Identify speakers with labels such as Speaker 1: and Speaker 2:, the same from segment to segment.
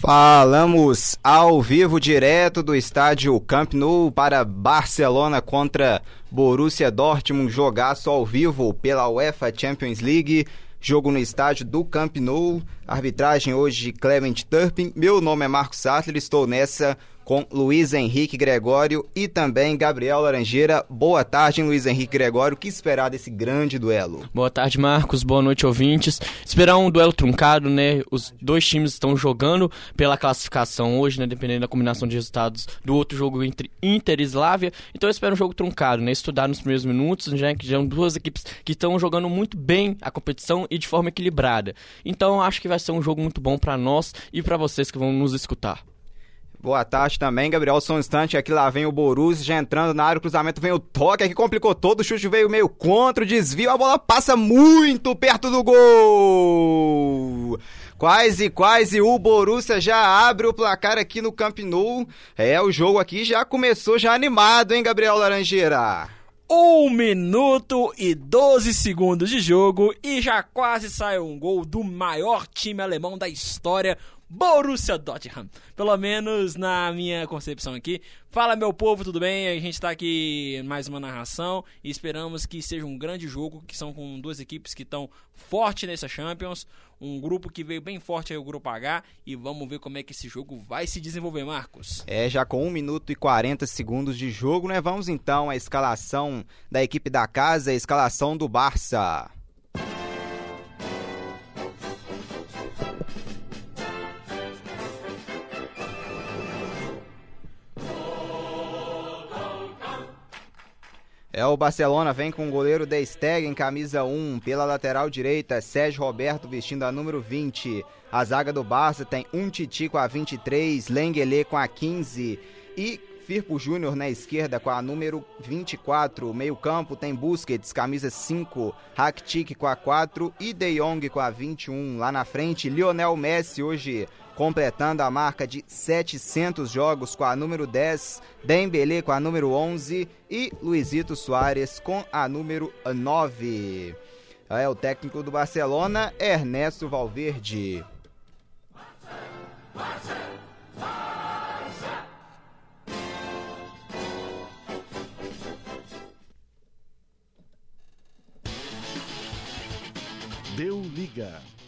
Speaker 1: Falamos ao vivo direto do estádio Camp Nou para Barcelona contra Borussia Dortmund, jogaço ao vivo pela UEFA Champions League. Jogo no estádio do Camp Nou. Arbitragem hoje Clement Turpin. Meu nome é Marcos Sattler, estou nessa com Luiz Henrique Gregório e também Gabriel Laranjeira. Boa tarde, Luiz Henrique Gregório. O que esperar desse grande duelo?
Speaker 2: Boa tarde, Marcos. Boa noite, ouvintes. Esperar um duelo truncado, né? Os dois times estão jogando pela classificação hoje, né? Dependendo da combinação de resultados do outro jogo entre Inter e Slavia. Então eu espero um jogo truncado, né? Estudar nos primeiros minutos, já que são duas equipes que estão jogando muito bem a competição e de forma equilibrada. Então acho que vai ser um jogo muito bom para nós e para vocês que vão nos escutar.
Speaker 1: Boa tarde também, Gabriel. Só um instante, aqui lá vem o Borussia, já entrando na área, o cruzamento vem o toque, aqui complicou todo, o chute veio meio contra, o desvio, a bola passa muito perto do gol! Quase, quase, o Borussia já abre o placar aqui no Camp Nou. É, o jogo aqui já começou já animado, hein, Gabriel Laranjeira?
Speaker 3: Um minuto e 12 segundos de jogo e já quase saiu um gol do maior time alemão da história, Borussia Dortmund. Pelo menos na minha concepção aqui. Fala meu povo, tudo bem? A gente está aqui mais uma narração e esperamos que seja um grande jogo, que são com duas equipes que estão forte nessa Champions, um grupo que veio bem forte aí o grupo H e vamos ver como é que esse jogo vai se desenvolver, Marcos.
Speaker 1: É, já com 1 minuto e 40 segundos de jogo, né? Vamos então à escalação da equipe da casa, a escalação do Barça. É, o Barcelona vem com o goleiro De Stegen, camisa 1, pela lateral direita, Sérgio Roberto vestindo a número 20. A zaga do Barça tem um Titi com a 23, Lengele com a 15 e Firpo Júnior na esquerda com a número 24. Meio campo tem Busquets, camisa 5, Rakitic com a 4 e De Jong com a 21. Lá na frente, Lionel Messi hoje completando a marca de 700 jogos com a número 10, Dembélé com a número 11 e Luizito Soares com a número 9. É o técnico do Barcelona, Ernesto Valverde.
Speaker 4: Deu liga.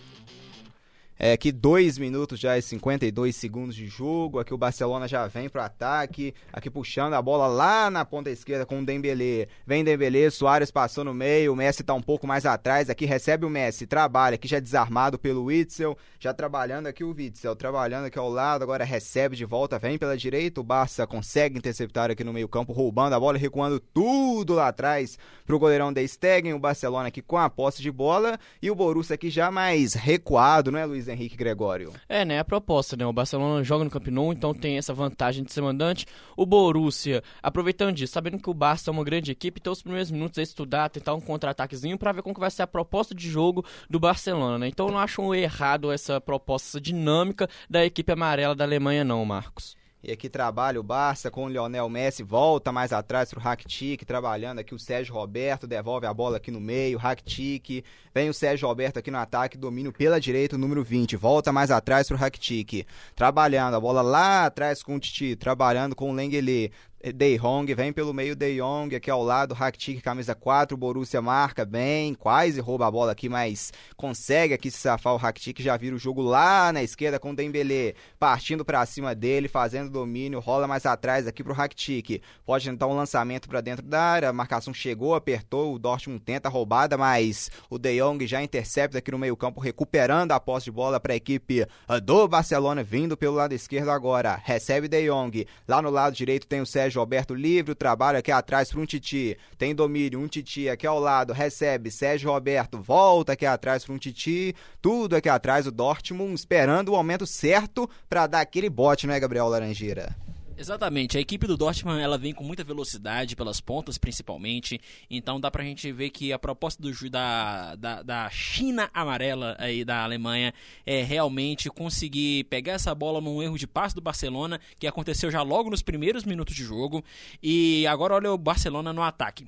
Speaker 1: É, aqui 2 minutos já e 52 segundos de jogo. Aqui o Barcelona já vem pro ataque. Aqui puxando a bola lá na ponta esquerda com o Dembélé. Vem Dembélé, Soares passou no meio. O Messi tá um pouco mais atrás. Aqui recebe o Messi, trabalha. Aqui já desarmado pelo Witzel. Já trabalhando aqui o Witzel. Trabalhando aqui ao lado. Agora recebe de volta. Vem pela direita. O Barça consegue interceptar aqui no meio campo. Roubando a bola e recuando tudo lá atrás pro goleirão De Stegen. O Barcelona aqui com a posse de bola. E o Borussia aqui já mais recuado, não é, Luiz Henrique Gregório.
Speaker 2: É, né? A proposta, né? O Barcelona joga no Camp Nou, então tem essa vantagem de ser mandante. O Borussia, aproveitando disso, sabendo que o Barça é uma grande equipe, então os primeiros minutos é estudar, tentar um contra-ataquezinho para ver como que vai ser a proposta de jogo do Barcelona, né? Então não acho errado essa proposta, essa dinâmica da equipe amarela da Alemanha não, Marcos.
Speaker 1: E aqui trabalha o Barça com o Lionel Messi, volta mais atrás pro Rakitic, trabalhando aqui o Sérgio Roberto, devolve a bola aqui no meio, Rakitic, vem o Sérgio Roberto aqui no ataque, domínio pela direita, o número 20, volta mais atrás pro Rakitic, trabalhando a bola lá atrás com o Titi, trabalhando com o Lengele, De vem pelo meio De Jong, aqui ao lado, Rakitic, camisa 4, Borussia marca bem, quase rouba a bola aqui, mas consegue aqui se safar o Rakitic, já vira o jogo lá na esquerda com o Dembélé, partindo para cima dele, fazendo domínio, rola mais atrás aqui pro Rakitic, pode tentar um lançamento para dentro da área, a marcação chegou, apertou, o Dortmund tenta a roubada, mas o De Jong já intercepta aqui no meio campo, recuperando a posse de bola para a equipe do Barcelona, vindo pelo lado esquerdo agora, recebe De Jong, lá no lado direito tem o Sérgio Roberto livre, o trabalho aqui atrás para um Titi. Tem domínio, um Titi aqui ao lado, recebe Sérgio Roberto, volta aqui atrás para um Titi. Tudo aqui atrás o Dortmund esperando o momento certo para dar aquele bote, não é, Gabriel Laranjeira?
Speaker 3: Exatamente, a equipe do Dortmund ela vem com muita velocidade pelas pontas principalmente, então dá pra gente ver que a proposta do, da, da, da China amarela aí da Alemanha é realmente conseguir pegar essa bola num erro de passe do Barcelona, que aconteceu já logo nos primeiros minutos de jogo, e agora olha o Barcelona no ataque.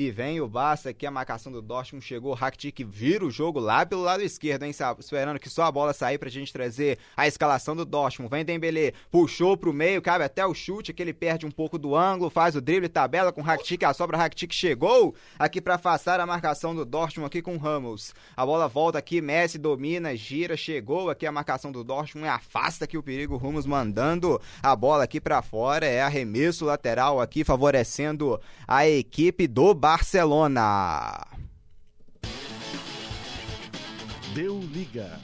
Speaker 1: E vem o Barça aqui, a marcação do Dortmund chegou, o Rakitic vira o jogo lá pelo lado esquerdo, hein, esperando que só a bola sair pra gente trazer a escalação do Dortmund. Vem Dembele, puxou pro meio, cabe até o chute, que ele perde um pouco do ângulo, faz o drible, tabela com o Rakitic, a sobra Rakitic chegou aqui para afastar a marcação do Dortmund aqui com o Ramos. A bola volta aqui, Messi domina, gira, chegou aqui a marcação do Dortmund, afasta aqui o perigo, Ramos mandando a bola aqui para fora, é arremesso lateral aqui favorecendo a equipe do Barcelona.
Speaker 4: Deu liga.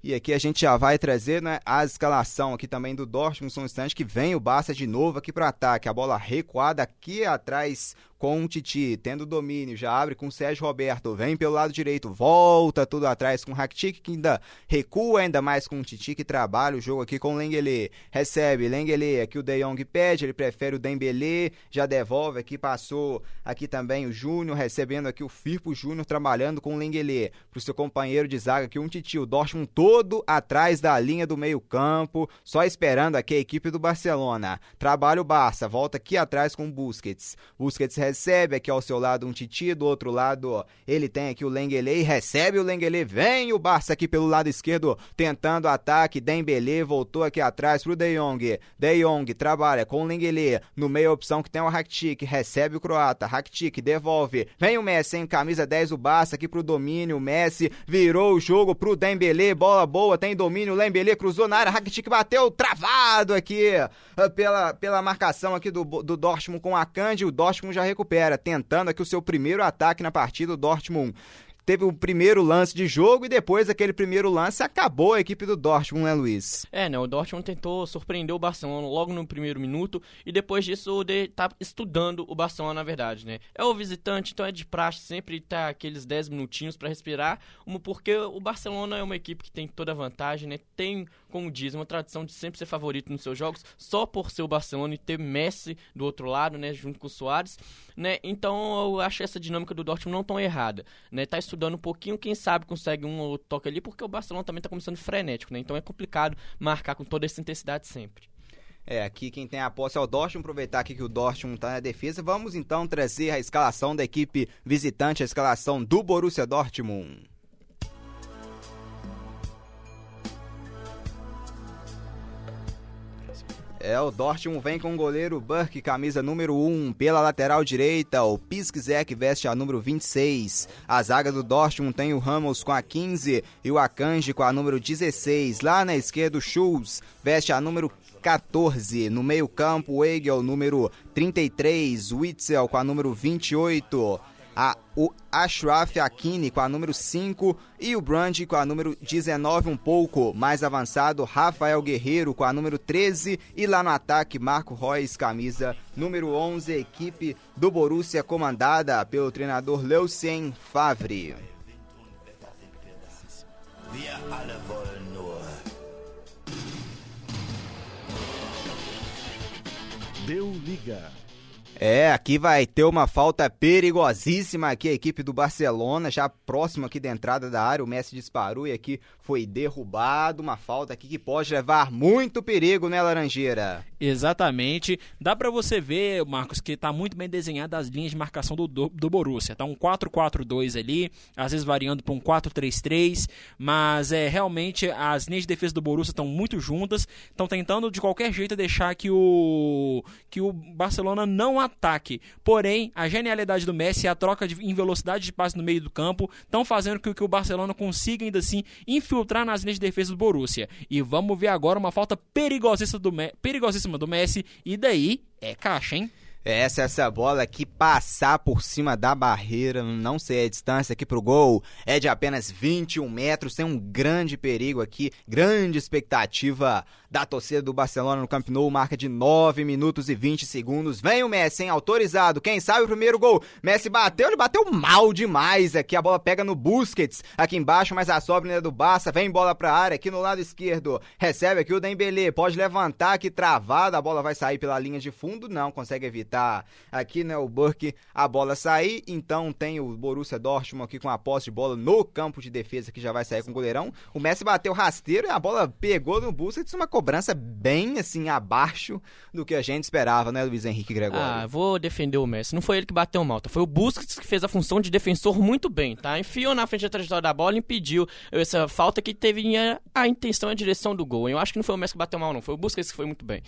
Speaker 1: E aqui a gente já vai trazer né, a escalação aqui também do Dortmund, um instante que vem o Barça de novo aqui para ataque. A bola recuada aqui atrás com o Titi, tendo domínio, já abre com o Sérgio Roberto, vem pelo lado direito, volta tudo atrás com o Rakitic, que ainda recua ainda mais com o Titi, que trabalha o jogo aqui com o Lengele, recebe Lengele, aqui o De Jong pede, ele prefere o Dembele, já devolve aqui, passou aqui também o Júnior, recebendo aqui o Firpo Júnior, trabalhando com o Lengele, pro seu companheiro de zaga aqui, um Titi, o Dortmund todo atrás da linha do meio campo, só esperando aqui a equipe do Barcelona, trabalha o Barça, volta aqui atrás com o Busquets, Busquets recebe aqui ao seu lado um Titi, do outro lado ele tem aqui o Lengele, recebe o Lengele, vem o Barça aqui pelo lado esquerdo, tentando ataque, Dembele voltou aqui atrás pro De Jong, De Jong trabalha com o Lengele, no meio a opção que tem o Rakitic, recebe o croata, Rakitic devolve, vem o Messi em camisa 10, o Barça aqui pro domínio, o Messi virou o jogo pro Dembele, bola boa, tem domínio, o cruzou na área, Rakitic bateu travado aqui eh, pela, pela marcação aqui do, do Dortmund com a Candy, o Dortmund já recuperou recupera, tentando aqui o seu primeiro ataque na partida, o Dortmund teve o primeiro lance de jogo e depois daquele primeiro lance acabou a equipe do Dortmund, né, Luiz?
Speaker 2: É, né? O Dortmund tentou surpreender o Barcelona logo no primeiro minuto e depois disso de tá estudando o Barcelona, na verdade, né? É o visitante, então é de praxe sempre tá aqueles 10 minutinhos para respirar, porque o Barcelona é uma equipe que tem toda a vantagem, né? Tem, como diz, uma tradição de sempre ser favorito nos seus jogos, só por ser o Barcelona e ter Messi do outro lado, né, junto com o Soares, né? Então eu acho essa dinâmica do Dortmund não tão errada, né? Tá estudando um pouquinho, quem sabe consegue um ou toque ali, porque o Barcelona também está começando frenético, né? Então é complicado marcar com toda essa intensidade sempre.
Speaker 1: É, aqui quem tem a posse é o Dortmund, aproveitar aqui que o Dortmund está na defesa. Vamos então trazer a escalação da equipe visitante, a escalação do Borussia Dortmund. É, o Dortmund vem com o goleiro Burke, camisa número 1. Pela lateral direita, o Piskzek veste a número 26. A zaga do Dortmund tem o Ramos com a 15 e o Akanji com a número 16. Lá na esquerda, o Schulz veste a número 14. No meio-campo, o Egel, número 33. O Witzel com a número 28 a, o Ashraf Akini com a número 5 e o Brand com a número 19, um pouco mais avançado, Rafael Guerreiro com a número 13 e lá no ataque Marco Reus, camisa número 11, equipe do Borussia comandada pelo treinador Lucien Favre.
Speaker 4: Deu liga.
Speaker 1: É, aqui vai ter uma falta perigosíssima aqui a equipe do Barcelona, já próximo aqui da entrada da área, o Messi disparou e aqui foi derrubado, uma falta aqui que pode levar muito perigo, né, Laranjeira?
Speaker 3: Exatamente. Dá para você ver, Marcos, que tá muito bem desenhada as linhas de marcação do, do, do Borussia. Tá um 4-4-2 ali, às vezes variando para um 4-3-3, mas é realmente as linhas de defesa do Borussia estão muito juntas, estão tentando de qualquer jeito deixar que o que o Barcelona não ataque. Porém, a genialidade do Messi e a troca de, em velocidade de passe no meio do campo estão fazendo com que o Barcelona consiga ainda assim infiltrar nas linhas de defesa do Borussia. E vamos ver agora uma falta perigosíssima do, perigosíssima do Messi. E daí é caixa, hein?
Speaker 1: Essa essa bola aqui passar por cima da barreira, não sei a distância aqui pro gol, é de apenas 21 metros, tem um grande perigo aqui, grande expectativa da torcida do Barcelona no Camp Nou, marca de 9 minutos e 20 segundos. Vem o Messi, hein, autorizado, quem sabe o primeiro gol. Messi bateu, ele bateu mal demais aqui, a bola pega no Busquets, aqui embaixo, mas a sobra do Barça, vem bola pra área, aqui no lado esquerdo, recebe aqui o Dembele, pode levantar aqui travado, a bola vai sair pela linha de fundo, não consegue evitar facilitar aqui, né, o Burke a bola sair. Então tem o Borussia Dortmund aqui com a posse de bola no campo de defesa que já vai sair com o goleirão. O Messi bateu rasteiro e a bola pegou no Busquets, uma cobrança bem assim abaixo do que a gente esperava, né, Luiz Henrique Gregório?
Speaker 2: Ah, vou defender o Messi. Não foi ele que bateu mal, tá? Foi o Busquets que fez a função de defensor muito bem, tá? Enfiou na frente da trajetória da bola impediu essa falta que teve a intenção e a direção do gol. Eu acho que não foi o Messi que bateu mal, não. Foi o Busquets que foi muito bem.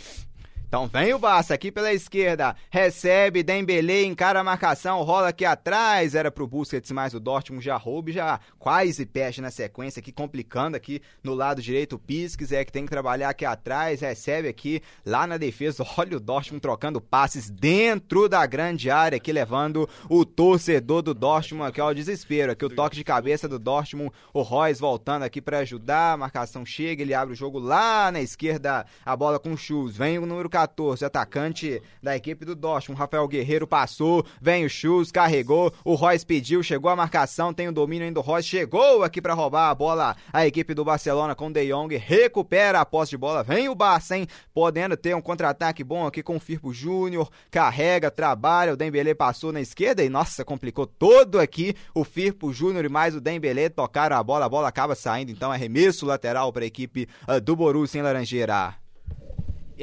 Speaker 1: Então vem o Barça aqui pela esquerda, recebe Dembele, encara a marcação, rola aqui atrás, era pro Busquets, mas o Dortmund já rouba já quase perde na sequência. Aqui, complicando aqui no lado direito o Pisques, é que tem que trabalhar aqui atrás, recebe aqui lá na defesa, olha o Dortmund trocando passes dentro da grande área aqui, levando o torcedor do Dortmund aqui ao desespero, aqui o toque de cabeça do Dortmund, o Royce voltando aqui para ajudar, a marcação chega, ele abre o jogo lá na esquerda, a bola com o Chus, vem o número 14, 14, atacante da equipe do Dortmund. Rafael Guerreiro passou, vem o Chus, carregou, o Royce pediu, chegou a marcação, tem o domínio ainda do Royce, chegou aqui para roubar a bola. A equipe do Barcelona com De Jong recupera a posse de bola, vem o Barça, hein? Podendo ter um contra-ataque bom aqui com o Firpo Júnior, carrega, trabalha, o Dembele passou na esquerda e nossa, complicou todo aqui. O Firpo Júnior e mais o Dembele tocaram a bola, a bola acaba saindo, então arremesso lateral para a equipe uh, do Borussia em Laranjeira.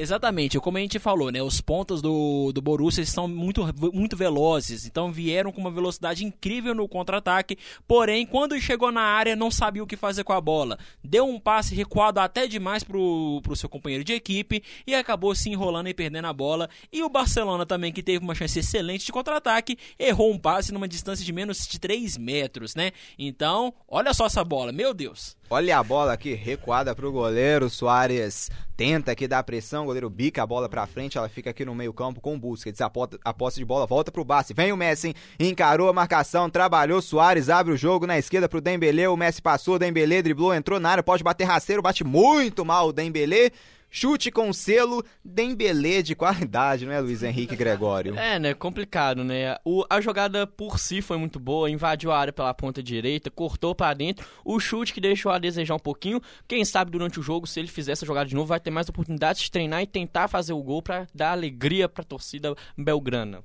Speaker 3: Exatamente, como a gente falou, né? Os pontos do, do Borussia são muito, muito velozes, então vieram com uma velocidade incrível no contra-ataque, porém, quando chegou na área, não sabia o que fazer com a bola. Deu um passe recuado até demais pro, pro seu companheiro de equipe e acabou se enrolando e perdendo a bola. E o Barcelona também, que teve uma chance excelente de contra-ataque, errou um passe numa distância de menos de 3 metros, né? Então, olha só essa bola, meu Deus.
Speaker 1: Olha a bola aqui recuada pro goleiro. Soares tenta aqui dar pressão. Goleiro bica a bola pra frente. Ela fica aqui no meio-campo com o Busquets. A posse de bola volta pro Bassi. Vem o Messi, encarou a marcação, trabalhou. Soares abre o jogo na esquerda pro Dembele. O Messi passou, Dembele driblou, entrou na área. Pode bater rasteiro, bate muito mal o Dembele. Chute com selo Dembele de qualidade, não é, Luiz Henrique Gregório?
Speaker 2: É, né? Complicado, né? O, a jogada por si foi muito boa, invadiu a área pela ponta direita, cortou para dentro. O chute que deixou a desejar um pouquinho. Quem sabe durante o jogo, se ele fizer essa jogada de novo, vai ter mais oportunidades de treinar e tentar fazer o gol para dar alegria para a torcida belgrana.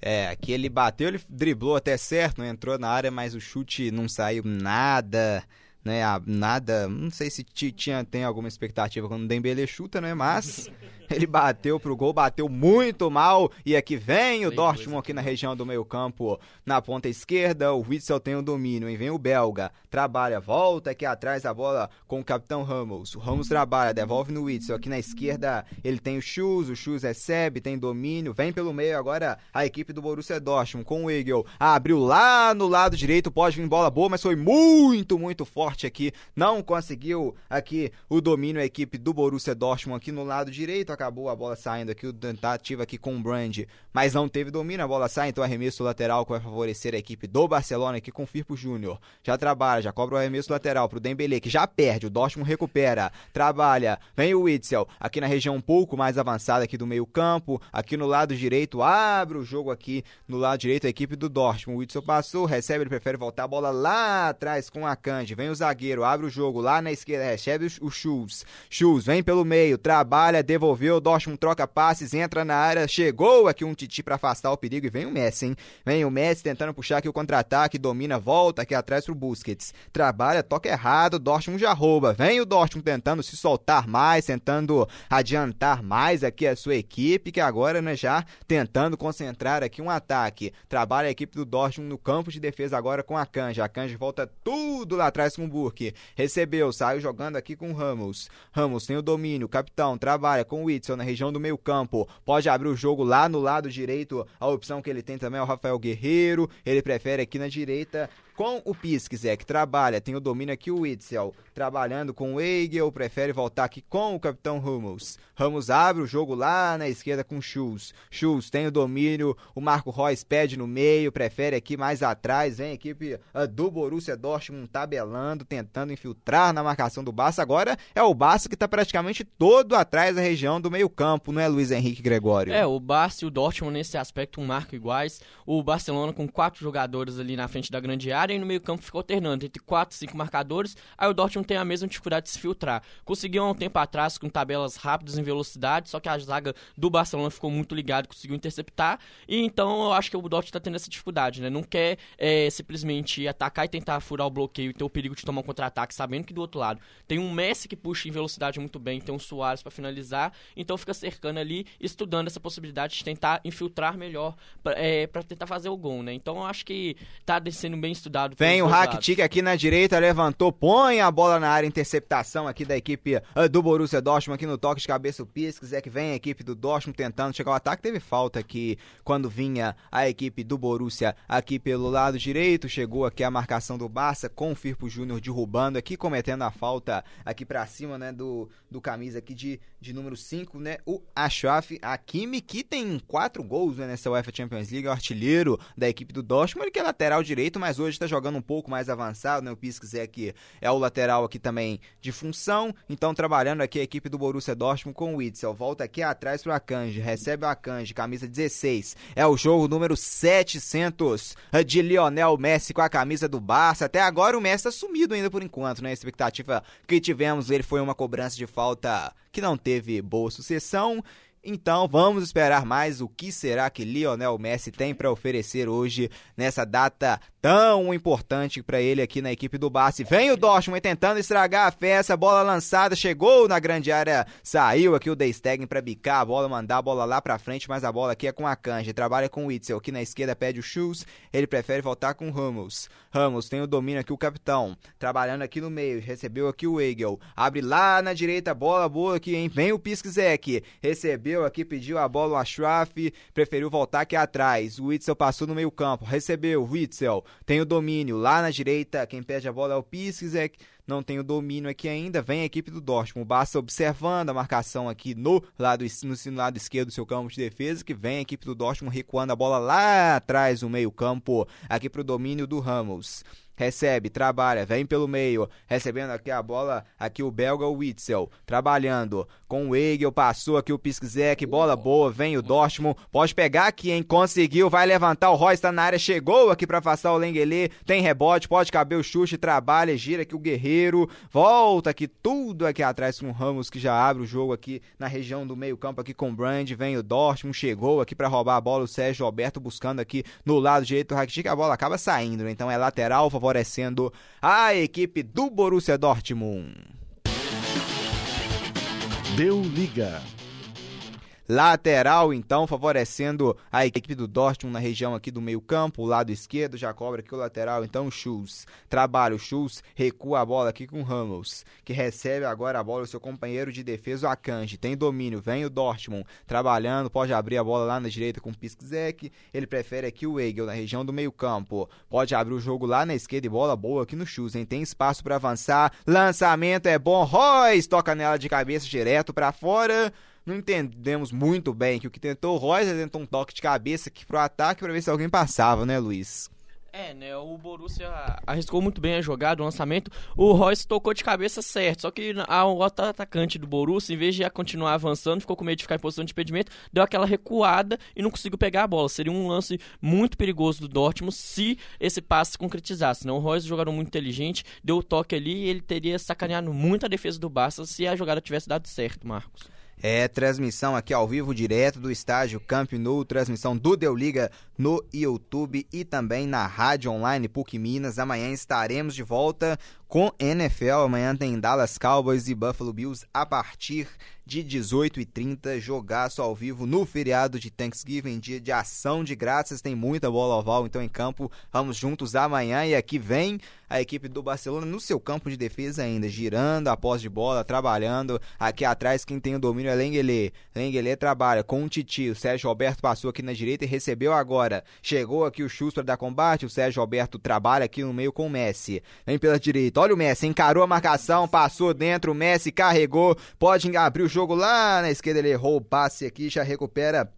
Speaker 1: É, aqui ele bateu, ele driblou até certo, não entrou na área, mas o chute não saiu nada né, nada, não sei se tinha tem alguma expectativa quando o Dembele chuta, né, mas ele bateu pro gol, bateu muito mal. E aqui vem o Dortmund aqui na região do meio-campo, na ponta esquerda, o Witzel tem o domínio, e vem o belga, trabalha, volta aqui atrás a bola com o capitão Ramos. O Ramos trabalha, devolve no Witzel, aqui na esquerda ele tem o Schulz, o Schulz recebe, tem domínio, vem pelo meio agora a equipe do Borussia Dortmund com o Egel, abriu lá no lado direito, pode vir bola boa, mas foi muito, muito forte aqui, não conseguiu aqui o domínio a equipe do Borussia Dortmund aqui no lado direito, acabou a bola saindo aqui, o tentativa aqui com o Brand, mas não teve domínio, a bola sai, então arremesso lateral que vai favorecer a equipe do Barcelona aqui com o Firpo Júnior. Já trabalha, já cobra o arremesso lateral pro Dembele, que já perde, o Dortmund recupera, trabalha, vem o Witzel, aqui na região um pouco mais avançada aqui do meio campo, aqui no lado direito, abre o jogo aqui no lado direito a equipe do Dortmund, o Witzel passou, recebe, ele prefere voltar a bola lá atrás com a Kanji, vem os zagueiro, abre o jogo lá na esquerda, recebe o Schultz. Schultz vem pelo meio, trabalha, devolveu, o Dortmund troca passes, entra na área, chegou aqui um Titi para afastar o perigo e vem o Messi, hein? Vem o Messi tentando puxar aqui o contra-ataque, domina, volta aqui atrás pro Busquets. Trabalha, toca errado, o Dortmund já rouba. Vem o Dortmund tentando se soltar mais, tentando adiantar mais aqui a sua equipe, que agora, né, já tentando concentrar aqui um ataque. Trabalha a equipe do Dortmund no campo de defesa agora com a Canja. A Canja volta tudo lá atrás com o Burke. Recebeu, saiu jogando aqui com Ramos. Ramos tem o domínio, capitão, trabalha com o Whitson na região do meio campo. Pode abrir o jogo lá no lado direito. A opção que ele tem também é o Rafael Guerreiro. Ele prefere aqui na direita com o Pisques, é que trabalha, tem o domínio aqui o Witzel, trabalhando com o Eigel, prefere voltar aqui com o capitão Ramos. Ramos abre o jogo lá na esquerda com o Schultz. Schultz tem o domínio, o Marco Reus pede no meio, prefere aqui mais atrás, vem a equipe uh, do Borussia Dortmund tabelando, tentando infiltrar na marcação do Barça. Agora é o Barça que está praticamente todo atrás da região do meio campo, não é Luiz Henrique Gregório?
Speaker 2: É, o Barça e o Dortmund nesse aspecto um marco iguais. O Barcelona com quatro jogadores ali na frente da grande área marcarem no meio campo fica alternando entre 4, 5 marcadores, aí o Dortmund tem a mesma dificuldade de se filtrar. Conseguiu há um tempo atrás com tabelas rápidas em velocidade, só que a zaga do Barcelona ficou muito ligada, conseguiu interceptar, e então eu acho que o Dortmund está tendo essa dificuldade, né? Não quer é, simplesmente atacar e tentar furar o bloqueio e ter o perigo de tomar um contra-ataque, sabendo que do outro lado tem um Messi que puxa em velocidade muito bem, tem um Soares para finalizar, então fica cercando ali, estudando essa possibilidade de tentar infiltrar melhor para é, tentar fazer o gol, né? Então eu acho que tá sendo bem estudado.
Speaker 1: Vem o Rakitic aqui na direita, levantou, põe a bola na área, interceptação aqui da equipe uh, do Borussia Dortmund aqui no toque de cabeça o Pisques, é que vem a equipe do Dortmund tentando chegar ao ataque, teve falta aqui quando vinha a equipe do Borussia aqui pelo lado direito, chegou aqui a marcação do Barça com o Firpo Júnior derrubando aqui, cometendo a falta aqui para cima, né, do, do camisa aqui de, de número 5, né, o Ashraf Hakimi, que tem quatro gols né, nessa UEFA Champions League, é o artilheiro da equipe do Dortmund, ele que é lateral direito, mas hoje está jogando um pouco mais avançado, né, o Pisques é que é o lateral aqui também de função, então trabalhando aqui a equipe do Borussia Dortmund com o Witzel, volta aqui atrás para o Akanji, recebe o Akanji, camisa 16, é o jogo número 700 de Lionel Messi com a camisa do Barça, até agora o Messi está sumido ainda por enquanto, né, a expectativa que tivemos ele foi uma cobrança de falta que não teve boa sucessão, então vamos esperar mais o que será que Lionel Messi tem para oferecer hoje nessa data tão importante para ele aqui na equipe do Barça. Vem o Dortmund tentando estragar a festa, bola lançada, chegou na grande área, saiu aqui o De Stegen para bicar a bola, mandar a bola lá para frente, mas a bola aqui é com a Kanji, trabalha com o Witzel, aqui na esquerda pede o Schultz, ele prefere voltar com o Ramos. Ramos tem o domínio aqui o capitão, trabalhando aqui no meio, recebeu aqui o Egel, abre lá na direita, bola boa aqui, hein? Vem o Piskzek, recebeu aqui, pediu a bola o Ashraf, preferiu voltar aqui atrás. O Witzel passou no meio campo, recebeu, Witzel tem o domínio lá na direita, quem pede a bola é o Piskzek, não tem o domínio aqui ainda, vem a equipe do Dortmund, o observando a marcação aqui no lado, no lado esquerdo do seu campo de defesa, que vem a equipe do Dortmund recuando a bola lá atrás do meio campo, aqui para o domínio do Ramos recebe, trabalha, vem pelo meio, recebendo aqui a bola, aqui o belga Witzel, trabalhando. Com o Egel, passou aqui o Piskzek, bola boa, vem o Dortmund, pode pegar aqui, hein, conseguiu, vai levantar, o Royce tá na área, chegou aqui para afastar o Lengele, tem rebote, pode caber o chute, trabalha, gira aqui o Guerreiro, volta aqui, tudo aqui atrás com o Ramos, que já abre o jogo aqui na região do meio campo aqui com o Brand, vem o Dortmund, chegou aqui para roubar a bola, o Sérgio Alberto buscando aqui no lado direito do Rakitic, a bola acaba saindo, né? então é lateral, favorecendo a equipe do Borussia Dortmund.
Speaker 4: Deu liga.
Speaker 1: Lateral, então, favorecendo a equipe do Dortmund na região aqui do meio campo, o lado esquerdo, já cobra aqui o lateral, então Schultz. Trabalha o Schultz, recua a bola aqui com o Ramos, que recebe agora a bola o seu companheiro de defesa, o Akanji. Tem domínio, vem o Dortmund trabalhando, pode abrir a bola lá na direita com o Piszczek, ele prefere aqui o Egel na região do meio campo. Pode abrir o jogo lá na esquerda e bola boa aqui no Schultz, hein? Tem espaço para avançar, lançamento é bom, Royce toca nela de cabeça direto para fora não entendemos muito bem que o que tentou o Royce tentou um toque de cabeça aqui pro ataque para ver se alguém passava, né, Luiz?
Speaker 2: É, né? O Borussia arriscou muito bem a jogada, o lançamento. O Royce tocou de cabeça certo. Só que o atacante do Borussia, em vez de continuar avançando, ficou com medo de ficar em posição de impedimento, deu aquela recuada e não conseguiu pegar a bola. Seria um lance muito perigoso do Dortmund se esse passe se concretizasse. Né? O Royce, jogador muito inteligente, deu o toque ali e ele teria sacaneado muito a defesa do Barça se a jogada tivesse dado certo, Marcos.
Speaker 1: É transmissão aqui ao vivo, direto do estádio Camp Nou, transmissão do Deu Liga no YouTube e também na rádio online PUC Minas. Amanhã estaremos de volta com NFL. Amanhã tem Dallas Cowboys e Buffalo Bills a partir de 18h30. Jogaço ao vivo no feriado de Thanksgiving, dia de ação de graças. Tem muita bola oval então em campo. Vamos juntos amanhã e aqui vem a equipe do Barcelona no seu campo de defesa ainda, girando a posse de bola, trabalhando. Aqui atrás quem tem o domínio é Lengele. Lengele trabalha com o Titi. O Sérgio Roberto passou aqui na direita e recebeu agora. Chegou aqui o Schuster dar combate. O Sérgio Roberto trabalha aqui no meio com o Messi. Vem pela direita. Olha o Messi, encarou a marcação, passou dentro. O Messi carregou. Pode abrir o jogo lá na esquerda. Ele errou o passe aqui, já recupera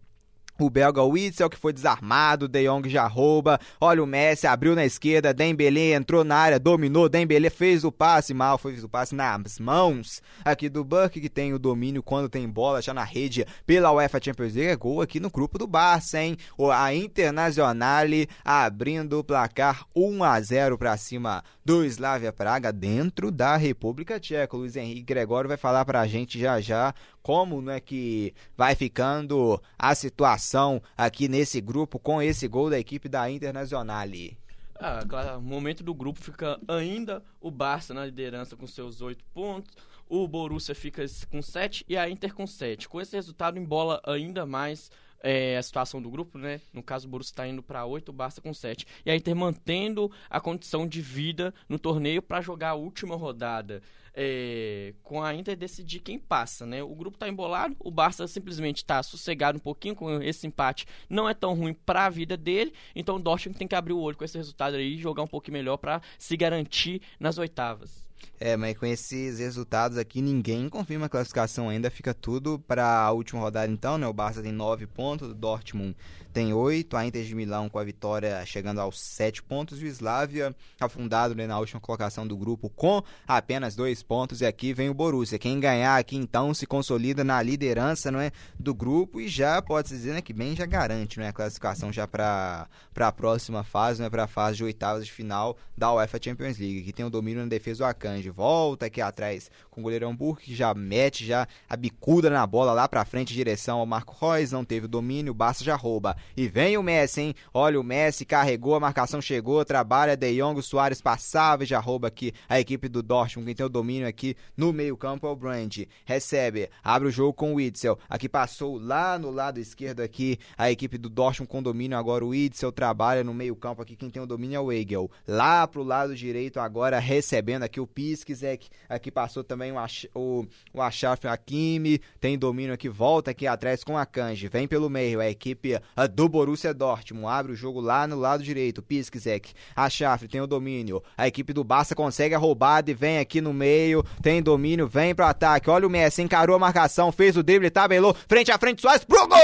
Speaker 1: O belga Witzel, que foi desarmado, De Jong já rouba. Olha o Messi, abriu na esquerda, Dembélé entrou na área, dominou, Dembélé fez o passe mal, fez o passe nas mãos aqui do Burke, que tem o domínio quando tem bola já na rede pela UEFA Champions League. É gol aqui no grupo do Barça, hein? A Internazionale abrindo o placar 1 a 0 para cima do Slavia Praga dentro da República Tcheca. O Luiz Henrique Gregório vai falar pra gente já já como né, que vai ficando a situação aqui nesse grupo com esse gol da equipe da Internazionale.
Speaker 2: Ah, claro, momento do grupo fica ainda o Barça na liderança com seus oito pontos, o Borussia fica com sete e a Inter com sete. Com esse resultado, embola ainda mais é, a situação do grupo, né? No caso, o Borussia está indo para 8, o Barça com 7. E a Inter mantendo a condição de vida no torneio para jogar a última rodada. É, com a Inter decidir quem passa, né? O grupo está embolado, o Barça simplesmente está sossegado um pouquinho com esse empate. Não é tão ruim para a vida dele, então o Dortmund tem que abrir o olho com esse resultado aí e jogar um pouquinho melhor para se garantir nas oitavas.
Speaker 1: É, mas com esses resultados aqui, ninguém confirma a classificação ainda. Fica tudo para a última rodada, então, né? O Barça tem 9 pontos, o Dortmund tem 8, a Inter de Milão com a vitória chegando aos 7 pontos, e o Slavia afundado né, na última colocação do grupo com apenas 2 pontos. E aqui vem o Borussia. Quem ganhar aqui, então, se consolida na liderança não é, do grupo e já pode dizer né, que bem já garante né, a classificação já para a próxima fase, né, para a fase de oitavas de final da UEFA Champions League, que tem o domínio na defesa do Volta aqui atrás com o goleirão Burke, que já mete já a bicuda na bola lá pra frente, em direção ao Marco Reus, não teve o domínio, o Barça já rouba. E vem o Messi, hein? Olha o Messi, carregou, a marcação chegou, trabalha, De Jong, Soares passava e já rouba aqui a equipe do Dortmund, quem tem o domínio aqui no meio campo é o Brand. Recebe, abre o jogo com o Witzel, aqui passou lá no lado esquerdo aqui a equipe do Dortmund com domínio, agora o Witzel trabalha no meio campo aqui, quem tem o domínio é o Egel. Lá pro lado direito agora recebendo aqui o Pis Skizek aqui passou também o, o, o Achraf Hakimi, tem domínio aqui, volta aqui atrás com a Kanji, vem pelo meio, a equipe do Borussia Dortmund, abre o jogo lá no lado direito, Piskzek, Achraf tem o domínio, a equipe do Barça consegue a roubada e vem aqui no meio, tem domínio, vem pro ataque, olha o Messi, encarou a marcação, fez o drible, tabelou, frente a frente, Soares pro gol!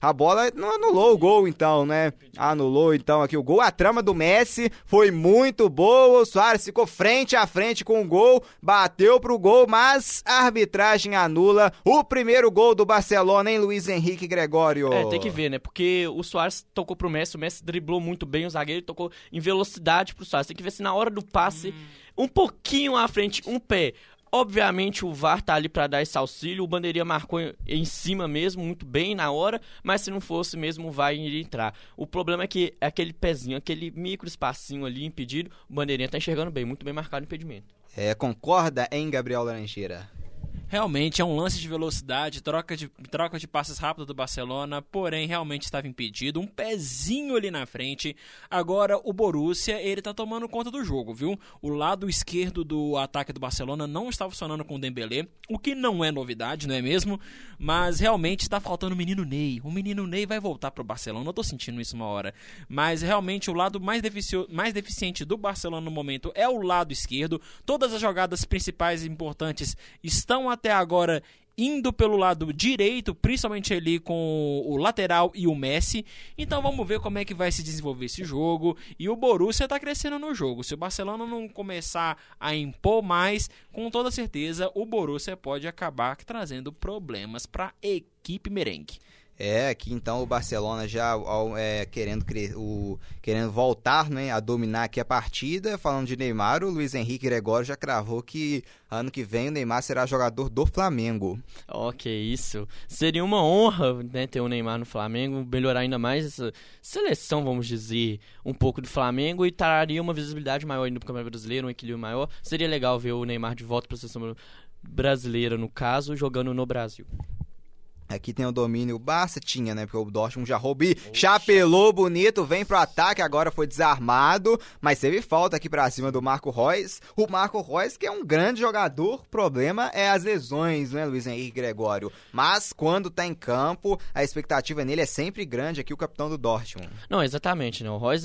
Speaker 1: A bola não anulou o gol, então, né? Anulou, então, aqui o gol. A trama do Messi foi muito boa. O Soares ficou frente a frente com o gol, bateu pro gol, mas a arbitragem anula o primeiro gol do Barcelona, hein, Luiz Henrique Gregório?
Speaker 2: É, tem que ver, né? Porque o Soares tocou pro Messi, o Messi driblou muito bem, o zagueiro tocou em velocidade pro Soares. Tem que ver se na hora do passe, hum. um pouquinho à frente, um pé Obviamente o VAR tá ali para dar esse auxílio, o bandeirinha marcou em cima mesmo, muito bem na hora, mas se não fosse mesmo o VAR iria entrar. O problema é que aquele pezinho, aquele micro espacinho ali impedido, o bandeirinha tá enxergando bem, muito bem marcado o impedimento.
Speaker 1: É, concorda em Gabriel Laranjeira?
Speaker 3: Realmente é um lance de velocidade, troca de, troca de passes rápido do Barcelona, porém realmente estava impedido. Um pezinho ali na frente. Agora o Borussia, ele tá tomando conta do jogo, viu? O lado esquerdo do ataque do Barcelona não está funcionando com o Dembélé, o que não é novidade, não é mesmo? Mas realmente está faltando o menino Ney. O menino Ney vai voltar pro Barcelona, eu tô sentindo isso uma hora. Mas realmente o lado mais, defici mais deficiente do Barcelona no momento é o lado esquerdo. Todas as jogadas principais e importantes estão até agora indo pelo lado direito, principalmente ali com o lateral e o Messi. Então vamos ver como é que vai se desenvolver esse jogo. E o Borussia está crescendo no jogo. Se o Barcelona não começar a impor mais, com toda certeza o Borussia pode acabar trazendo problemas para a equipe merengue.
Speaker 1: É, que então o Barcelona já é, querendo, o, querendo voltar né, a dominar aqui a partida. Falando de Neymar, o Luiz Henrique Gregório já cravou que ano que vem o Neymar será jogador do Flamengo.
Speaker 2: Ok, isso. Seria uma honra né, ter o Neymar no Flamengo, melhorar ainda mais essa seleção, vamos dizer, um pouco do Flamengo e traria uma visibilidade maior ainda para o Campeonato Brasileiro, um equilíbrio maior. Seria legal ver o Neymar de volta para a seleção brasileira, no caso, jogando no Brasil.
Speaker 1: Aqui tem o domínio, o Barça tinha, né? Porque o Dortmund já roubou chapelou bonito, vem pro ataque, agora foi desarmado, mas teve falta aqui pra cima do Marco Reus. O Marco Reus, que é um grande jogador, problema é as lesões, né, Luiz Henrique Gregório? Mas quando tá em campo, a expectativa nele é sempre grande aqui, o capitão do Dortmund.
Speaker 2: Não, exatamente, né? O Reus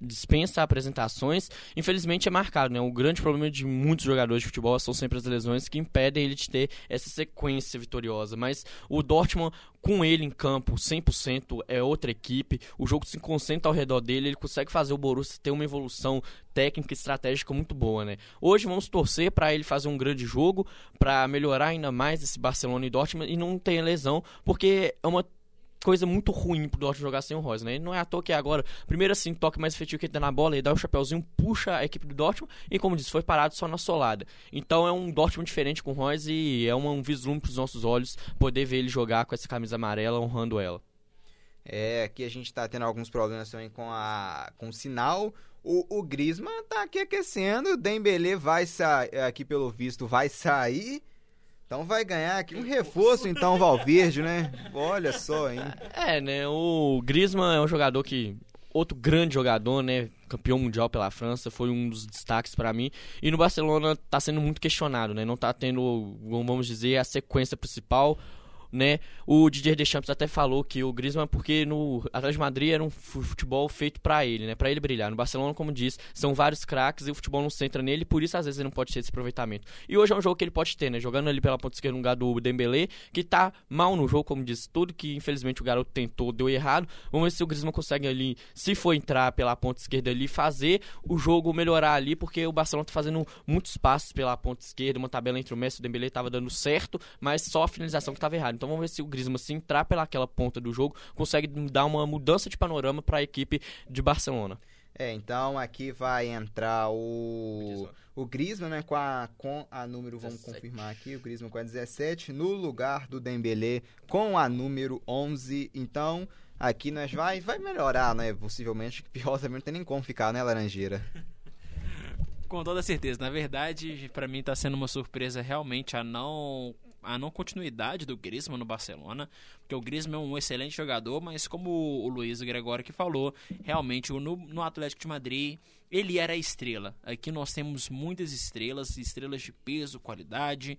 Speaker 2: dispensa apresentações, infelizmente é marcado, né? O grande problema de muitos jogadores de futebol são sempre as lesões que impedem ele de ter essa sequência vitoriosa, mas o o Dortmund, com ele em campo, 100% é outra equipe. O jogo se concentra ao redor dele, ele consegue fazer o Borussia ter uma evolução técnica e estratégica muito boa, né? Hoje vamos torcer para ele fazer um grande jogo, para melhorar ainda mais esse Barcelona e Dortmund e não ter lesão, porque é uma coisa muito ruim pro Dortmund jogar sem o Royce, né? Não é à toa que agora, primeiro assim, toque mais efetivo que ele dá na bola, ele dá o chapéuzinho, puxa a equipe do Dortmund e, como disse, foi parado só na solada. Então é um Dortmund diferente com o Royce e é um, um vislumbre pros nossos olhos poder ver ele jogar com essa camisa amarela, honrando ela.
Speaker 1: É, aqui a gente tá tendo alguns problemas também com, a, com o sinal. O, o Griezmann tá aqui aquecendo, o Dembele vai sair, aqui pelo visto, vai sair então vai ganhar aqui um reforço, então, Valverde, né? Olha só, hein?
Speaker 2: É, né? O Griezmann é um jogador que. Outro grande jogador, né? Campeão mundial pela França, foi um dos destaques para mim. E no Barcelona tá sendo muito questionado, né? Não tá tendo, vamos dizer, a sequência principal né? O Didier Deschamps até falou que o Griezmann porque no Atlético de Madrid era um futebol feito para ele, né? Para ele brilhar. No Barcelona, como diz, são vários craques e o futebol não centra nele, por isso às vezes ele não pode ter esse aproveitamento. E hoje é um jogo que ele pode ter, né? Jogando ali pela ponta esquerda no lugar do Dembélé, que tá mal no jogo, como diz, tudo que infelizmente o garoto tentou deu errado. Vamos ver se o Griezmann consegue ali, se for entrar pela ponta esquerda ali, fazer o jogo melhorar ali, porque o Barcelona tá fazendo muitos passos pela ponta esquerda, uma tabela entre o Messi e o Dembélé tava dando certo, mas só a finalização que tava errada. Então vamos ver se o Griezmann se entrar pelaquela ponta do jogo, consegue dar uma mudança de panorama para a equipe de Barcelona.
Speaker 1: É, então aqui vai entrar o o Griezmann, né, com a, com a número, vamos 17. confirmar aqui, o Griezmann com a 17, no lugar do Dembélé com a número 11. Então, aqui nós vai vai melhorar, né, possivelmente, que pior também não tem nem como ficar, né, Laranjeira?
Speaker 3: Com toda certeza. Na verdade, para mim tá sendo uma surpresa realmente a não a não continuidade do Griezmann no Barcelona, porque o Griezmann é um excelente jogador, mas como o Luiz Gregório que falou, realmente no, no Atlético de Madrid ele era a estrela. Aqui nós temos muitas estrelas, estrelas de peso, qualidade,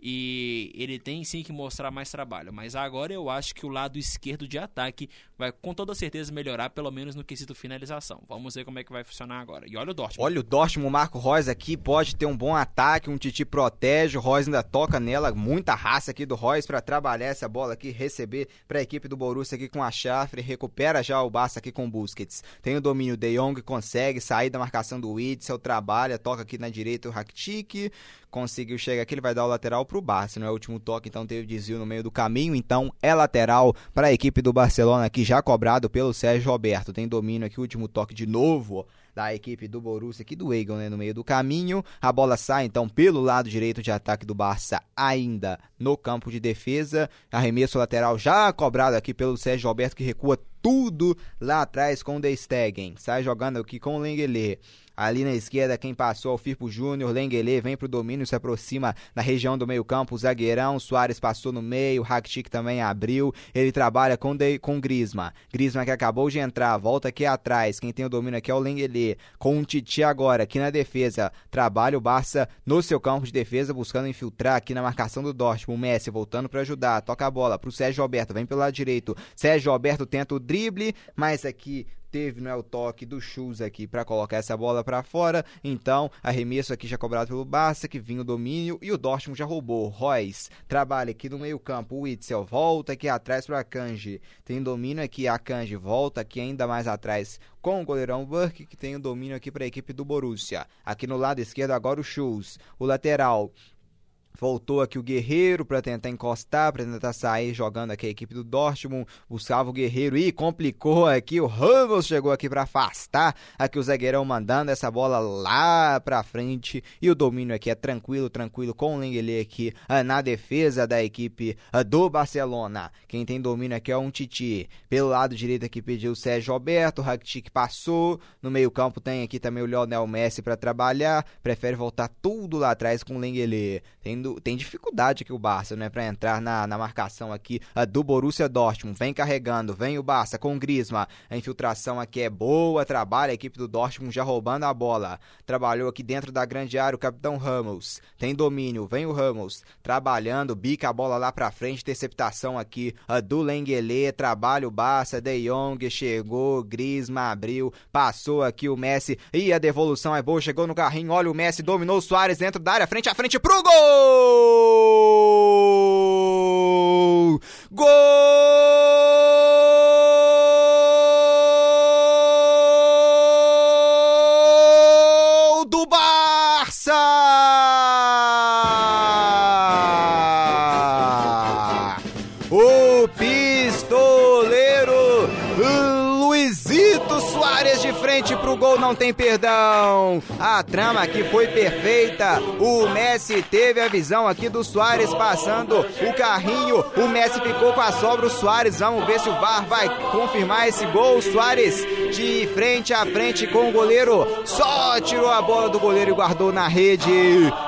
Speaker 3: e ele tem sim que mostrar mais trabalho. Mas agora eu acho que o lado esquerdo de ataque vai com toda certeza melhorar, pelo menos no quesito finalização. Vamos ver como é que vai funcionar agora. E olha o Dortmund.
Speaker 1: Olha o Dortmund, o Marco Reus aqui pode ter um bom ataque, um Titi protege, o Reus ainda toca nela, muita raça aqui do Reus para trabalhar essa bola aqui, receber para a equipe do Borussia aqui com a Schaffer, recupera já o Barça aqui com o Busquets. Tem o domínio De Jong, consegue sair da marcação do Witzel, trabalha, toca aqui na direita o Rakitic, conseguiu chegar aqui, ele vai dar o lateral para o Barça, não é o último toque, então teve desvio no meio do caminho, então é lateral para a equipe do Barcelona aqui já cobrado pelo Sérgio Roberto. Tem domínio aqui, último toque de novo da equipe do Borussia aqui do Egon, né, no meio do caminho. A bola sai então pelo lado direito de ataque do Barça, ainda no campo de defesa. Arremesso lateral já cobrado aqui pelo Sérgio Roberto que recua tudo lá atrás com o De Stegen. Sai jogando aqui com o Lenglet. Ali na esquerda, quem passou, o Firpo Júnior, Lengele vem pro domínio, se aproxima na região do meio campo, o zagueirão, Soares passou no meio, Rakitic também abriu, ele trabalha com, de, com Grisma. Grisma que acabou de entrar, volta aqui atrás, quem tem o domínio aqui é o Lengele, com o Titi agora, aqui na defesa, trabalha o Barça no seu campo de defesa, buscando infiltrar aqui na marcação do Dortmund, o Messi voltando para ajudar, toca a bola pro Sérgio Alberto, vem pelo lado direito, Sérgio Alberto tenta o drible, mas aqui teve é o toque do Schultz aqui para colocar essa bola para fora. Então, arremesso aqui já cobrado pelo Barça, que vinha o domínio e o Dortmund já roubou. Royce trabalha aqui no meio-campo. O Witzel volta aqui atrás para Kanji. Tem domínio aqui, a Kanji volta aqui ainda mais atrás com o goleirão Burke, que tem o domínio aqui para a equipe do Borussia. Aqui no lado esquerdo agora o Schultz. O lateral Voltou aqui o Guerreiro para tentar encostar, para tentar sair jogando aqui a equipe do Dortmund. Buscava o Guerreiro e complicou aqui. O Ramos chegou aqui para afastar. Aqui o zagueirão mandando essa bola lá para frente. E o domínio aqui é tranquilo, tranquilo com o Lengele aqui ah, na defesa da equipe ah, do Barcelona. Quem tem domínio aqui é um Titi. Pelo lado direito aqui pediu o Sérgio Roberto. O Rakitic passou. No meio-campo tem aqui também o Lionel Messi para trabalhar. Prefere voltar tudo lá atrás com o Lengele. Tem tendo, tem dificuldade aqui o Barça, né, para entrar na, na marcação aqui uh, do Borussia Dortmund. Vem carregando, vem o Barça com o Griezmann. A infiltração aqui é boa, trabalha a equipe do Dortmund já roubando a bola. Trabalhou aqui dentro da grande área o capitão Ramos. Tem domínio, vem o Ramos trabalhando, bica a bola lá para frente, interceptação aqui uh, do Lengele, trabalha o Barça, De Jong chegou, Griezmann abriu, passou aqui o Messi e a devolução é boa, chegou no carrinho, olha o Messi, dominou o Soares dentro da área, frente a frente pro gol! Perdão. A trama aqui foi perfeita. O Messi teve a visão aqui do Soares passando o carrinho. O Messi ficou com a sobra. O Soares, vamos ver se o VAR vai confirmar esse gol. O Soares de frente a frente com o goleiro. Só tirou a bola do goleiro e guardou na rede.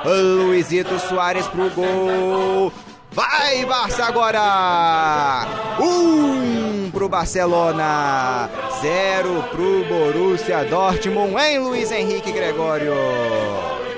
Speaker 1: Luizito Soares pro gol. Vai, Barça agora! Um pro Barcelona, zero pro Borussia Dortmund, em Luiz Henrique Gregório.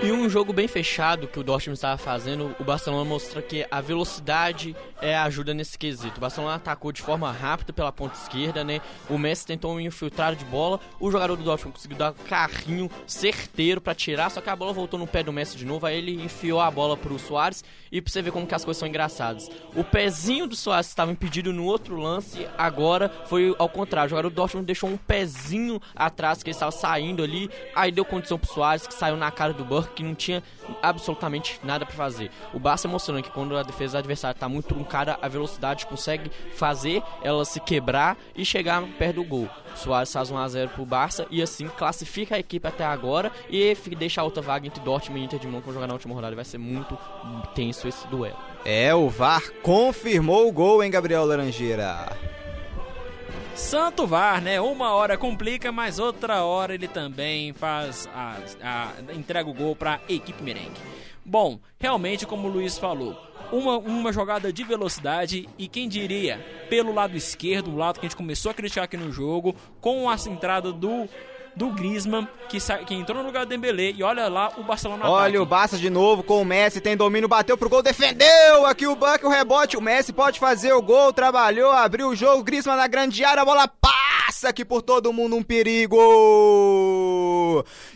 Speaker 2: E um jogo bem fechado que o Dortmund estava fazendo, o Barcelona mostra que a velocidade é ajuda nesse quesito. O Barcelona atacou de forma rápida pela ponta esquerda, né? O Messi tentou um infiltrado de bola, o jogador do Dortmund conseguiu dar um carrinho certeiro para tirar, só que a bola voltou no pé do Messi de novo, aí ele enfiou a bola pro Soares e pra você ver como que as coisas são engraçadas. O pezinho do Soares estava impedido no outro lance, agora foi ao contrário. O jogador do Dortmund deixou um pezinho atrás que ele estava saindo ali, aí deu condição pro Soares que saiu na cara do Burke que não tinha absolutamente nada para fazer. O Barça mostrando que quando a defesa adversária tá muito truncada, a velocidade consegue fazer ela se quebrar e chegar perto do gol. Soares faz 1 a 0 pro Barça e assim classifica a equipe até agora e deixa a outra vaga entre Dortmund e Inter de vão jogar na última rodada. Vai ser muito tenso esse duelo.
Speaker 1: É, o VAR confirmou o gol, hein, Gabriel Laranjeira?
Speaker 3: Santo VAR, né? Uma hora complica, mas outra hora ele também faz a, a entrega o gol para a equipe merengue. Bom, realmente como o Luiz falou, uma, uma jogada de velocidade e quem diria pelo lado esquerdo, o lado que a gente começou a criticar aqui no jogo, com a entrada do do Griezmann, que, que entrou no lugar do Dembélé, e olha lá o Barcelona
Speaker 1: Olha
Speaker 3: ataque.
Speaker 1: o Barça de novo com o Messi, tem domínio, bateu pro gol, defendeu aqui o Buck, o rebote, o Messi pode fazer o gol, trabalhou, abriu o jogo, Griezmann na grande área, a bola passa aqui por todo mundo, um perigo!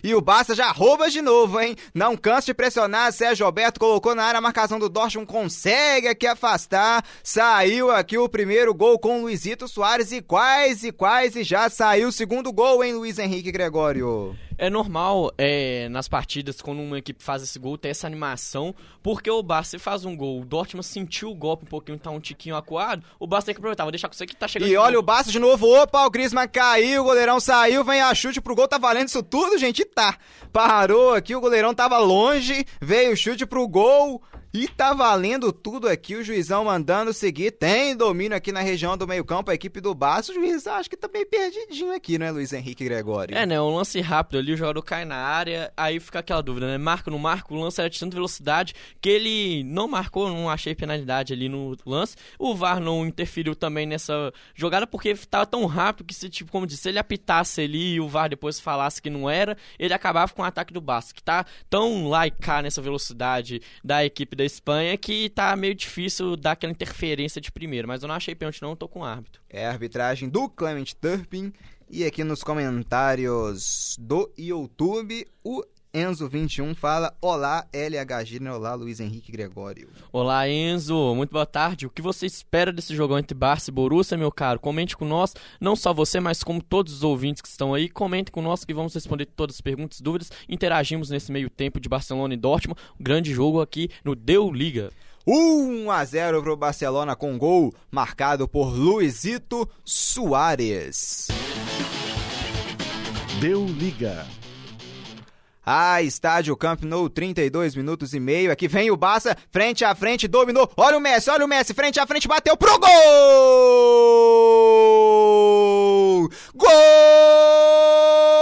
Speaker 1: E o Barça já rouba de novo, hein? Não cansa de pressionar, Sérgio Alberto colocou na área a marcação do Dortmund, consegue aqui afastar, saiu aqui o primeiro gol com o Luizito Soares e quase, quase já saiu o segundo gol, hein, Luiz Henrique Gregório?
Speaker 2: É normal é, nas partidas, quando uma equipe faz esse gol, ter essa animação, porque o Barça faz um gol, o Dortmund sentiu o golpe um pouquinho, tá um tiquinho acuado, o Barça tem que aproveitar, vou deixar com você que tá chegando.
Speaker 1: E olha o Barça de novo, opa, o Griezmann caiu, o goleirão saiu, vem a chute pro gol, tá valendo isso tudo, gente? E tá. Parou aqui, o goleirão tava longe, veio o chute pro gol. E tá valendo tudo aqui, o juizão mandando seguir. Tem domínio aqui na região do meio-campo, a equipe do Barça. O juiz acho que tá meio perdidinho aqui, né, Luiz Henrique Gregório?
Speaker 2: É, né? Um lance rápido ali, o jogador cai na área, aí fica aquela dúvida, né? Marca ou não marca? O lance era de tanta velocidade que ele não marcou, não achei penalidade ali no lance. O VAR não interferiu também nessa jogada porque tava tão rápido que, se, tipo, como disse, se ele apitasse ali e o VAR depois falasse que não era, ele acabava com o ataque do Barça, que tá tão lá e cá nessa velocidade da equipe da Espanha que tá meio difícil dar aquela interferência de primeiro, mas eu não achei pênalti não, tô com o árbitro.
Speaker 1: É a arbitragem do Clement Turpin e aqui nos comentários do YouTube, o Enzo21 fala: Olá, LHG, né? olá, Luiz Henrique Gregório.
Speaker 2: Olá, Enzo, muito boa tarde. O que você espera desse jogão entre Barça e Borussia, meu caro? Comente com nós, não só você, mas como todos os ouvintes que estão aí. Comente com nós que vamos responder todas as perguntas, dúvidas. Interagimos nesse meio tempo de Barcelona e Dortmund. Um grande jogo aqui no Deu Liga.
Speaker 1: 1 a 0 para o Barcelona com gol marcado por Luizito Soares.
Speaker 4: Deu liga.
Speaker 1: Ah, estádio Camp Nou, 32 minutos e meio. Aqui vem o Barça, frente a frente, dominou. Olha o Messi, olha o Messi, frente a frente, bateu pro gol! Gol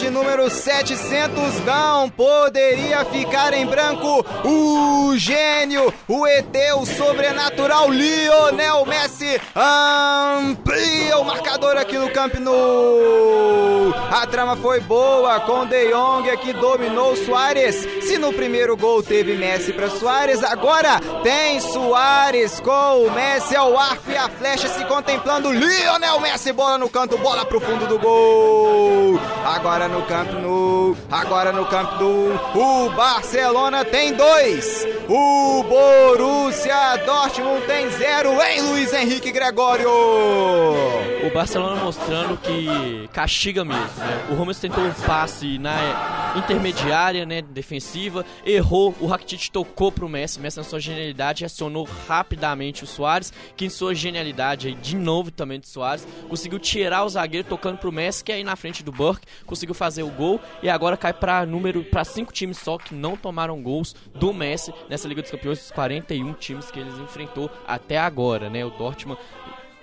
Speaker 1: de número 700 não poderia ficar em branco o gênio, o ET, o sobrenatural Lionel Messi amplia o marcador aqui no Camp Nou. A trama foi boa com De Jong que dominou Soares. Se no primeiro gol teve Messi para Soares, agora tem Soares com o Messi ao arco e a flecha se contemplando. Lionel Messi bola no canto, bola pro fundo do gol. Agora no Camp Nou, agora no Camp Nou, o Barcelona tem dois. O Borussia Dortmund tem zero em Luiz Henrique Gregório.
Speaker 2: O Barcelona mostrando que castiga mesmo, né? O Ramos tentou um passe na intermediária, né, defensiva, errou, o Rakitic tocou pro Messi, Messi na sua genialidade acionou rapidamente o Soares, que em sua genialidade aí, de novo também de Soares, conseguiu tirar o zagueiro tocando pro Messi, que é aí na frente do Burke, conseguiu fazer o gol e agora cai para número para cinco times só que não tomaram gols do Messi nessa Liga dos Campeões, dos 41 times que eles enfrentou até agora, né? O Dortmund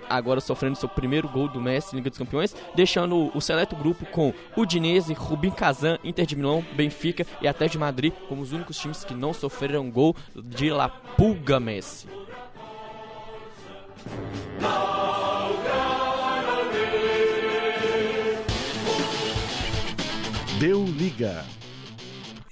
Speaker 2: agora sofrendo seu primeiro gol do Messi Liga dos Campeões, deixando o seleto grupo com Udinese, Rubin Kazan, Inter de Milão, Benfica e até de Madrid como os únicos times que não sofreram gol de La Pulga Messi.
Speaker 4: Deu liga.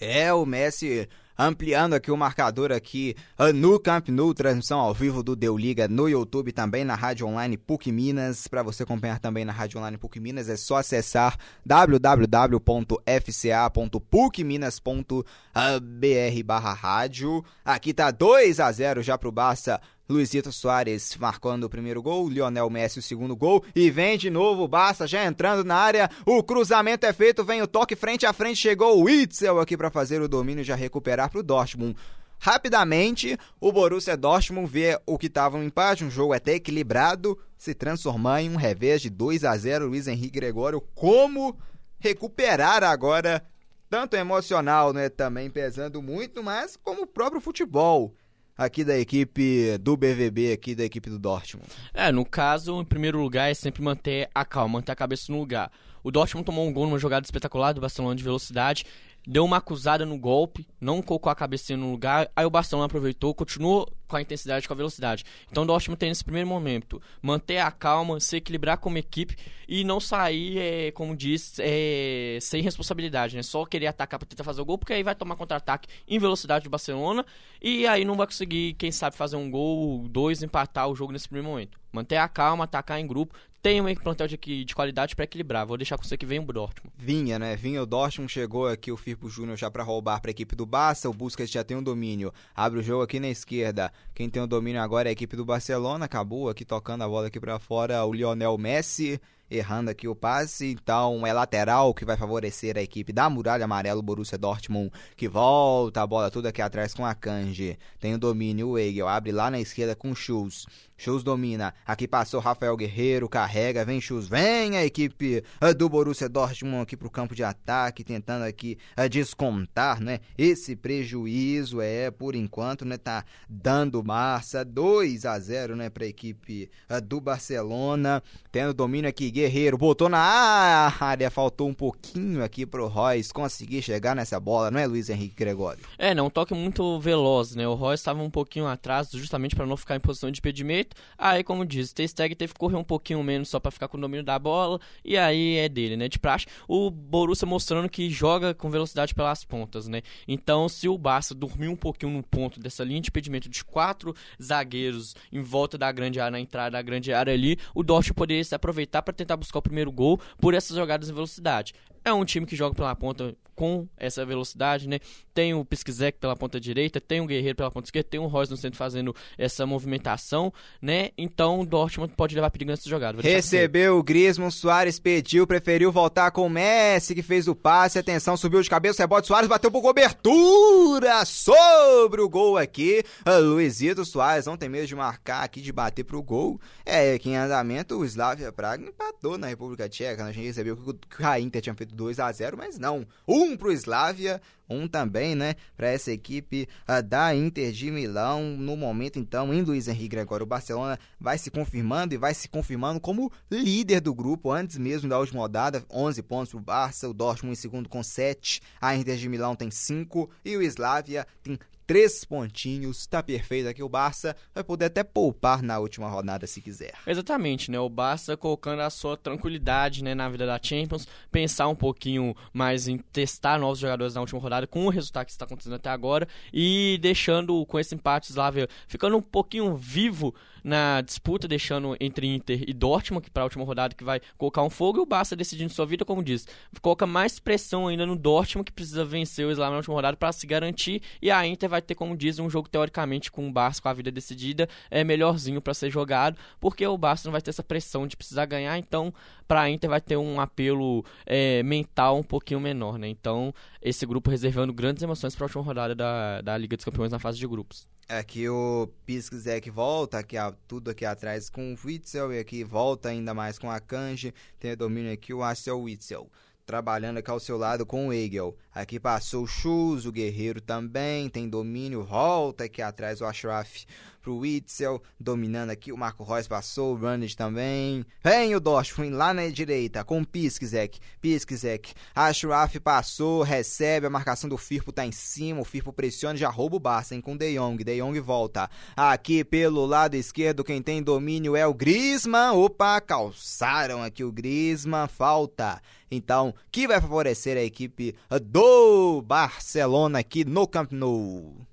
Speaker 1: É, o Messi ampliando aqui o marcador aqui uh, no Camp Nou, transmissão ao vivo do Deu Liga no YouTube, também na Rádio Online PUC Minas. Para você acompanhar também na Rádio Online PUC Minas, é só acessar www.fca.pucminas.br barra rádio. Aqui tá 2 a 0 já pro Barça Luizito Soares marcando o primeiro gol, Lionel Messi o segundo gol e vem de novo o Barça já entrando na área. O cruzamento é feito, vem o toque frente a frente, chegou o Itzel aqui para fazer o domínio já recuperar para o Dortmund. Rapidamente, o Borussia Dortmund vê o que estava um empate, um jogo até equilibrado, se transformar em um revés de 2 a 0 Luiz Henrique Gregório. Como recuperar agora, tanto emocional, né, também pesando muito, mas como o próprio futebol aqui da equipe do BVB, aqui da equipe do Dortmund?
Speaker 2: É, no caso, em primeiro lugar, é sempre manter a calma, manter a cabeça no lugar. O Dortmund tomou um gol numa jogada espetacular do Barcelona de velocidade, deu uma acusada no golpe, não colocou a cabecinha no lugar, aí o Barcelona aproveitou, continuou com a intensidade, com a velocidade. Então o Dortmund tem nesse primeiro momento manter a calma, se equilibrar como equipe e não sair, é, como diz, é, sem responsabilidade, né? Só querer atacar para tentar fazer o gol, porque aí vai tomar contra-ataque em velocidade do Barcelona e aí não vai conseguir, quem sabe, fazer um gol, dois, empatar o jogo nesse primeiro momento. Manter a calma, atacar em grupo, tem um plantel de, de qualidade para equilibrar. Vou deixar com você que vem o Dortmund.
Speaker 1: Vinha, né? Vinha o Dortmund, chegou aqui o Firpo Júnior já para roubar para a equipe do Barça. O Busquets já tem um domínio. Abre o jogo aqui na esquerda. Quem tem o domínio agora é a equipe do Barcelona. Acabou aqui tocando a bola aqui para fora o Lionel Messi errando aqui o passe, então é lateral que vai favorecer a equipe da Muralha Amarelo, Borussia Dortmund, que volta a bola toda aqui atrás com a Kanji. Tem o domínio, o Eigel abre lá na esquerda com o Schultz. Schultz domina, aqui passou Rafael Guerreiro, carrega, vem Schultz, vem a equipe uh, do Borussia Dortmund aqui pro campo de ataque, tentando aqui uh, descontar, né, esse prejuízo, é, por enquanto, né, tá dando massa, 2 a 0 né, pra equipe uh, do Barcelona, tendo domínio aqui, Guerreiro botou na área, faltou um pouquinho aqui pro Royce conseguir chegar nessa bola, não é, Luiz Henrique Gregório?
Speaker 2: É, não, um toque muito veloz, né? O Royce estava um pouquinho atrás, justamente para não ficar em posição de impedimento. Aí, como diz, o Testeg teve que correr um pouquinho menos só para ficar com o domínio da bola, e aí é dele, né? De praxe, o Borussia mostrando que joga com velocidade pelas pontas, né? Então, se o Barça dormir um pouquinho no ponto dessa linha de impedimento de quatro zagueiros em volta da grande área, na entrada da grande área ali, o Dortmund poderia se aproveitar para tentar tentar buscar o primeiro gol por essas jogadas em velocidade. É um time que joga pela ponta com essa velocidade, né? Tem o Pisquizek pela ponta direita, tem o Guerreiro pela ponta esquerda, tem o Royce no centro fazendo essa movimentação, né? Então o Dortmund pode levar perigo nessa jogada.
Speaker 1: Recebeu o Griezmann, Soares pediu, preferiu voltar com o Messi, que fez o passe, atenção, subiu de cabeça, rebote, Soares bateu por cobertura sobre o gol aqui. Luizito Soares não tem medo de marcar aqui, de bater pro gol. É, que em andamento o Slavia Praga empatou na República Tcheca, né? a gente recebeu que o Inter tinha feito sido 2 a 0 mas não. Um pro Slavia, um também, né, para essa equipe uh, da Inter de Milão. No momento, então, em Luiz Henrique Gregório, o Barcelona vai se confirmando e vai se confirmando como líder do grupo, antes mesmo da última rodada, 11 pontos pro Barça, o Dortmund em segundo com 7, a Inter de Milão tem 5 e o Slavia tem três pontinhos, tá perfeito aqui. O Barça vai poder até poupar na última rodada se quiser.
Speaker 2: Exatamente, né? O Barça colocando a sua tranquilidade né, na vida da Champions, pensar um pouquinho mais em testar novos jogadores na última rodada com o resultado que está acontecendo até agora e deixando com esse empate Slavia ficando um pouquinho vivo na disputa, deixando entre Inter e Dortmund, que para a última rodada que vai colocar um fogo, e o Barça decidindo sua vida, como diz, coloca mais pressão ainda no Dortmund, que precisa vencer o Slavia na última rodada para se garantir, e a Inter vai ter, como diz, um jogo teoricamente com o Barça com a vida decidida, é melhorzinho para ser jogado, porque o Barça não vai ter essa pressão de precisar ganhar, então para a Inter vai ter um apelo é, mental um pouquinho menor, né? Então, esse grupo reservando grandes emoções para a última rodada da, da Liga dos Campeões na fase de grupos.
Speaker 1: Aqui o Piskzek volta, aqui a, tudo aqui atrás com o Witzel, e aqui volta ainda mais com a Kanji, tem domínio aqui o Axel Witzel. Trabalhando aqui ao seu lado com o Egel. Aqui passou o Chus, o Guerreiro também, tem domínio, volta aqui atrás o Ashraf pro Witzel, dominando aqui, o Marco Reus passou, o Runnage também. Vem o Dortmund lá na direita, com o Piskzek, Piskzek, Ashraf passou, recebe, a marcação do Firpo tá em cima, o Firpo pressiona já rouba o Barça, hein, com De Jong, De Jong volta. Aqui pelo lado esquerdo, quem tem domínio é o Griezmann, opa, calçaram aqui o Griezmann, falta. Então, que vai favorecer a equipe do Barcelona aqui no Camp Nou.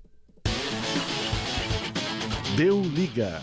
Speaker 4: Deu liga.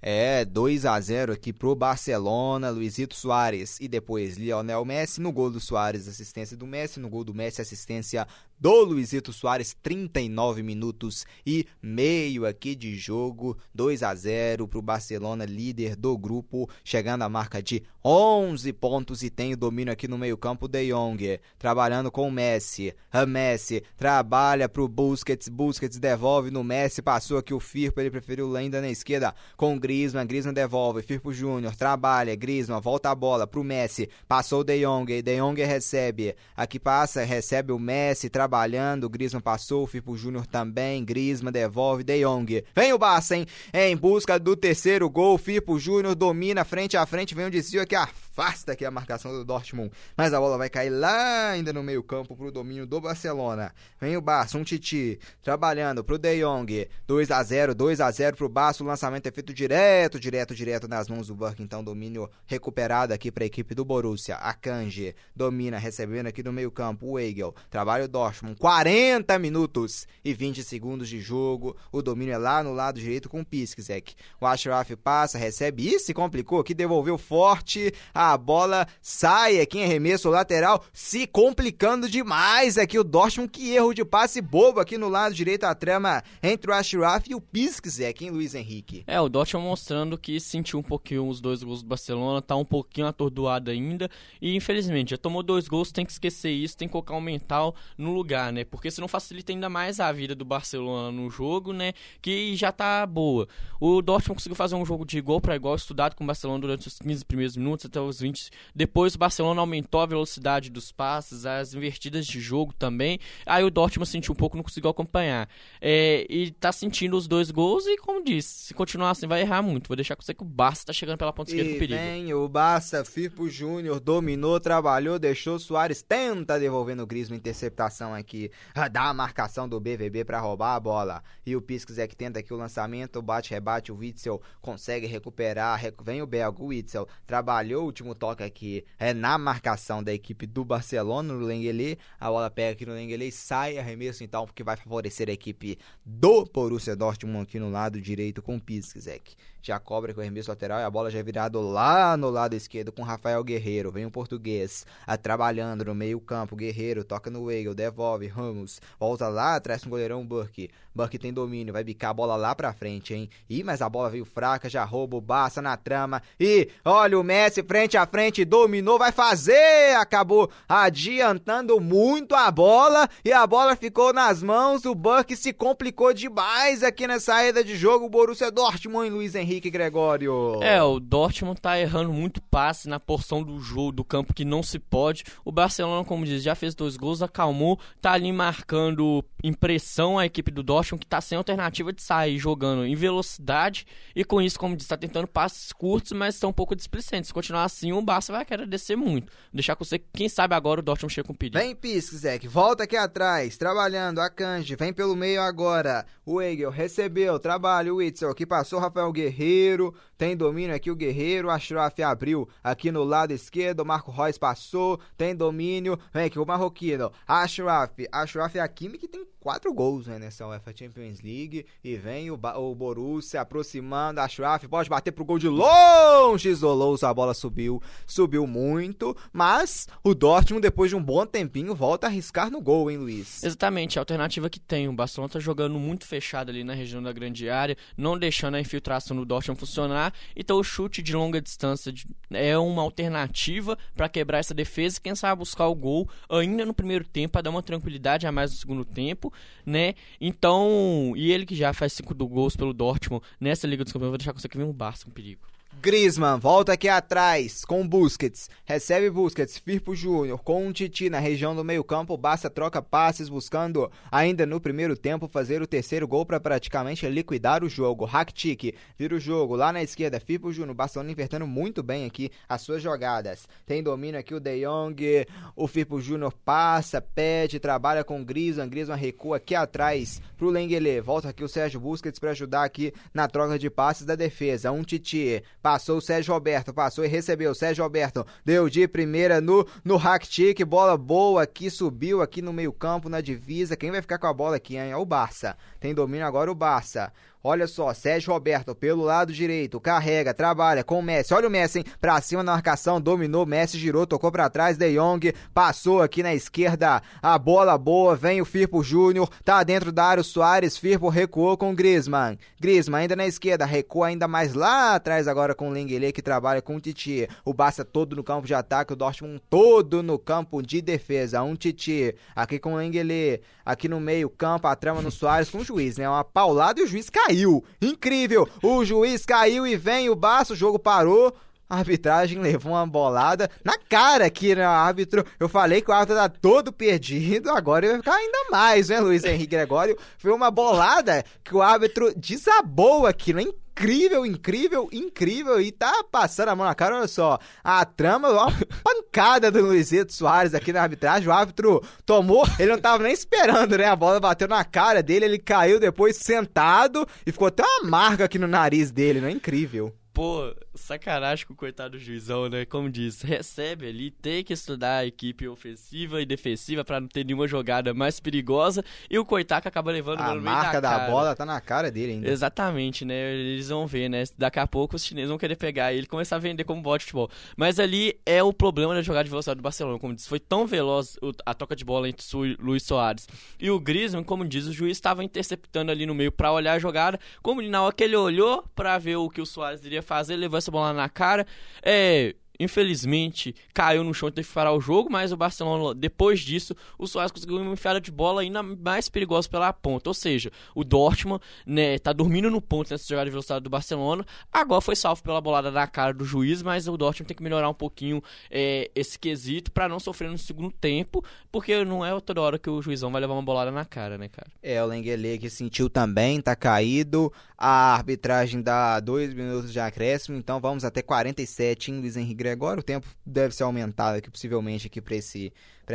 Speaker 1: É, 2 a 0 aqui pro Barcelona, Luizito Soares e depois Lionel Messi. No gol do Soares, assistência do Messi. No gol do Messi, assistência do Luizito Soares, 39 minutos e meio aqui de jogo, 2 a 0 para o Barcelona, líder do grupo, chegando à marca de 11 pontos e tem o domínio aqui no meio-campo De Jong, trabalhando com o Messi. A Messi trabalha para o Busquets, Busquets devolve no Messi, passou aqui o Firpo, ele preferiu Lenda na esquerda com Griezmann, Griezmann devolve, Firpo Júnior trabalha, Griezmann volta a bola para o Messi, passou o De Jong, De Jong recebe, aqui passa, recebe o Messi, trabalha trabalhando, Griezmann passou, Firpo Júnior também, Griezmann devolve, De Jong. Vem o Barça, hein? Em busca do terceiro gol, Firpo Júnior domina frente a frente, vem o desvio aqui, afasta aqui a marcação do Dortmund, mas a bola vai cair lá ainda no meio campo pro domínio do Barcelona. Vem o Barça, um Titi, trabalhando pro De Jong, 2 a 0 2 a 0 pro Barça, o lançamento é feito direto, direto, direto nas mãos do Burke, então domínio recuperado aqui para a equipe do Borussia. A Kanji domina, recebendo aqui no meio campo o Eigel, trabalha o Dortmund, Dortmund. 40 minutos e 20 segundos de jogo. O domínio é lá no lado direito com o Piskzek. O Ashraf passa, recebe e se complicou que devolveu forte. A bola sai aqui em arremesso lateral, se complicando demais aqui o Dortmund. Que erro de passe bobo aqui no lado direito a trama entre o Ashraf e o Piskzek, hein, Luiz Henrique?
Speaker 2: É, o Dortmund mostrando que sentiu um pouquinho os dois gols do Barcelona, tá um pouquinho atordoado ainda e infelizmente já tomou dois gols, tem que esquecer isso, tem que colocar o mental no lugar lugar, né? Porque senão facilita ainda mais a vida do Barcelona no jogo, né? Que já tá boa. O Dortmund conseguiu fazer um jogo de igual para igual, estudado com o Barcelona durante os 15 primeiros minutos até os 20. Depois o Barcelona aumentou a velocidade dos passes, as invertidas de jogo também. Aí o Dortmund sentiu um pouco, não conseguiu acompanhar. É, e tá sentindo os dois gols e, como disse, se continuar assim vai errar muito. Vou deixar com você que o Barça tá chegando pela ponta esquerda com perigo.
Speaker 1: Vem o Barça, Firpo Júnior dominou, trabalhou, deixou Soares, tenta devolver no Grisma interceptação aqui dá a marcação do BVB para roubar a bola. E o Piskzek tenta aqui o lançamento, bate-rebate, o Witzel consegue recuperar, vem o belga, o Witzel trabalhou o último toque aqui é na marcação da equipe do Barcelona no Lenglet, a bola pega aqui no Lenglet, sai arremesso então, porque vai favorecer a equipe do Borussia Dortmund aqui no lado direito com o Piskzek já cobra com o arremesso lateral e a bola já é virado lá no lado esquerdo com Rafael Guerreiro. Vem o português a, trabalhando no meio campo. Guerreiro toca no Weigel, devolve. Ramos volta lá atrás com o goleirão Burke. Burke tem domínio, vai bicar a bola lá pra frente, hein? Ih, mas a bola veio fraca, já rouba o Barça na trama. E olha o Messi frente a frente, dominou, vai fazer! Acabou adiantando muito a bola e a bola ficou nas mãos do Burke se complicou demais aqui na saída de jogo. O Borussia Dortmund e Luiz Henrique Gregório.
Speaker 2: É, o Dortmund tá errando muito passe na porção do jogo, do campo que não se pode. O Barcelona, como diz, já fez dois gols, acalmou, tá ali marcando impressão a equipe do Dortmund que tá sem alternativa de sair jogando em velocidade e com isso, como diz, tá tentando passes curtos, mas estão um pouco displicentes. Se continuar assim, o Barça vai querer descer muito. Deixar com você, quem sabe agora o Dortmund chega com pedido.
Speaker 1: Vem Pisque, Zé, volta aqui atrás, trabalhando, a Kanji, vem pelo meio agora. O Engel recebeu, trabalha o Witzel, que passou Rafael Guerreiro, tem domínio aqui o Guerreiro, a Schraf abriu aqui no lado esquerdo, o Marco Reus passou, tem domínio, vem aqui o Marroquino, a Schraf, a é a Kimi que tem quatro gols né, nessa UEFA Champions League. E vem o, o Borussia aproximando. A Schraff pode bater pro gol de longe. Isolou, a bola subiu. Subiu muito. Mas o Dortmund, depois de um bom tempinho, volta a arriscar no gol, hein, Luiz?
Speaker 2: Exatamente, a alternativa que tem. O Barcelona tá jogando muito fechado ali na região da grande área, não deixando a infiltração no Dortmund funcionar. Então o chute de longa distância é uma alternativa para quebrar essa defesa e quem sabe buscar o gol ainda no primeiro tempo, para dar uma tranquilidade a mais no segundo tempo né? Então, e ele que já faz cinco gols pelo Dortmund nessa Liga dos Campeões, vou deixar com você que vem um Barça um perigo.
Speaker 1: Griezmann volta aqui atrás com Busquets. Recebe Busquets, Firpo Júnior com um Titi na região do meio-campo. Basta troca passes buscando ainda no primeiro tempo fazer o terceiro gol para praticamente liquidar o jogo. Rakitic vira o jogo lá na esquerda. Firpo Júnior, Barcelona invertendo muito bem aqui as suas jogadas. Tem domínio aqui o De Jong. O Firpo Júnior passa, pede, trabalha com Griezmann. Griezmann recua aqui atrás pro Lengele. Volta aqui o Sérgio Busquets para ajudar aqui na troca de passes da defesa. Um Titi Passou o Sérgio Roberto, passou e recebeu. Sérgio Roberto deu de primeira no, no hack-tick. Bola boa aqui, subiu aqui no meio-campo, na divisa. Quem vai ficar com a bola aqui, hein? É o Barça. Tem domínio agora o Barça. Olha só, Sérgio Roberto pelo lado direito, carrega, trabalha com o Messi. Olha o Messi, hein? Pra cima na marcação, dominou, Messi girou, tocou para trás, De Jong passou aqui na esquerda. A bola boa, vem o Firpo Júnior, tá dentro da área o Soares, Firpo recuou com Griezmann. Griezmann ainda na esquerda, recua ainda mais lá atrás agora com o Lengele que trabalha com o Titi. O Barça todo no campo de ataque, o Dortmund todo no campo de defesa. Um Titi aqui com o Lengele, aqui no meio campo, a trama no Soares com o juiz, né? Uma paulada e o juiz caiu caiu. Incrível! O juiz caiu e vem o Baço, o jogo parou. A arbitragem levou uma bolada na cara aqui, né? árbitro. Eu falei que o árbitro tá todo perdido, agora vai ficar ainda mais, né, Luiz Henrique Gregório? Foi uma bolada que o árbitro desabou aqui, não é incrível, incrível, incrível. E tá passando a mão na cara, olha só. A trama, uma pancada do Luizito Soares aqui na arbitragem. O árbitro tomou, ele não tava nem esperando, né? A bola bateu na cara dele, ele caiu depois sentado e ficou até uma marca aqui no nariz dele, não é incrível?
Speaker 2: Pô, sacanagem com o coitado do juizão, né? Como diz, recebe ali, tem que estudar a equipe ofensiva e defensiva para não ter nenhuma jogada mais perigosa. E o coitado acaba levando
Speaker 1: a marca
Speaker 2: da,
Speaker 1: da bola tá na cara dele ainda.
Speaker 2: Exatamente, né? Eles vão ver, né? Daqui a pouco os chineses vão querer pegar ele e começar a vender como bote de futebol. Mas ali é o problema da jogada de velocidade do Barcelona. Como diz, foi tão veloz a troca de bola entre o Luiz Soares e o Griezmann, como diz, o juiz estava interceptando ali no meio para olhar a jogada. Como na hora que ele olhou para ver o que o Soares iria fazer, levou essa bola na cara. É, infelizmente, caiu no chão e teve que parar o jogo, mas o Barcelona, depois disso, o Soares conseguiu uma enfiada de bola ainda mais perigosa pela ponta. Ou seja, o Dortmund, né, tá dormindo no ponto nessa jogada de velocidade do Barcelona. Agora foi salvo pela bolada na cara do juiz, mas o Dortmund tem que melhorar um pouquinho é, esse quesito para não sofrer no segundo tempo, porque não é toda hora que o juizão vai levar uma bolada na cara, né, cara?
Speaker 1: É, o Lengele que sentiu também, tá caído. A arbitragem dá dois minutos de acréscimo, então vamos até 47 em Luiz Henrique agora o tempo deve ser aumentado aqui, possivelmente, aqui para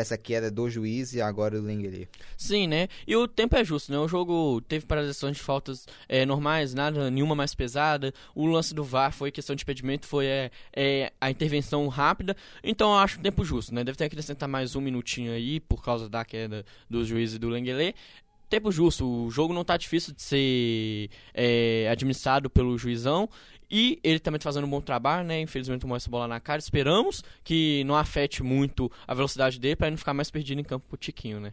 Speaker 1: essa queda do juiz e agora do Lengeli.
Speaker 2: Sim, né? E o tempo é justo, né? O jogo teve paralisações de faltas é, normais, nada, nenhuma mais pesada. O lance do VAR foi questão de impedimento, foi é, é, a intervenção rápida. Então eu acho o tempo justo, né? Deve ter que acrescentar mais um minutinho aí por causa da queda do juiz e do Lengele tempo justo. O jogo não tá difícil de ser é, administrado pelo juizão. E ele também está fazendo um bom trabalho, né? Infelizmente tomou essa bola na cara. Esperamos que não afete muito a velocidade dele para ele não ficar mais perdido em campo pro Tiquinho, né?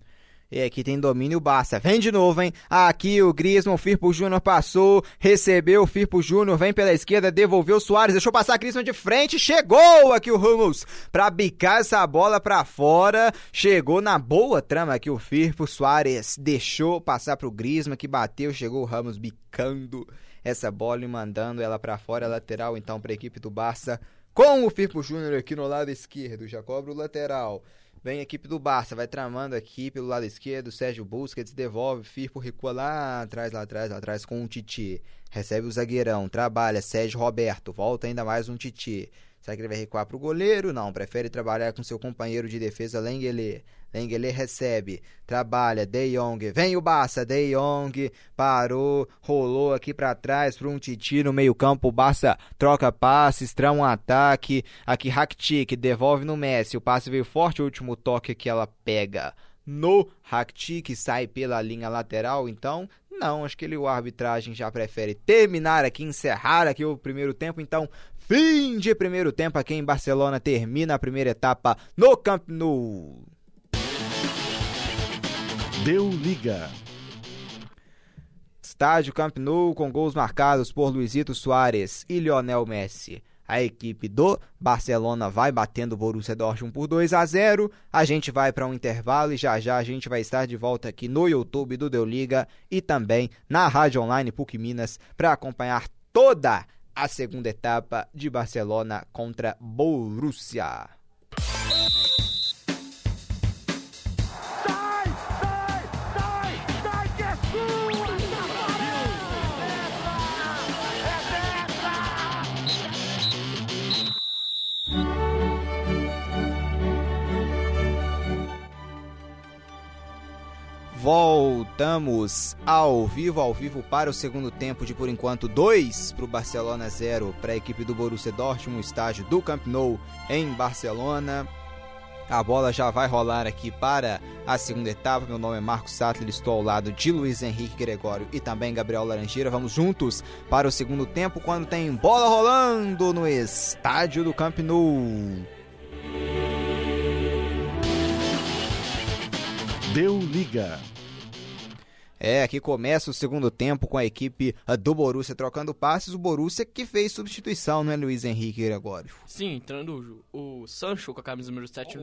Speaker 1: E aqui tem domínio Barça. Vem de novo, hein? Aqui o Griezmann, o Firpo Júnior passou, recebeu o Firpo Júnior, vem pela esquerda, devolveu o Soares, deixou passar Griezmann de frente, chegou aqui o Ramos pra bicar essa bola pra fora. Chegou na boa trama aqui o Firpo Soares, deixou passar pro Griezmann que bateu, chegou o Ramos bicando essa bola e mandando ela pra fora, lateral então pra equipe do Barça. Com o Firpo Júnior aqui no lado esquerdo, já cobra o lateral. Vem a equipe do Barça, vai tramando aqui pelo lado esquerdo, Sérgio Busquets devolve, Firpo recua lá atrás, lá atrás, lá atrás com o Titi. Recebe o zagueirão, trabalha, Sérgio Roberto, volta ainda mais um Titi. Será que ele vai recuar para o goleiro? Não, prefere trabalhar com seu companheiro de defesa Lengele. Lengele recebe, trabalha, De Jong, vem o Barça, De Jong, parou, rolou aqui para trás para um Titi no meio campo, o Barça troca passes, trama um ataque, aqui Rakitic devolve no Messi, o passe veio forte, o último toque que ela pega no Rakitic, sai pela linha lateral, então não, acho que ele, o arbitragem já prefere terminar aqui, encerrar aqui o primeiro tempo, então fim de primeiro tempo aqui em Barcelona, termina a primeira etapa no Camp Nou.
Speaker 4: Deu liga.
Speaker 1: Estádio Camp Nou com gols marcados por Luizito Soares e Lionel Messi. A equipe do Barcelona vai batendo o Borussia Dortmund por 2 a 0. A gente vai para um intervalo e já já a gente vai estar de volta aqui no YouTube do Deu Liga e também na Rádio Online PUC Minas para acompanhar toda a segunda etapa de Barcelona contra Borussia. Voltamos ao vivo, ao vivo para o segundo tempo de por enquanto 2 para o Barcelona 0 para a equipe do Borussia Dortmund, estádio do Camp Nou em Barcelona. A bola já vai rolar aqui para a segunda etapa. Meu nome é Marcos Sattler, estou ao lado de Luiz Henrique Gregório e também Gabriel Laranjeira. Vamos juntos para o segundo tempo quando tem bola rolando no estádio do Camp Nou.
Speaker 4: Deu liga.
Speaker 1: É, aqui começa o segundo tempo com a equipe do Borussia trocando passes. O Borussia que fez substituição, não é Luiz Henrique Gregório?
Speaker 2: Sim, entrando o, o Sancho com a camisa número 7.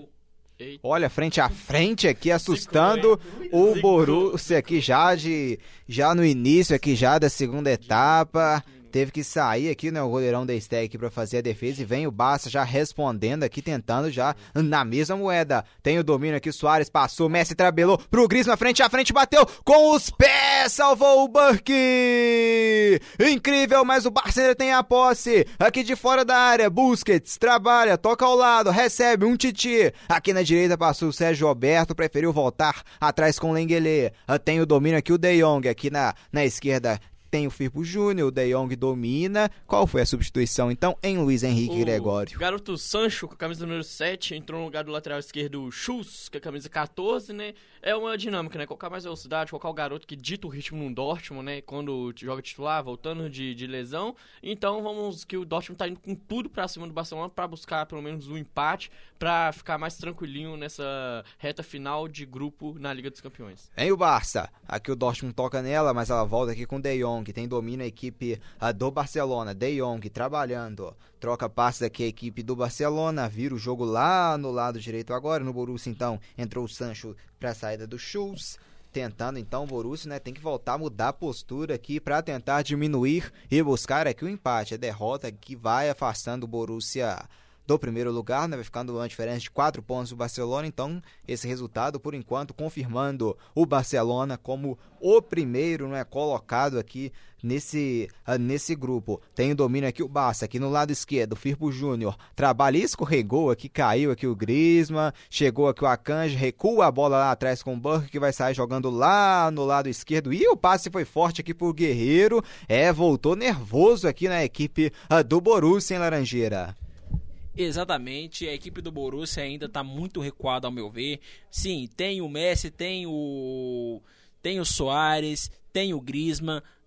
Speaker 2: Eita.
Speaker 1: Olha, frente a frente aqui, assustando o Borussia aqui já de já no início aqui já da segunda etapa. Teve que sair aqui, né, o goleirão da Steg pra fazer a defesa e vem o Barça já respondendo aqui, tentando já na mesma moeda. Tem o domínio aqui, Soares passou, Messi trabelou pro Griezmann, frente a frente, bateu com os pés, salvou o Burke! Incrível, mas o Barça ainda tem a posse. Aqui de fora da área, Busquets trabalha, toca ao lado, recebe um Titi. Aqui na direita passou o Sérgio Roberto, preferiu voltar atrás com o Lengele. Tem o domínio aqui, o De Jong, aqui na, na esquerda tem o Firpo Júnior, o De Jong domina. Qual foi a substituição, então, em Luiz Henrique
Speaker 2: O
Speaker 1: Gregório?
Speaker 2: garoto Sancho, com a camisa número 7, entrou no lugar do lateral esquerdo Schultz, com a camisa 14, né? É uma dinâmica, né? Colocar mais velocidade, colocar o garoto que dita o ritmo no Dortmund, né? Quando joga titular, voltando de, de lesão. Então, vamos que o Dortmund tá indo com tudo pra cima do Barcelona pra buscar pelo menos um empate, pra ficar mais tranquilinho nessa reta final de grupo na Liga dos Campeões.
Speaker 1: Vem o Barça. Aqui o Dortmund toca nela, mas ela volta aqui com o De Jong, tem domínio a equipe ah, do Barcelona. De Jong trabalhando. Troca passes aqui a equipe do Barcelona. Vira o jogo lá no lado direito agora. No Borussia, então, entrou o Sancho para a saída do Schultz. Tentando então o Borussia, né, tem que voltar a mudar a postura aqui para tentar diminuir e buscar aqui o empate. A derrota que vai afastando o Borussia do primeiro lugar, né? Vai ficando uma diferença de 4 pontos do Barcelona. Então, esse resultado, por enquanto, confirmando o Barcelona como o primeiro né, colocado aqui nesse, ah, nesse grupo. Tem o domínio aqui o Barça, aqui no lado esquerdo, o Firpo Júnior. Trabalha e escorregou aqui, caiu aqui o Griezmann. Chegou aqui o Akanji, recua a bola lá atrás com o Burke, que vai sair jogando lá no lado esquerdo. E o passe foi forte aqui pro Guerreiro. É, voltou nervoso aqui na equipe ah, do Borussia em Laranjeira.
Speaker 3: Exatamente, a equipe do Borussia ainda está muito recuada ao meu ver. Sim, tem o Messi, tem o tem o Soares, tem o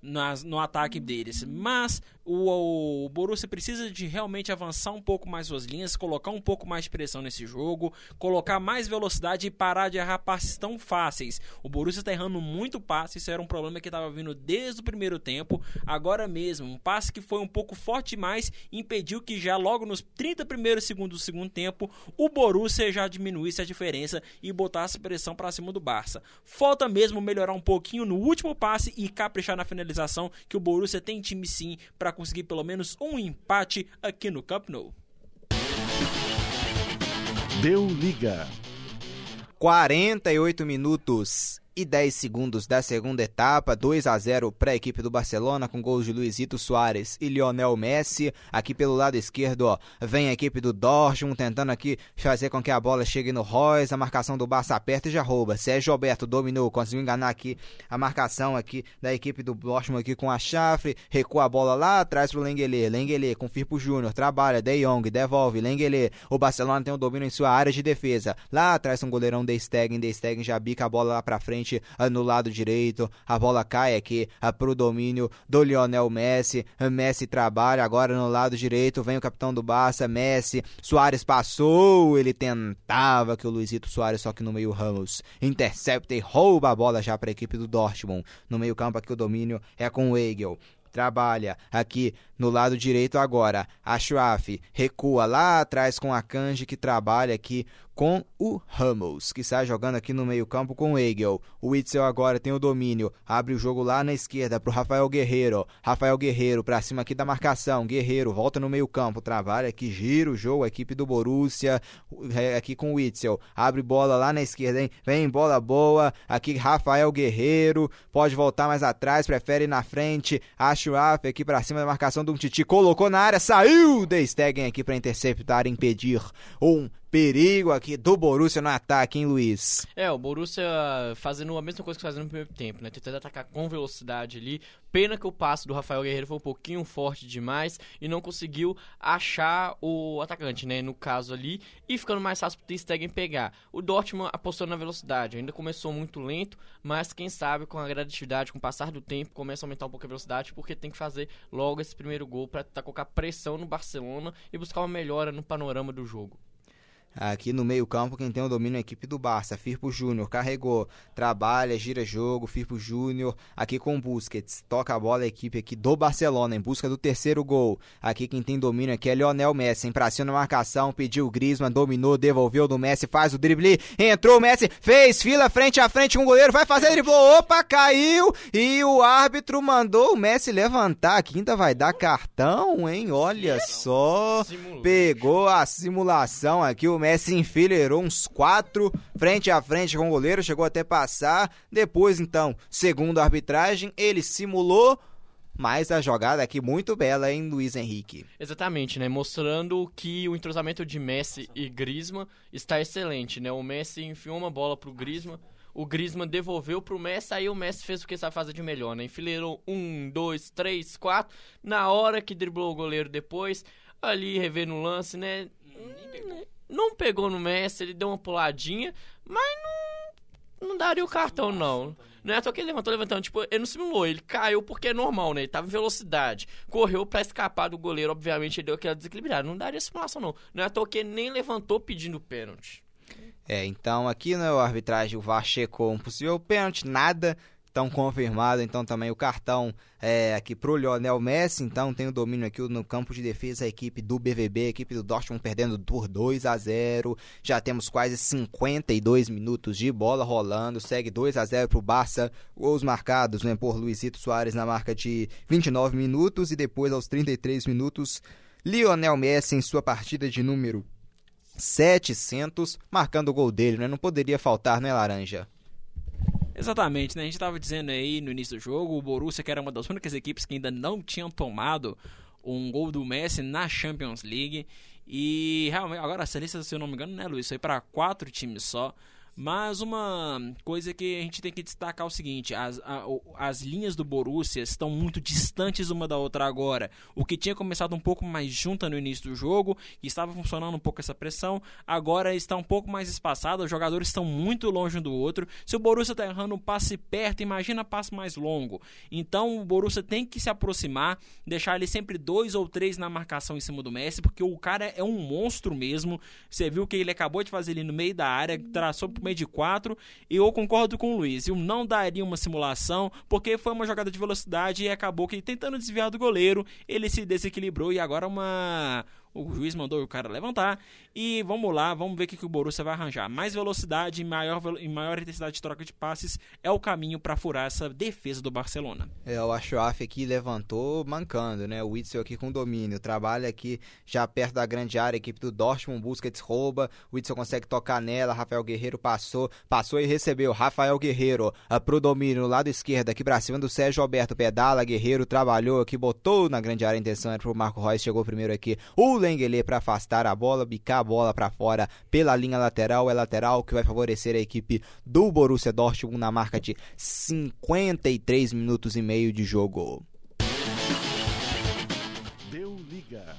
Speaker 3: nas, no ataque deles. Mas o, o Borussia precisa de realmente avançar um pouco mais suas linhas, colocar um pouco mais de pressão nesse jogo, colocar mais velocidade e parar de errar passes tão fáceis. O Borussia está errando muito passe, isso era um problema que estava vindo desde o primeiro tempo. Agora mesmo, um passe que foi um pouco forte demais impediu que já logo nos 30 primeiros segundos do segundo tempo o Borussia já diminuísse a diferença e botasse pressão para cima do Barça. Falta mesmo melhorar um pouquinho no último passe e caprichar na finalização, que o Borussia tem time sim para conseguir pelo menos um empate aqui no Camp Nou.
Speaker 4: Deu liga.
Speaker 1: 48 minutos e 10 segundos da segunda etapa, 2 a 0 para a equipe do Barcelona com gols de Luizito Soares e Lionel Messi. Aqui pelo lado esquerdo, ó, vem a equipe do Dortmund tentando aqui fazer com que a bola chegue no Royce, a marcação do Barça aperta e já rouba. Sérgio Alberto dominou, conseguiu enganar aqui a marcação aqui da equipe do Dortmund aqui com a Chafre, recua a bola lá atrás pro Lengele, Lengele com Firpo Júnior, trabalha, De Jong, devolve, Lengele. O Barcelona tem o domínio em sua área de defesa. Lá atrás um goleirão De Stegen, De Stegen já bica a bola lá pra frente frente, no lado direito. A bola cai aqui pro domínio do Lionel Messi. Messi trabalha agora no lado direito. Vem o capitão do Barça, Messi. Soares passou. Ele tentava que o Luizito Soares, só que no meio Ramos intercepta e rouba a bola já para a equipe do Dortmund. No meio campo aqui o domínio é com o Weigel trabalha aqui no lado direito agora. A Schwaf recua lá atrás com a Kanji que trabalha aqui com o Ramos, que está jogando aqui no meio-campo com o Hegel. O Witzel agora tem o domínio, abre o jogo lá na esquerda para o Rafael Guerreiro. Rafael Guerreiro para cima aqui da marcação. Guerreiro volta no meio-campo, trabalha aqui, gira o jogo, a equipe do Borussia é, aqui com o Witzel. Abre bola lá na esquerda, hein? Vem bola boa. Aqui Rafael Guerreiro pode voltar mais atrás, prefere ir na frente. Acho aqui para cima da marcação do Titi, colocou na área, saiu De Stegen aqui para interceptar, impedir um perigo aqui do Borussia no ataque, hein, Luiz?
Speaker 2: É, o Borussia fazendo a mesma coisa que fazendo no primeiro tempo, né? Tentando atacar com velocidade ali. Pena que o passe do Rafael Guerreiro foi um pouquinho forte demais e não conseguiu achar o atacante, né? No caso ali, e ficando mais fácil pro Stegen pegar. O Dortmund apostou na velocidade, ainda começou muito lento, mas quem sabe com a gradatividade, com o passar do tempo, começa a aumentar um pouco a velocidade, porque tem que fazer logo esse primeiro gol para tentar colocar pressão no Barcelona e buscar uma melhora no panorama do jogo.
Speaker 1: Aqui no meio-campo, quem tem o domínio é a equipe do Barça. Firpo Júnior carregou, trabalha, gira jogo. Firpo Júnior aqui com Busquets. Toca a bola a equipe aqui do Barcelona em busca do terceiro gol. Aqui quem tem domínio aqui é Lionel Messi. Em pra cima na marcação, pediu o Griezmann, dominou, devolveu do Messi, faz o drible. Entrou o Messi, fez fila frente a frente com o goleiro, vai fazer drible. Opa, caiu! E o árbitro mandou o Messi levantar. A quinta vai dar cartão, hein? Olha só. Pegou a simulação aqui. O Messi enfileirou uns quatro frente a frente com o goleiro, chegou até passar. Depois, então, segundo a arbitragem, ele simulou. Mas a jogada aqui muito bela em Luiz Henrique.
Speaker 2: Exatamente, né? Mostrando que o entrosamento de Messi e Griezmann está excelente, né? O Messi enfiou uma bola pro Griezmann, o Griezmann devolveu pro Messi, aí o Messi fez o que sabe fazer de melhor, né? Enfileirou um, dois, três, quatro. Na hora que driblou o goleiro depois, ali revendo o lance, né? Não pegou no Messi, ele deu uma puladinha, mas não, não daria o cartão, não. Não é à toa que ele levantou levantando. Tipo, ele não simulou, ele caiu porque é normal, né? Ele tava em velocidade. Correu para escapar do goleiro, obviamente ele deu aquela desequilibrada. Não daria simulação, não. Não é à toa que ele nem levantou pedindo pênalti.
Speaker 1: É, então aqui no né, arbitragem o VAR checou um possível pênalti, nada Então confirmado, então também o cartão é, aqui pro Lionel Messi, então tem o domínio aqui no campo de defesa a equipe do BVB, a equipe do Dortmund perdendo por 2 a 0. Já temos quase 52 minutos de bola rolando, segue 2 a 0 pro Barça. Gols marcados, né, por Luizito Soares na marca de 29 minutos e depois aos 33 minutos Lionel Messi em sua partida de número 700, marcando o gol dele, né? Não poderia faltar, né, Laranja?
Speaker 3: Exatamente, né? A gente estava dizendo aí no início do jogo, o Borussia que era uma das únicas equipes que ainda não tinham tomado um gol do Messi na Champions League. E realmente, agora a lista, se eu não me engano, né, Luiz? Foi para quatro times só. Mas uma coisa que a gente tem que destacar é o seguinte: as, a, as linhas do Borussia estão muito distantes uma da outra agora. O que tinha começado um pouco mais junta no início do jogo, e estava funcionando um pouco essa pressão, agora está um pouco mais espaçado, os jogadores estão muito longe um do outro. Se o Borussia está errando um passe perto, imagina passe mais longo. Então o Borussia tem que se aproximar, deixar ele sempre dois ou três na marcação em cima do Messi, porque o cara é um monstro mesmo. Você viu que ele acabou de fazer ali no meio da área, traçou meio de quatro, e eu concordo com o Luiz. Eu não daria uma simulação, porque foi uma jogada de velocidade e acabou que tentando desviar do goleiro, ele se desequilibrou e agora uma o juiz mandou o cara levantar. E vamos lá, vamos ver o que, que o Borussia vai arranjar. Mais velocidade e maior, e maior intensidade de troca de passes é o caminho para furar essa defesa do Barcelona.
Speaker 1: É, o Achuaf aqui levantou mancando, né? O Witzel aqui com domínio. Trabalha aqui já perto da grande área. A equipe do Dortmund busca, desrouba. O Witzel consegue tocar nela. Rafael Guerreiro passou. Passou e recebeu. Rafael Guerreiro uh, pro domínio, lado esquerdo, aqui pra cima do Sérgio Alberto. Pedala, Guerreiro trabalhou aqui, botou na grande área. A intenção era pro Marco Reus. Chegou primeiro aqui. O Lengele para afastar a bola, bicar a bola para fora pela linha lateral. É lateral que vai favorecer a equipe do Borussia Dortmund na marca de 53 minutos e meio de jogo.
Speaker 4: Deu liga.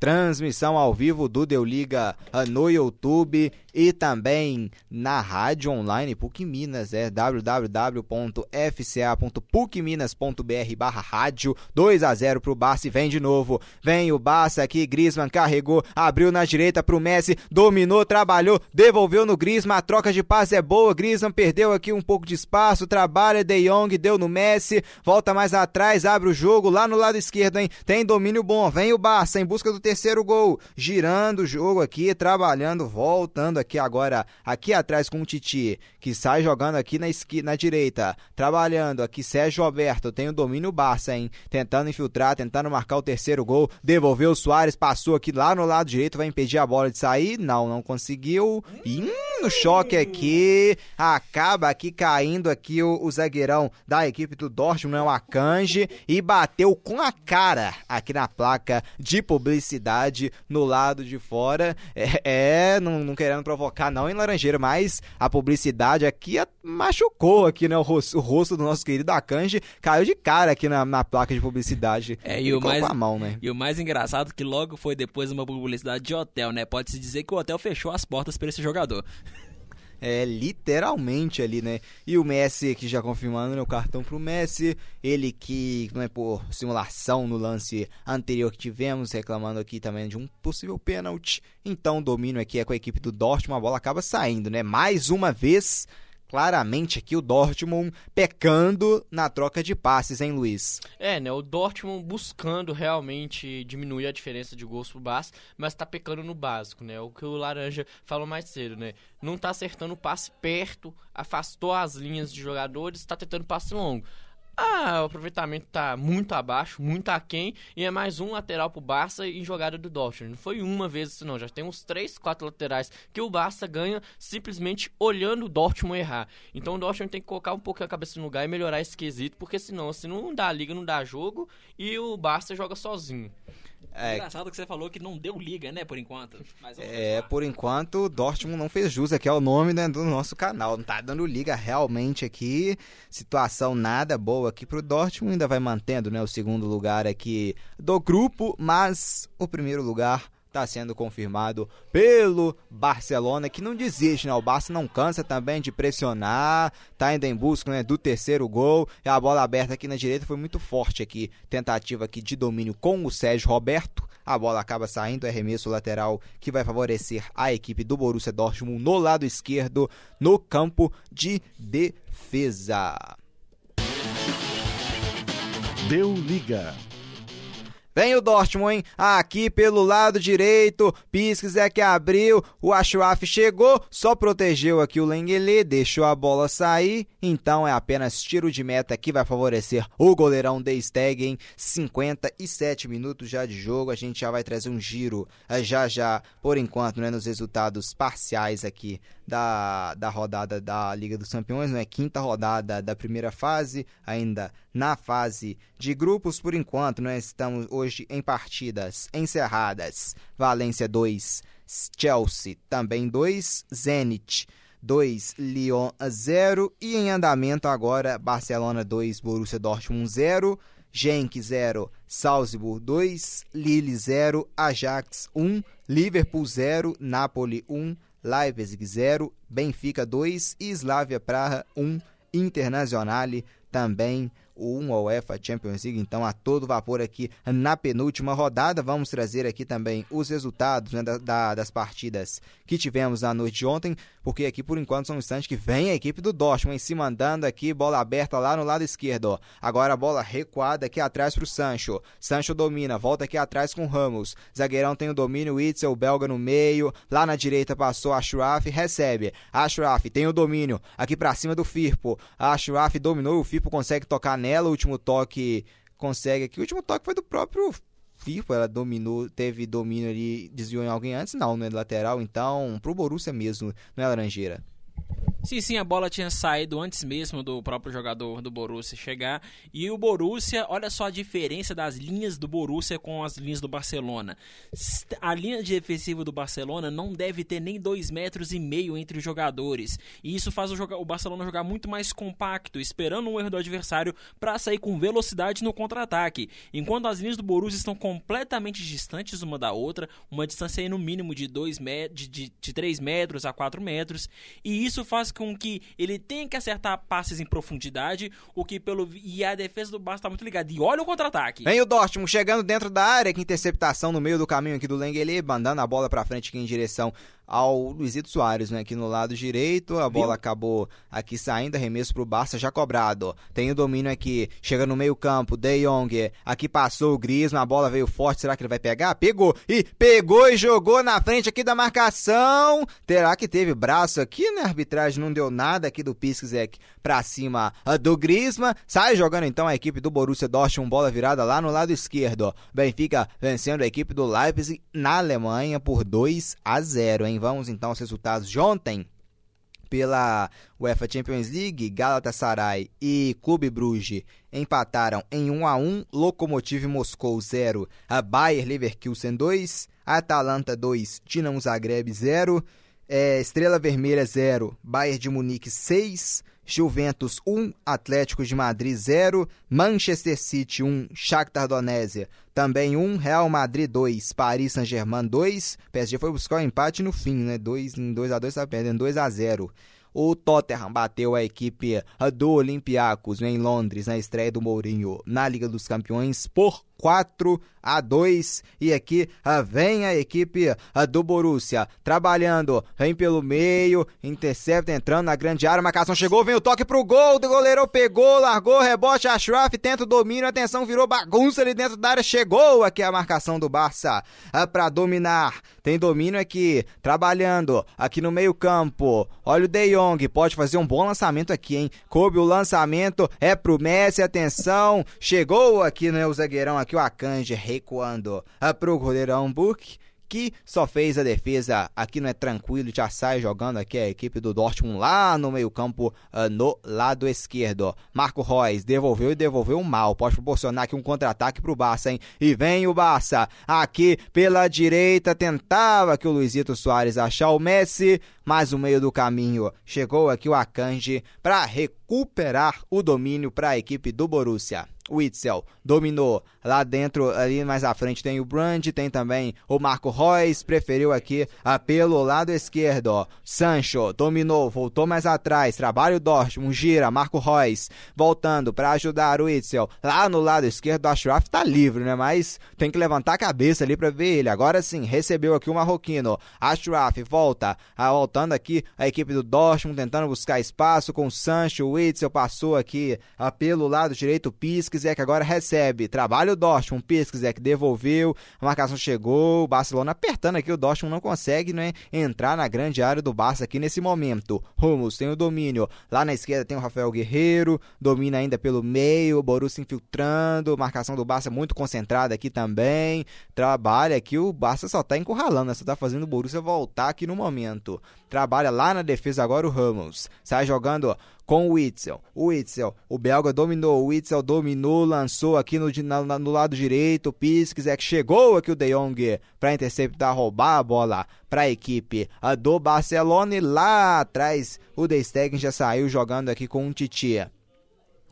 Speaker 1: Transmissão ao vivo do Deu Liga no YouTube e também na rádio online PUC Minas, é www.fca.pucminas.br barra rádio, 2 a 0 pro Barça e vem de novo, vem o Barça aqui, Griezmann carregou, abriu na direita pro Messi, dominou, trabalhou, devolveu no Griezmann, a troca de passe é boa, Griezmann perdeu aqui um pouco de espaço, trabalha De Jong, deu no Messi, volta mais atrás, abre o jogo lá no lado esquerdo, hein, tem domínio bom, vem o Barça em busca do terceiro gol, girando o jogo aqui, trabalhando, voltando aqui agora, aqui atrás com o Titi, que sai jogando aqui na esquina, na direita, trabalhando aqui Sérgio Alberto, tem o domínio Barça, hein? Tentando infiltrar, tentando marcar o terceiro gol, devolveu o Soares, passou aqui lá no lado direito, vai impedir a bola de sair, não, não conseguiu. E hum, no choque aqui, acaba aqui caindo aqui o, o zagueirão da equipe do Dortmund, é o Akanji, e bateu com a cara aqui na placa de publicidade no lado de fora. É, é não, não querendo provocar não em Laranjeira, mas a publicidade aqui machucou aqui, né? O rosto, o rosto do nosso querido Akanji caiu de cara aqui na, na placa de publicidade.
Speaker 3: É, e o, mais, mão, né? e o mais engraçado é que logo foi depois uma publicidade de hotel, né? Pode-se dizer que o hotel fechou as portas para esse jogador.
Speaker 1: É, literalmente ali, né? E o Messi que já confirmando né, o cartão pro Messi, ele que, não é por simulação no lance anterior que tivemos, reclamando aqui também de um possível pênalti. Então o domínio aqui é com a equipe do Dortmund, a bola acaba saindo, né? Mais uma vez claramente aqui o Dortmund pecando na troca de passes, hein, Luiz?
Speaker 2: É, né? O Dortmund buscando realmente diminuir a diferença de gols pro Barça, mas tá pecando no básico, né? O que o Laranja falou mais cedo, né? Não tá acertando o passe perto, afastou as linhas de jogadores, tá tentando passe longo. Ah, o aproveitamento tá muito abaixo, muito aquém, e é mais um lateral pro Barça em jogada do Dortmund. Não foi uma vez isso não, já tem uns 3, 4 laterais que o Barça ganha simplesmente olhando o Dortmund errar. Então o Dortmund tem que colocar um pouco a cabeça no lugar e melhorar esse quesito, porque senão, se não dá liga, não dá jogo, e o Barça joga sozinho.
Speaker 3: É engraçado que você falou que não deu liga, né, por enquanto.
Speaker 1: é, por enquanto, Dortmund não fez jus, aqui é o nome né, do nosso canal. Não tá dando liga realmente aqui. Situação nada boa aqui pro Dortmund. Ainda vai mantendo né, o segundo lugar aqui do grupo, mas o primeiro lugar está sendo confirmado pelo Barcelona, que não desiste, né? O Barça não cansa também de pressionar, tá ainda em busca né, do terceiro gol. E a bola aberta aqui na direita foi muito forte aqui, tentativa aqui de domínio com o Sérgio Roberto. A bola acaba saindo, é arremesso lateral que vai favorecer a equipe do Borussia Dortmund no lado esquerdo, no campo de defesa.
Speaker 4: Deu liga.
Speaker 1: Vem o Dortmund, hein? Aqui pelo lado direito. Pisques é que abriu. O Ashraf chegou. Só protegeu aqui o Lengele. Deixou a bola sair. Então é apenas tiro de meta que vai favorecer o goleirão De Stegen. 57 minutos já de jogo. A gente já vai trazer um giro eh, já já, por enquanto, né, nos resultados parciais aqui da, da rodada da Liga dos Campeões, é Quinta rodada da primeira fase, ainda na fase de grupos por enquanto, né? Estamos hoje em partidas encerradas. Valência 2, Chelsea também 2, Zenit 2, Lyon 0 e em andamento agora Barcelona 2, Borussia Dortmund 0, Genk 0, Salzburg 2, Lille 0, Ajax 1, Liverpool 0, Napoli 1, Leipzig 0, Benfica 2 e Slavia Praha 1, Internazionale também um UEFA Champions League, então a todo vapor aqui na penúltima rodada. Vamos trazer aqui também os resultados né, da, da, das partidas que tivemos na noite de ontem, porque aqui por enquanto são instantes que vem a equipe do Dortmund em cima andando aqui, bola aberta lá no lado esquerdo. Agora a bola recuada aqui atrás para o Sancho. Sancho domina, volta aqui atrás com Ramos. Zagueirão tem o domínio, Itzel, belga no meio. Lá na direita passou Ashraf, recebe. Ashraf tem o domínio aqui para cima do Firpo. Ashraf dominou o Firpo consegue tocar nela. O último toque consegue aqui. O último toque foi do próprio Firpo, ela dominou, teve domínio ali, desviou em alguém antes, não, no lateral, então pro Borussia mesmo, não é Laranjeira.
Speaker 3: Sim, sim, a bola tinha saído antes mesmo do próprio jogador do Borussia chegar. E o Borussia, olha só a diferença das linhas do Borussia com as linhas do Barcelona. A linha de defensiva do Barcelona não deve ter nem dois metros e meio entre os jogadores. E isso faz o, o Barcelona jogar muito mais compacto, esperando um erro do adversário para sair com velocidade no contra-ataque. Enquanto as linhas do Borussia estão completamente distantes uma da outra, uma distância aí no mínimo de, dois de, de, de 3 metros a 4 metros. E isso faz com que ele tenha que acertar passes em profundidade, o que pelo e a defesa do Barça tá muito ligada. E olha o contra-ataque.
Speaker 1: Vem o Dortmund chegando dentro da área, que interceptação no meio do caminho aqui do Lengele, mandando a bola para frente aqui em direção ao Luizito Soares, né? Aqui no lado direito, a bola Viu? acabou aqui saindo, arremesso pro Barça já cobrado. Tem o domínio aqui, chega no meio campo, De Jong, aqui passou o Griezmann, a bola veio forte, será que ele vai pegar? Pegou, e pegou e jogou na frente aqui da marcação. Terá que teve braço aqui, né? A arbitragem não deu nada aqui do Piszczek pra cima ah, do Griezmann. Sai jogando então a equipe do Borussia Dortmund, bola virada lá no lado esquerdo. Benfica vencendo a equipe do Leipzig na Alemanha por 2 a 0, hein? Vamos então aos resultados de ontem. Pela UEFA Champions League, Galatasaray e Clube Bruges empataram em 1 a 1, Lokomotiv Moscou 0, a Bayer Leverkusen 2, Atalanta 2, Dinamo Zagreb 0, é, Estrela Vermelha 0, Bayern de Munique 6, Juventus 1, Atlético de Madrid 0, Manchester City 1, Shakhtar Donetsk também 1, Real Madrid 2, Paris Saint-Germain 2. PSG foi buscar o um empate no fim, né? 2 em 2 a 2 tá perdendo 2 a 0. O Tottenham bateu a equipe do Olympiacos em Londres na estreia do Mourinho na Liga dos Campeões por 4 a 2 e aqui uh, vem a equipe uh, do Borussia trabalhando, vem pelo meio, intercepta entrando na grande área, marcação chegou, vem o toque pro gol, o goleiro pegou, largou, rebote, Ashraf tenta o domínio, atenção, virou bagunça ali dentro da área, chegou aqui a marcação do Barça uh, para dominar, tem domínio aqui, trabalhando aqui no meio campo, olha o De Jong, pode fazer um bom lançamento aqui, hein, coube o lançamento, é pro Messi, atenção, chegou aqui, né, o zagueirão aqui, o Akanji recuando pro goleirão Burke que só fez a defesa aqui não é tranquilo, já sai jogando aqui a equipe do Dortmund lá no meio-campo, uh, no lado esquerdo. Marco Reus devolveu e devolveu mal. Pode proporcionar aqui um contra-ataque pro Barça, hein? E vem o Barça aqui pela direita, tentava que o Luizito Soares achar o Messi, mas no meio do caminho chegou aqui o Akanji para recuperar o domínio para a equipe do Borussia. Witzel dominou lá dentro, ali mais à frente tem o Brand, tem também o Marco Reus, preferiu aqui a pelo lado esquerdo. Sancho dominou, voltou mais atrás, trabalha o Dortmund, gira, Marco Reus voltando para ajudar o Witzel. Lá no lado esquerdo, o Ashraf tá livre, né? Mas tem que levantar a cabeça ali para ver ele. Agora sim, recebeu aqui o Marroquino. Ashraf volta, a, voltando aqui a equipe do Dortmund tentando buscar espaço com o Sancho, o Witzel passou aqui a pelo lado direito, Pisques que agora recebe. Trabalha o Dortmund. que devolveu. A marcação chegou. O Barcelona apertando aqui. O Dortmund não consegue né, entrar na grande área do Barça aqui nesse momento. Rumos tem o domínio. Lá na esquerda tem o Rafael Guerreiro. Domina ainda pelo meio. O Borussia infiltrando. Marcação do Barça muito concentrada aqui também. Trabalha aqui. O Barça só tá encurralando. Né? Só tá fazendo o Borussia voltar aqui no momento. Trabalha lá na defesa agora o Ramos. Sai jogando com o Witzel. O Witzel, o belga dominou, o Witzel dominou, lançou aqui no, na, no lado direito, Pisques é que chegou aqui o De Jong para interceptar, roubar a bola para a equipe do Barcelona e lá atrás o De Stegen já saiu jogando aqui com um Titia.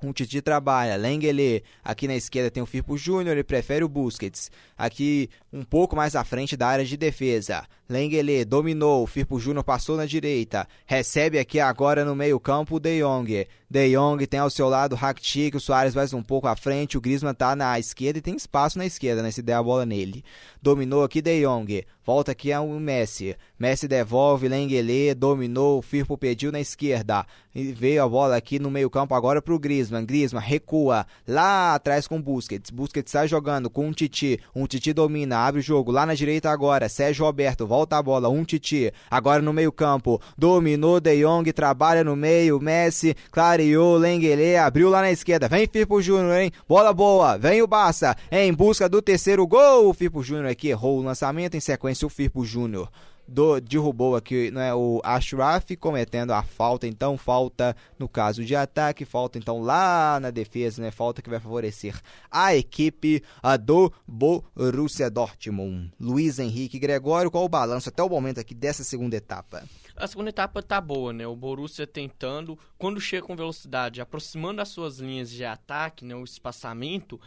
Speaker 1: Um Titi trabalha, Lengele, aqui na esquerda tem o Firpo Júnior, ele prefere o Busquets. Aqui um pouco mais à frente da área de defesa. Lengele dominou, Firpo Júnior passou na direita. Recebe aqui agora no meio-campo o De Jong. De Jong tem ao seu lado o Rakitic, o Soares mais um pouco à frente, o Griezmann tá na esquerda e tem espaço na esquerda, né, se der a bola nele. Dominou aqui De Jong, volta aqui ao Messi. Messi devolve, Lengele dominou, o Firpo pediu na esquerda. E veio a bola aqui no meio-campo agora pro Griezmann. Griezmann recua lá atrás com Busquets. Busquets sai jogando com um Titi. Um Titi domina, abre o jogo lá na direita agora. Sérgio Roberto volta a bola, um Titi. Agora no meio-campo, dominou De Jong, trabalha no meio. Messi, clareou, Lengele abriu lá na esquerda. Vem Firpo Júnior, hein? Bola boa, vem o Barça em busca do terceiro gol. O Firpo Júnior aqui errou o lançamento, em sequência o Firpo Júnior do, derrubou aqui né, o Ashraf cometendo a falta, então falta no caso de ataque, falta então lá na defesa, né, falta que vai favorecer a equipe a do Borussia Dortmund. Luiz Henrique Gregório, qual o balanço até o momento aqui dessa segunda etapa?
Speaker 2: A segunda etapa tá boa, né? O Borussia tentando, quando chega com velocidade, aproximando as suas linhas de ataque, né, o espaçamento,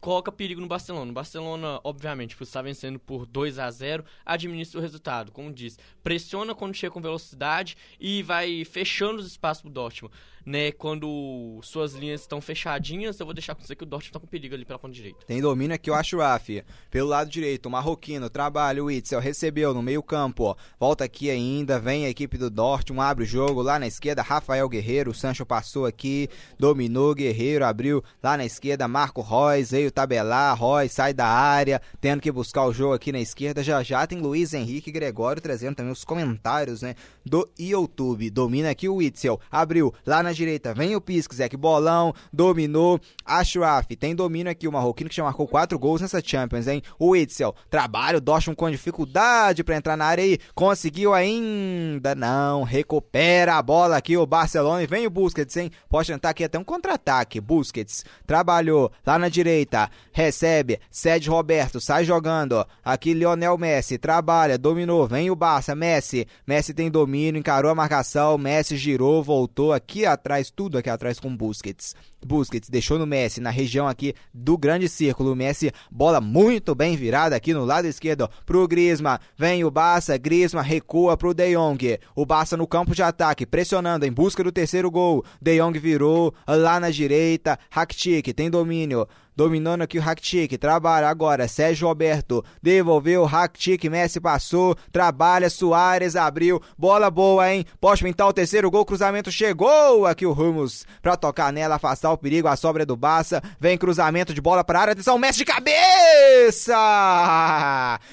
Speaker 2: coloca perigo no Barcelona. O Barcelona, obviamente, estar vencendo por 2 a 0 administra o resultado. Como diz, pressiona quando chega com velocidade e vai fechando os espaços do Dortmund né, quando suas linhas estão fechadinhas, eu vou deixar você que o Dortmund está com perigo ali pela ponta direita.
Speaker 1: Tem domínio aqui o Ashraf. Pelo lado direito, o Marroquino, trabalha, o Itzel recebeu no meio campo, volta aqui ainda, vem a equipe do Dortmund, abre o jogo lá na esquerda, Rafael Guerreiro, o Sancho passou aqui, dominou, Guerreiro abriu lá na esquerda, Marco Reus, veio tabelar, Reus sai da área, tendo que buscar o jogo aqui na esquerda, já já tem Luiz Henrique Gregório trazendo também os comentários, né, do YouTube. Domina aqui o Itzel, abriu lá na direita, vem o Piskzek, bolão, dominou, Ashraf, tem domínio aqui, o Marroquino que já marcou quatro gols nessa Champions, hein? O Itzel, trabalho, Dortmund com dificuldade para entrar na área aí, conseguiu ainda, não, recupera a bola aqui o Barcelona e vem o Busquets, hein? Pode tentar aqui até um contra-ataque, Busquets, trabalhou, lá na direita, recebe, cede Roberto, sai jogando, aqui Lionel Messi, trabalha, dominou, vem o Barça, Messi, Messi tem domínio, encarou a marcação, Messi girou, voltou aqui atrás atrás, tudo aqui atrás com Busquets. Busquets deixou no Messi, na região aqui do grande círculo. O Messi, bola muito bem virada aqui no lado esquerdo pro Griezmann. Vem o Barça, Griezmann recua pro De Jong. O Barça no campo de ataque, pressionando em busca do terceiro gol. De Jong virou lá na direita. Rakitic tem domínio. Dominando aqui o Rakitic, trabalha agora, Sérgio Roberto, devolveu, Rakitic, Messi passou, trabalha, Soares abriu, bola boa, hein? Pode pintar o terceiro gol, cruzamento chegou aqui o Ramos pra tocar nela, afastar o perigo, a sobra é do Barça, vem cruzamento de bola pra área, atenção, Messi de cabeça!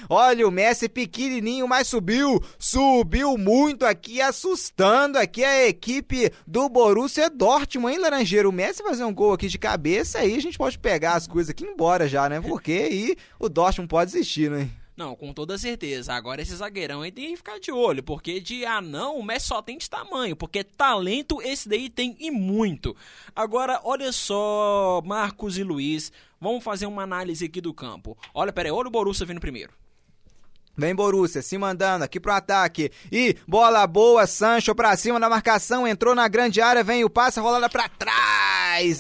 Speaker 1: Olha o Messi pequenininho, mas subiu, subiu muito aqui, assustando aqui a equipe do Borussia Dortmund, hein, Laranjeiro? O Messi fazer um gol aqui de cabeça aí, a gente pode pegar as coisas aqui embora já, né? Porque aí o Dortmund pode existir, né?
Speaker 3: Não, com toda certeza. Agora esse zagueirão aí tem que ficar de olho, porque de anão o Messi só tem de tamanho, porque talento esse daí tem e muito. Agora, olha só, Marcos e Luiz, vamos fazer uma análise aqui do campo. Olha, pera aí, olha o Borussia vindo primeiro.
Speaker 1: Vem Borussia, se mandando aqui pro ataque. E bola boa, Sancho pra cima da marcação, entrou na grande área, vem o passe, rolada pra trás.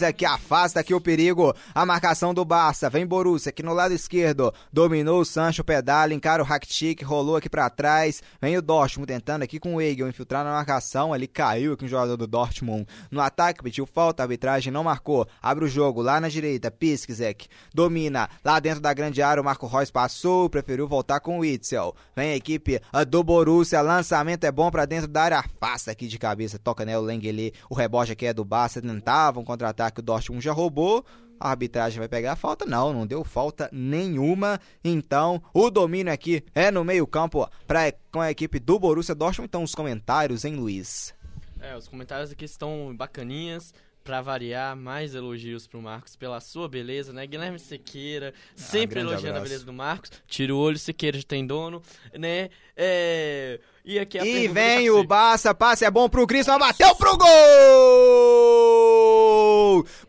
Speaker 1: Aqui afasta aqui o perigo. A marcação do Barça. Vem Borussia aqui no lado esquerdo. Dominou o Sancho, pedala, encara o Rakitic, rolou aqui pra trás. Vem o Dortmund tentando aqui com o Egel infiltrar na marcação. Ali caiu aqui um jogador do Dortmund. No ataque pediu falta, a arbitragem não marcou. Abre o jogo lá na direita, Piskzek. Domina lá dentro da grande área, o Marco Reus passou, preferiu voltar com o It. Witzel. Vem a equipe do Borussia, lançamento é bom para dentro da área, afasta aqui de cabeça, toca né, o Lengele, o rebote aqui é do Barça, tentava um contra-ataque, o Dortmund já roubou, a arbitragem vai pegar a falta? Não, não deu falta nenhuma. Então, o domínio aqui é no meio-campo para com a equipe do Borussia Dortmund. Então, os comentários, hein, Luiz?
Speaker 2: É, os comentários aqui estão bacaninhas. Pra variar, mais elogios pro Marcos pela sua beleza, né? Guilherme Sequeira, sempre
Speaker 1: grande
Speaker 2: elogiando a
Speaker 1: abraço.
Speaker 2: beleza do Marcos. Tira o olho, Sequeira já tem dono, né? É... E aqui a
Speaker 1: E vem o. Barça, passe é bom pro Griezmann, bateu pro gol!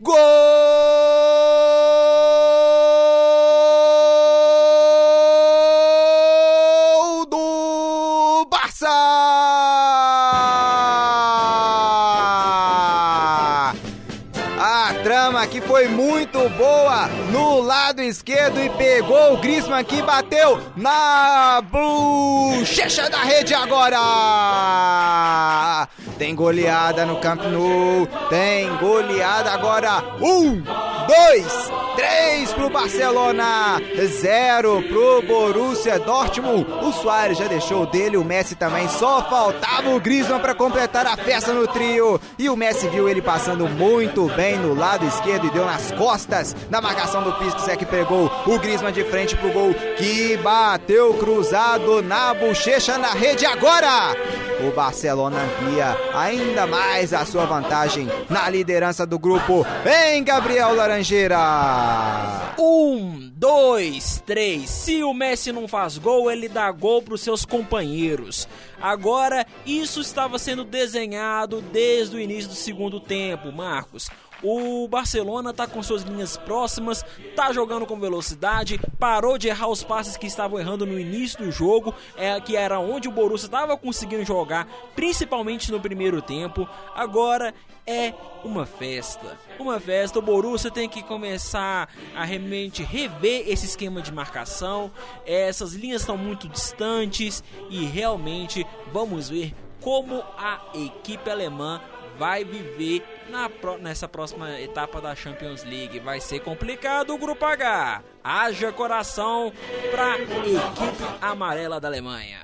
Speaker 1: Gol do Barça! A trama aqui foi muito boa lado esquerdo e pegou o Griezmann que bateu na bochecha da rede agora. Tem goleada no Camp Nou, tem goleada agora. Um, dois, três pro Barcelona, zero pro Borussia Dortmund. O Soares já deixou dele, o Messi também. Só faltava o Griezmann para completar a festa no trio. E o Messi viu ele passando muito bem no lado esquerdo e deu nas costas na marcação do Pisques é que pegou o Griezmann de frente pro gol que bateu cruzado na bochecha na rede agora. O Barcelona amplia ainda mais a sua vantagem na liderança do grupo. Vem, Gabriel Laranjeira!
Speaker 3: Um, dois, três. Se o Messi não faz gol, ele dá gol para os seus companheiros. Agora, isso estava sendo desenhado desde o início do segundo tempo, Marcos. O Barcelona tá com suas linhas próximas, tá jogando com velocidade, parou de errar os passes que estavam errando no início do jogo, é, que era onde o Borussia estava conseguindo jogar, principalmente no primeiro tempo. Agora é uma festa. Uma festa, o Borussia tem que começar a realmente rever esse esquema de marcação. Essas linhas estão muito distantes e realmente vamos ver como a equipe alemã vai viver na pró- nessa próxima etapa da Champions League. Vai ser complicado o grupo H. Haja coração para equipe amarela da Alemanha.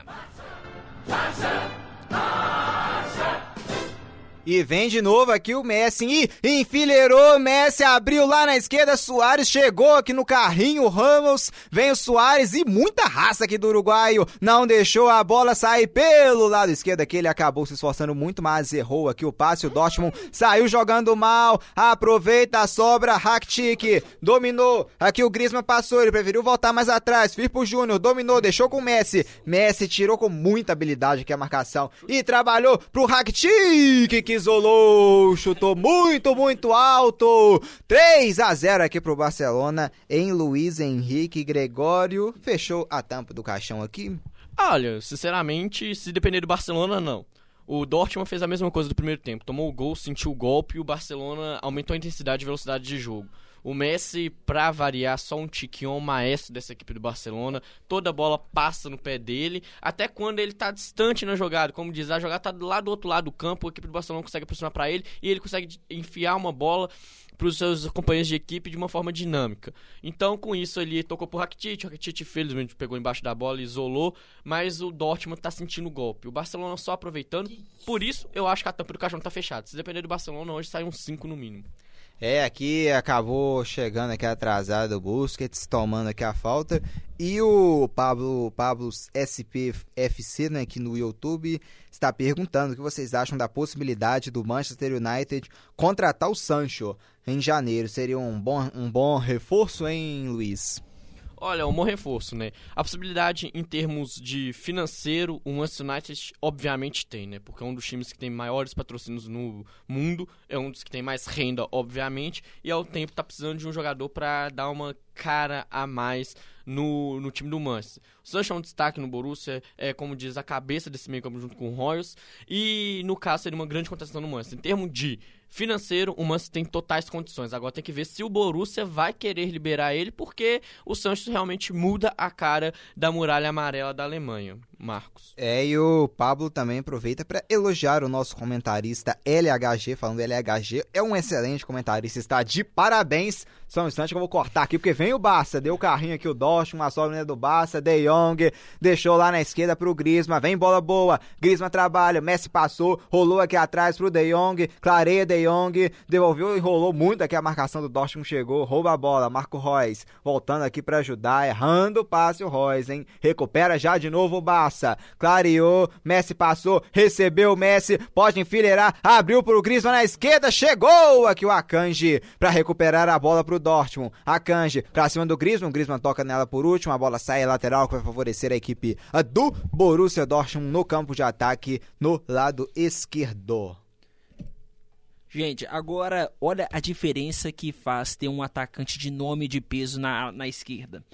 Speaker 1: E vem de novo aqui o Messi. E enfileirou, Messi abriu lá na esquerda. Soares chegou aqui no carrinho. Ramos vem o Soares e muita raça aqui do uruguaio. Não deixou a bola sair pelo lado esquerdo aqui. Ele acabou se esforçando muito, mas errou aqui o passe. O Dortmund saiu jogando mal. Aproveita a sobra. Rakitic dominou. Aqui o Griezmann passou. Ele preferiu voltar mais atrás. Firpo Júnior dominou, deixou com o Messi. Messi tirou com muita habilidade aqui a marcação e trabalhou pro Rakitic isolou, chutou muito, muito alto. 3 a 0 aqui pro Barcelona em Luiz Henrique Gregório. Fechou a tampa do caixão aqui.
Speaker 2: Olha, sinceramente, se depender do Barcelona, não. O Dortmund fez a mesma coisa do primeiro tempo. Tomou o gol, sentiu o golpe e o Barcelona aumentou a intensidade e velocidade de jogo. O Messi, pra variar, só um tiquinho maestro dessa equipe do Barcelona. Toda bola passa no pé dele, até quando ele tá distante na jogada. Como diz, a jogada tá lá do outro lado do campo, a equipe do Barcelona consegue pressionar pra ele e ele consegue enfiar uma bola para os seus companheiros de equipe de uma forma dinâmica. Então, com isso, ele tocou pro Rakitic, o Rakitic felizmente pegou embaixo da bola e isolou, mas o Dortmund tá sentindo o golpe. O Barcelona só aproveitando, por isso eu acho que a tampa do caixão tá fechada. Se depender do Barcelona, hoje sai um 5 no mínimo.
Speaker 1: É, aqui acabou chegando aqui atrasado o Busquets, tomando aqui a falta. E o Pablo, Pablo SPFC, né, aqui no YouTube, está perguntando o que vocês acham da possibilidade do Manchester United contratar o Sancho em janeiro. Seria um bom, um bom reforço, hein, Luiz?
Speaker 2: Olha, um bom reforço, né? A possibilidade em termos de financeiro, o Manchester United obviamente tem, né? Porque é um dos times que tem maiores patrocínios no mundo, é um dos que tem mais renda, obviamente, e ao tempo tá precisando de um jogador para dar uma cara a mais no, no time do Manchester. O Sancho é um destaque no Borussia, é como diz, a cabeça desse meio campo junto com o Royals, e no caso seria uma grande contratação no Manchester. Em termos de financeiro, o Manchester tem totais condições. Agora tem que ver se o Borussia vai querer liberar ele, porque o Sancho realmente muda a cara da muralha amarela da Alemanha. Marcos.
Speaker 1: É, e o Pablo também aproveita para elogiar o nosso comentarista LHG, falando LHG, é um excelente comentarista, está de parabéns. Só um instante que eu vou cortar aqui, porque vem o Barça, deu o carrinho aqui o Dortmund, uma sobra do Barça, De Jong, deixou lá na esquerda pro Griezmann, vem bola boa, Griezmann trabalha, Messi passou, rolou aqui atrás pro De Jong, clareia De Jong, devolveu e rolou muito aqui a marcação do Dortmund chegou, rouba a bola, Marco Reus, voltando aqui para ajudar, errando o passe o Reus, hein, recupera já de novo o Barça. Clareou, Messi passou, recebeu o Messi, pode enfileirar, abriu pro Griezmann na esquerda, chegou aqui o Akanji pra recuperar a bola pro Dortmund. Akanji pra cima do Griezmann, Griezmann toca nela por último, a bola sai lateral que vai favorecer a equipe do Borussia Dortmund no campo de ataque no lado esquerdo.
Speaker 3: Gente, agora olha a diferença que faz ter um atacante de nome de peso na, na esquerda.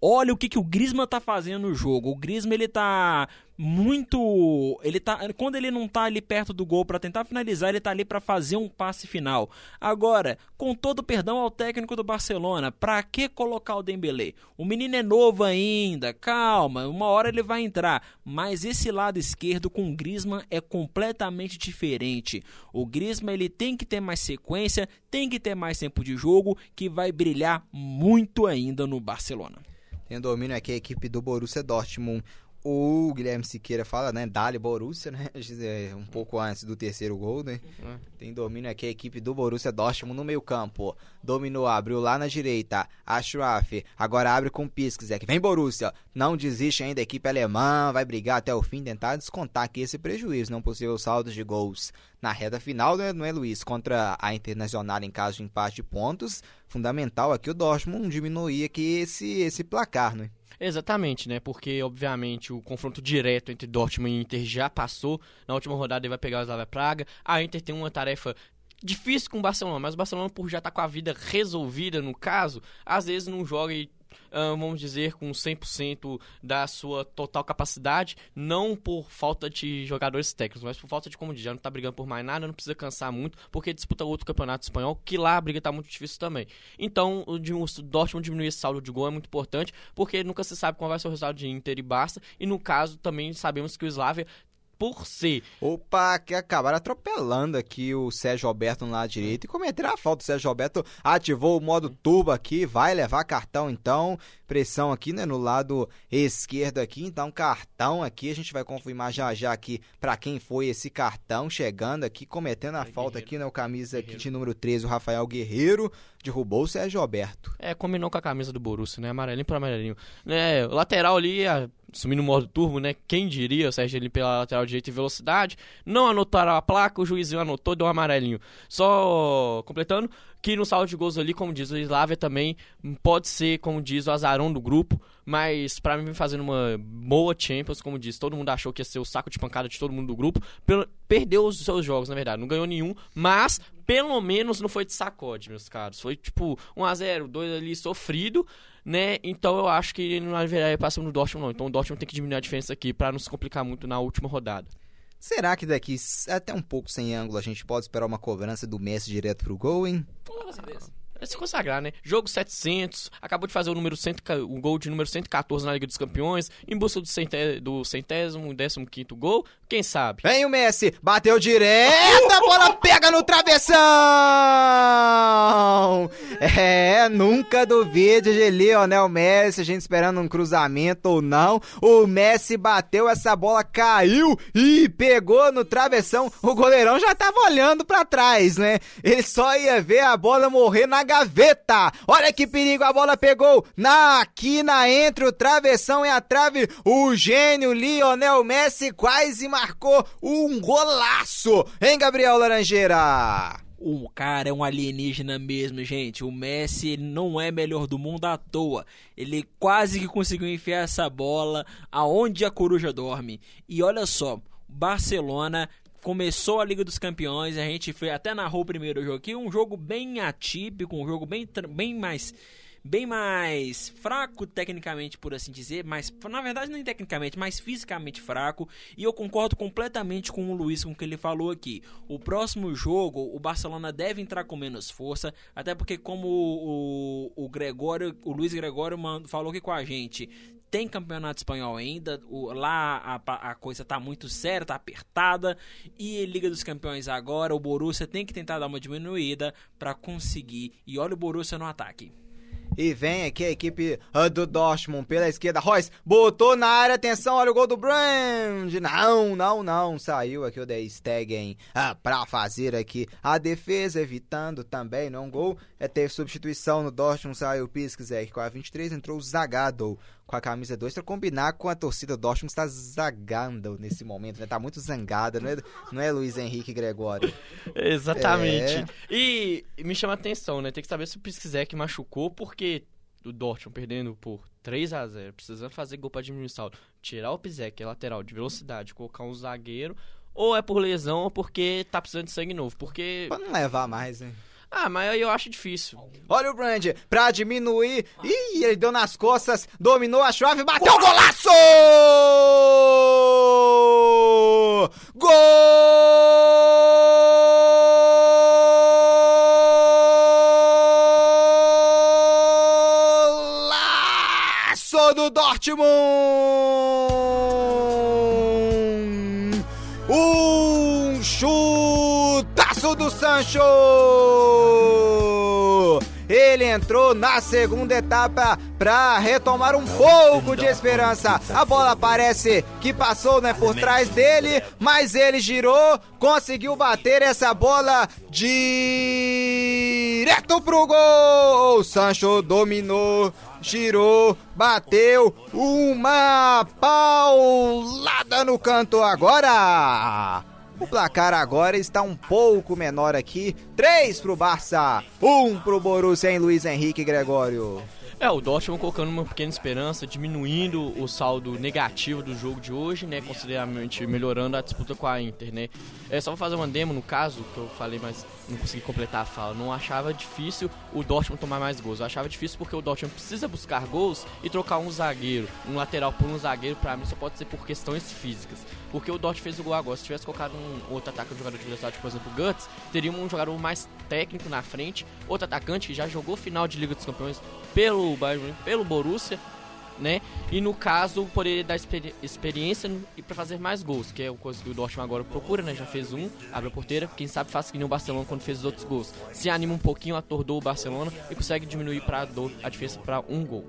Speaker 3: Olha o que, que o Griezmann tá fazendo no jogo. O Griezmann, ele tá muito... ele tá Quando ele não tá ali perto do gol para tentar finalizar, ele tá ali para fazer um passe final. Agora, com todo perdão ao técnico do Barcelona, pra que colocar o Dembélé? O menino é novo ainda, calma, uma hora ele vai entrar. Mas esse lado esquerdo com o Griezmann é completamente diferente. O Griezmann, ele tem que ter mais sequência, tem que ter mais tempo de jogo, que vai brilhar muito ainda no Barcelona.
Speaker 1: Tem domínio aqui a equipe do Borussia Dortmund. O Guilherme Siqueira fala, né? Dali Borussia, né? Um pouco antes do terceiro gol, né?
Speaker 2: É.
Speaker 1: Tem domínio aqui a equipe do Borussia Dortmund no meio campo. Dominou, abriu lá na direita. Ashraf, agora abre com Piskzek. Vem Borussia. Não desiste ainda a equipe alemã. Vai brigar até o fim, tentar descontar aqui esse prejuízo. Não possível saldos de gols na reta final, né, não é, Luiz? Contra a Internacional em caso de empate de pontos. Fundamental aqui o Dortmund diminuir aqui esse, esse placar, né?
Speaker 2: Exatamente, né? Porque, obviamente, o confronto direto entre Dortmund e Inter já passou. Na última rodada ele vai pegar o Slavia Praga. A Inter tem uma tarefa difícil com o Barcelona, mas o Barcelona, por já estar com a vida resolvida no caso, às vezes não joga e vamos dizer, com 100% da sua total capacidade, não por falta de jogadores técnicos, mas por falta de, como diz, já não tá brigando por mais nada, não precisa cansar muito, porque disputa outro campeonato espanhol, que lá a briga tá muito difícil também. Então, o Dortmund diminuir esse saldo de gol é muito importante, porque nunca se sabe qual vai ser o resultado de Inter e Barça, e no caso também sabemos que o Slavia por ser
Speaker 1: Opa, que acabaram atropelando aqui o Sérgio Roberto no lado direito e cometeram a falta. O Sérgio Roberto ativou o modo turbo aqui, vai levar cartão então. Pressão aqui, né, no lado esquerdo aqui. Então, cartão aqui, a gente vai confirmar já já aqui pra quem foi esse cartão chegando aqui, cometendo a
Speaker 2: É,
Speaker 1: falta
Speaker 2: Guerreiro.
Speaker 1: aqui, né, o camisa aqui
Speaker 2: Guerreiro.
Speaker 1: de número 13, o Rafael Guerreiro, derrubou o Sérgio Roberto.
Speaker 2: É, combinou com a camisa do Borussia, né? Amarelinho por amarelinho. Né, o lateral ali, a- sumindo o modo turbo, né? Quem diria, o Sérgio ali pela lateral direita e velocidade. Não anotaram a placa, o juizinho anotou, deu um amarelinho. Só completando que no saldo de gols ali, como diz o Slavia também, pode ser, como diz, o azarão do grupo. Mas pra mim, vem fazendo uma boa Champions, como diz, todo mundo achou que ia ser o saco de pancada de todo mundo do grupo. Perdeu os seus jogos, na verdade, não ganhou nenhum, mas pelo menos não foi de sacode, meus caros. Foi tipo 1x0, 2 ali sofrido, né? Então eu acho que não haverá passando no Dortmund, não. Então o Dortmund tem que diminuir a diferença aqui pra não se complicar muito na última rodada.
Speaker 1: Será que daqui até um pouco sem ângulo a gente pode esperar uma cobrança do Messi direto pro gol, hein?
Speaker 2: É se consagrar, né? Jogo 700, acabou de fazer o número 100, o gol de número 114 na Liga dos Campeões, em busca do, centé, do centésimo, décimo quinto gol, quem sabe?
Speaker 1: Vem o Messi, bateu direto, a bola pega no travessão! É, nunca duvide de Lionel Messi, a gente esperando um cruzamento ou não. O Messi bateu, essa bola caiu e pegou no travessão. O goleirão já tava olhando pra trás, né? Ele só ia ver a bola morrer na gaveta. Olha que perigo, a bola pegou na quina entre o travessão e a trave. O gênio Lionel Messi quase marcou um golaço, hein, Gabriel Laranjeira?
Speaker 3: O cara é um alienígena mesmo, gente. O Messi não é melhor do mundo à toa. Ele quase que conseguiu enfiar essa bola aonde a coruja dorme. E olha só, Barcelona começou a Liga dos Campeões, a gente foi até narrou o primeiro jogo aqui, um jogo bem atípico, um jogo bem, bem mais bem mais fraco tecnicamente, por assim dizer, mas na verdade nem tecnicamente, mas fisicamente fraco. E eu concordo completamente com o Luiz com o que ele falou aqui. O próximo jogo, o Barcelona deve entrar com menos força, até porque como o, o, o Gregório, o Luiz Gregório falou aqui com a gente, tem campeonato espanhol ainda, o- lá a, a coisa tá muito séria, tá apertada, e Liga dos Campeões agora, o Borussia tem que tentar dar uma diminuída para conseguir. E olha o Borussia no ataque.
Speaker 1: E vem aqui a equipe ah, do Dortmund pela esquerda. Royce botou na área, atenção, olha o gol do Brand. Não, não, não. Saiu aqui o Der Stegen ah, pra fazer aqui a defesa, evitando também, não gol. É, teve substituição no Dortmund, saiu o Piskzek com a 23, entrou o Zagadou com a camisa 2 para combinar com a torcida do Dortmund que está zagando nesse momento, né? Tá muito zangada, não é, não é Luiz Henrique Gregório?
Speaker 2: Exatamente.
Speaker 1: É.
Speaker 2: E me chama a atenção, né? Tem que saber se o Pisquizek machucou, porque o Dortmund perdendo por 3 a 0 precisando fazer gol o saldo, tirar o Pisek, que é lateral de velocidade, colocar um zagueiro, ou é por lesão ou porque tá precisando de sangue novo. Porque.
Speaker 1: Pra não levar mais, né?
Speaker 2: Ah, mas eu acho difícil.
Speaker 1: Olha o Brand, pra diminuir. Ih, ele deu nas costas, dominou a chave, bateu o golaço! Golaço do Dortmund! Sancho! Ele entrou na segunda etapa para retomar um pouco de esperança. A bola parece que passou né, por trás dele, mas ele girou, conseguiu bater essa bola direto pro gol. Sancho dominou, girou, bateu uma paulada no canto agora. O placar agora está um pouco menor aqui. 3 pro Barça, 1 pro Borussia em Luiz Henrique Gregório.
Speaker 2: É, o Dortmund colocando uma pequena esperança, diminuindo o saldo negativo do jogo de hoje, né? Consideravelmente melhorando a disputa com a Inter, né? É só vou fazer uma demo no caso, que eu falei, mas não consegui completar a fala. Não achava difícil o Dortmund tomar mais gols. Eu achava difícil porque o Dortmund precisa buscar gols e trocar um zagueiro, um lateral por um zagueiro, pra mim só pode ser por questões físicas. Porque o Dortmund fez o gol agora. Se tivesse colocado um outro ataque, um jogador de velocidade, por exemplo, o Guts, teria um jogador mais técnico na frente, outro atacante que já jogou final de Liga dos Campeões pelo Bayern, pelo Borussia, né? E no caso, poderia dar experi experiência e para fazer mais gols, que é o coisa que o Dortmund agora procura, né? Já fez um, abre a porteira, quem sabe faz que nem o Barcelona quando fez os outros gols. Se anima um pouquinho, atordou o Barcelona e consegue diminuir para a diferença para um gol.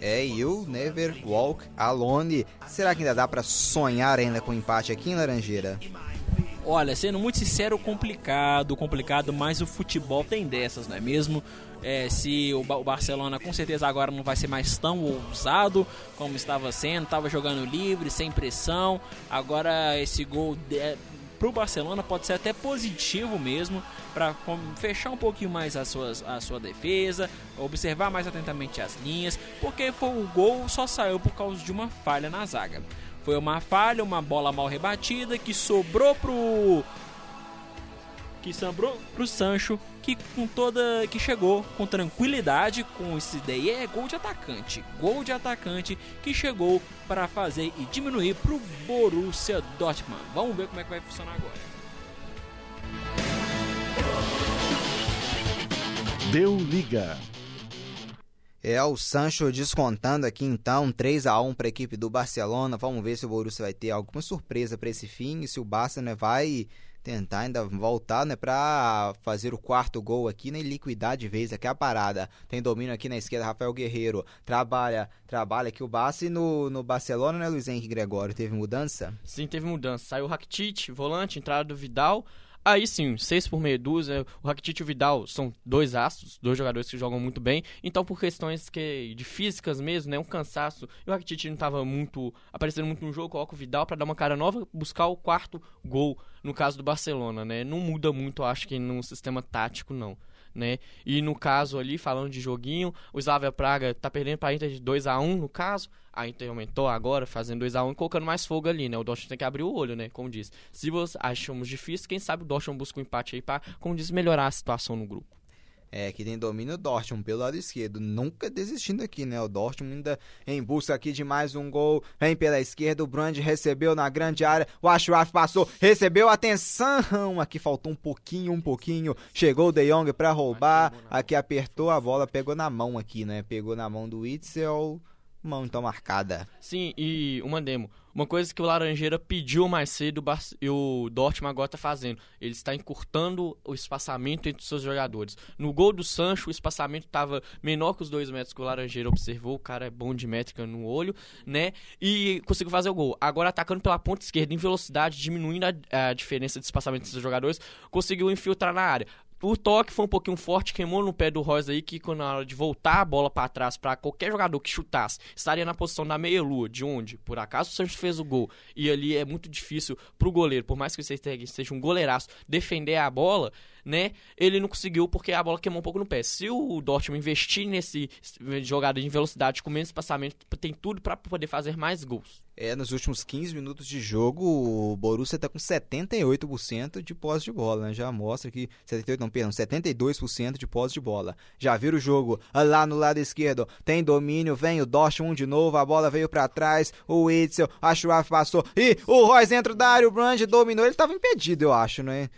Speaker 1: É, you never walk alone. Será que ainda dá para sonhar ainda com empate aqui em Laranjeira?
Speaker 3: Olha, sendo muito sincero, complicado, complicado, mas o futebol tem dessas, não é mesmo? É, se o, o Barcelona com certeza agora não vai ser mais tão ousado como estava sendo, estava jogando livre, sem pressão. Agora esse gol de, pro Barcelona pode ser até positivo mesmo para fechar um pouquinho mais as suas, a sua defesa, observar mais atentamente as linhas, porque foi, o gol só saiu por causa de uma falha na zaga. Foi uma falha, uma bola mal rebatida que sobrou pro que sobrou pro Sancho, que com toda que chegou com tranquilidade com esse daí é gol de atacante, gol de atacante que chegou para fazer e diminuir pro Borussia Dortmund. Vamos ver como é que vai funcionar agora.
Speaker 4: Deu liga.
Speaker 1: É o Sancho descontando aqui então 3 a 1 para a equipe do Barcelona. Vamos ver se o Borussia vai ter alguma surpresa para esse fim e se o Barça né, vai tentar ainda voltar né, para fazer o quarto gol aqui né, e liquidar de vez aqui a parada. Tem domínio aqui na esquerda, Rafael Guerreiro trabalha, trabalha aqui o e no, no Barcelona, né, Luiz Henrique Gregório, teve mudança?
Speaker 2: Sim, teve mudança. Saiu o Rakitic, volante, entrada do Vidal. Aí sim, seis por meia dúzia. O Rakitic e o Vidal são dois astros, dois jogadores que jogam muito bem. Então, por questões que, de físicas mesmo, né, um cansaço, e o Rakitic não estava muito aparecendo muito no jogo, coloca o Vidal para dar uma cara nova, buscar o quarto gol no caso do Barcelona, né? Não muda muito, acho que no sistema tático não. Né? E no caso ali, falando de joguinho, o Slavia Praga tá perdendo para Inter de 2 a 1 no caso. A Inter aumentou agora, fazendo 2 a 1 e colocando mais fogo ali, né? O Dortmund tem que abrir o olho, né? Como diz. Se você achamos difícil, quem sabe o Dortmund busca um empate aí para, como diz, melhorar a situação no grupo.
Speaker 1: É, que tem domínio o Dortmund pelo lado esquerdo, nunca desistindo aqui, né? O Dortmund ainda em busca aqui de mais um gol, vem pela esquerda, o Brand recebeu na grande área, o Ashraf passou, recebeu, atenção, aqui faltou um pouquinho, um pouquinho, chegou o De Jong pra roubar, aqui apertou a bola, pegou na mão aqui, né? Pegou na mão do Witzel, mão então marcada.
Speaker 2: Sim, e uma demo. Uma coisa que o Laranjeira pediu mais cedo e o Dortmund agora está fazendo. Ele está encurtando o espaçamento entre os seus jogadores. No gol do Sancho, o espaçamento estava menor que os dois metros que o Laranjeira observou. O cara é bom de métrica no olho, né? E conseguiu fazer o gol. Agora atacando pela ponta esquerda em velocidade, diminuindo a, a diferença de espaçamento entre os jogadores, conseguiu infiltrar na área o toque foi um pouquinho forte, queimou no pé do Royce aí, que na hora de voltar a bola para trás para qualquer jogador que chutasse, estaria na posição da meia-lua, de onde, por acaso, o Santos fez o gol. E ali é muito difícil pro goleiro, por mais que você seja um goleiraço, defender a bola, né? Ele não conseguiu porque a bola queimou um pouco no pé. Se o Dortmund investir nesse jogada de velocidade com menos passamento, tem tudo para poder fazer mais gols.
Speaker 1: É, nos últimos 15 minutos de jogo, o Borussia tá com 78% de posse de bola, né? Já mostra que 78, não, perdão, 72% de posse de bola. Já viram o jogo lá no lado esquerdo, tem domínio, vem o Dortmund de novo, a bola veio para trás, o Witzel, a Schwab passou, e o Royce dentro da área, o Brand dominou, ele tava impedido, eu acho, né?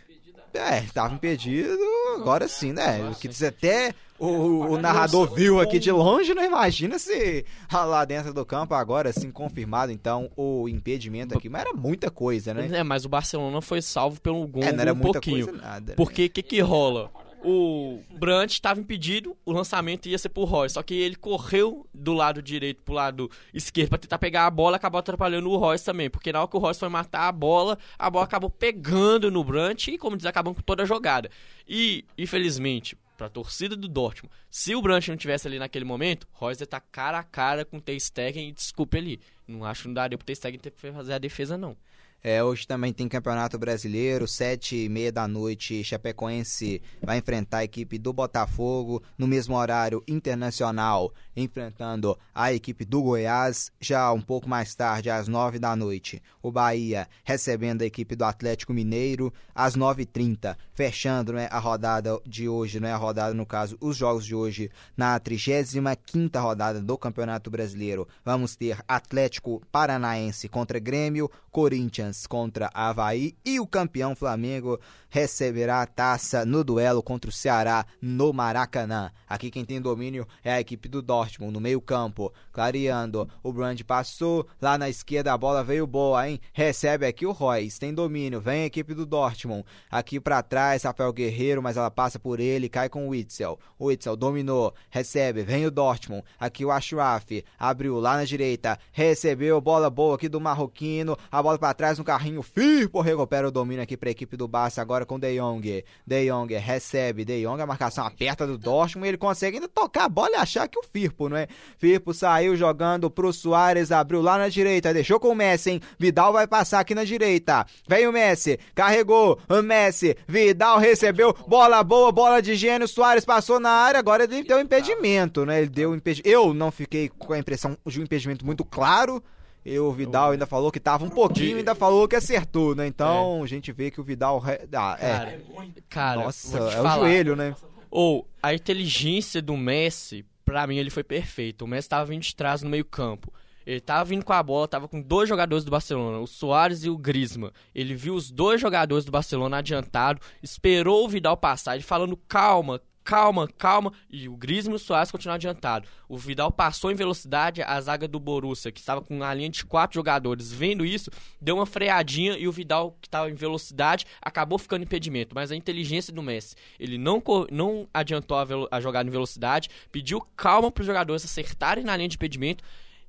Speaker 1: É, tava impedido, agora sim, né? Que até o, o narrador viu aqui de longe, não imagina se lá dentro do campo agora, assim, confirmado, então, o impedimento aqui. Mas era muita coisa, né?
Speaker 2: É, mas o Barcelona foi salvo pelo gol é, não era um muita pouquinho. Coisa, nada, né? Porque o que que rola? O Brandt estava impedido, o lançamento ia ser pro Roy. Só que ele correu do lado direito pro lado esquerdo para tentar pegar a bola, acabou atrapalhando o Royce também. Porque na hora que o Royce foi matar a bola, a bola acabou pegando no Brandt e, como diz, acabou com toda a jogada. E, infelizmente, pra torcida do Dortmund, se o Brandt não tivesse ali naquele momento, Royce tá cara a cara com o Ter Stegen e desculpe ali. Não acho que não daria pro Ter Stegen ter que fazer a defesa, não.
Speaker 1: É, hoje também tem Campeonato Brasileiro, sete e meia da noite, Chapecoense vai enfrentar a equipe do Botafogo, no mesmo horário, Internacional enfrentando a equipe do Goiás, já um pouco mais tarde, às nove da noite, o Bahia recebendo a equipe do Atlético Mineiro, às nove e trinta, fechando né, a rodada de hoje, né, a rodada no caso, os jogos de hoje, na 35 quinta rodada do Campeonato Brasileiro, vamos ter Atlético Paranaense contra Grêmio, Corinthians contra Havaí e o campeão Flamengo receberá a taça no duelo contra o Ceará no Maracanã. Aqui quem tem domínio é a equipe do Dortmund no meio-campo, clareando. O Brand passou lá na esquerda, a bola veio boa, hein? Recebe aqui o Royce, tem domínio, vem a equipe do Dortmund. Aqui para trás, Rafael Guerreiro, mas ela passa por ele, cai com o Witzel. O Witzel dominou, recebe, vem o Dortmund. Aqui o Ashraf, abriu lá na direita, recebeu bola boa aqui do Marroquino, a bola para trás no carrinho, Firpo recupera o domínio aqui para a equipe do Barça agora com De Jong. De Jong recebe, De Jong, a marcação aperta do Dortmund, ele consegue ainda tocar a bola e achar que o Firpo, não é? Firpo saiu jogando pro Soares, abriu lá na direita, deixou com o Messi, hein? Vidal vai passar aqui na direita. Vem o Messi, carregou, o Messi, Vidal recebeu, bola boa, bola de gênio, Soares passou na área, agora ele deu impedimento, né? Ele deu impedimento. Eu não fiquei com a impressão de um impedimento muito claro. E o Vidal ainda falou que tava um pouquinho, ainda falou que acertou, né? Então é. a gente vê que o Vidal. Ah, é.
Speaker 2: Cara, cara
Speaker 1: Nossa, é o joelho, né?
Speaker 2: Ou a inteligência do Messi, pra mim, ele foi perfeito. O Messi tava vindo de trás no meio-campo. Ele tava vindo com a bola, tava com dois jogadores do Barcelona, o Soares e o Griezmann. Ele viu os dois jogadores do Barcelona adiantado, esperou o Vidal passar, ele falando calma, calma, calma. E o Griezmann e o Soares continuaram adiantado. O Vidal passou em velocidade, a zaga do Borussia, que estava com uma linha de quatro jogadores, vendo isso, deu uma freadinha e o Vidal, que estava em velocidade, acabou ficando impedimento. Mas a inteligência do Messi, ele não, não adiantou a, a jogada em velocidade, pediu calma para os jogadores acertarem na linha de impedimento.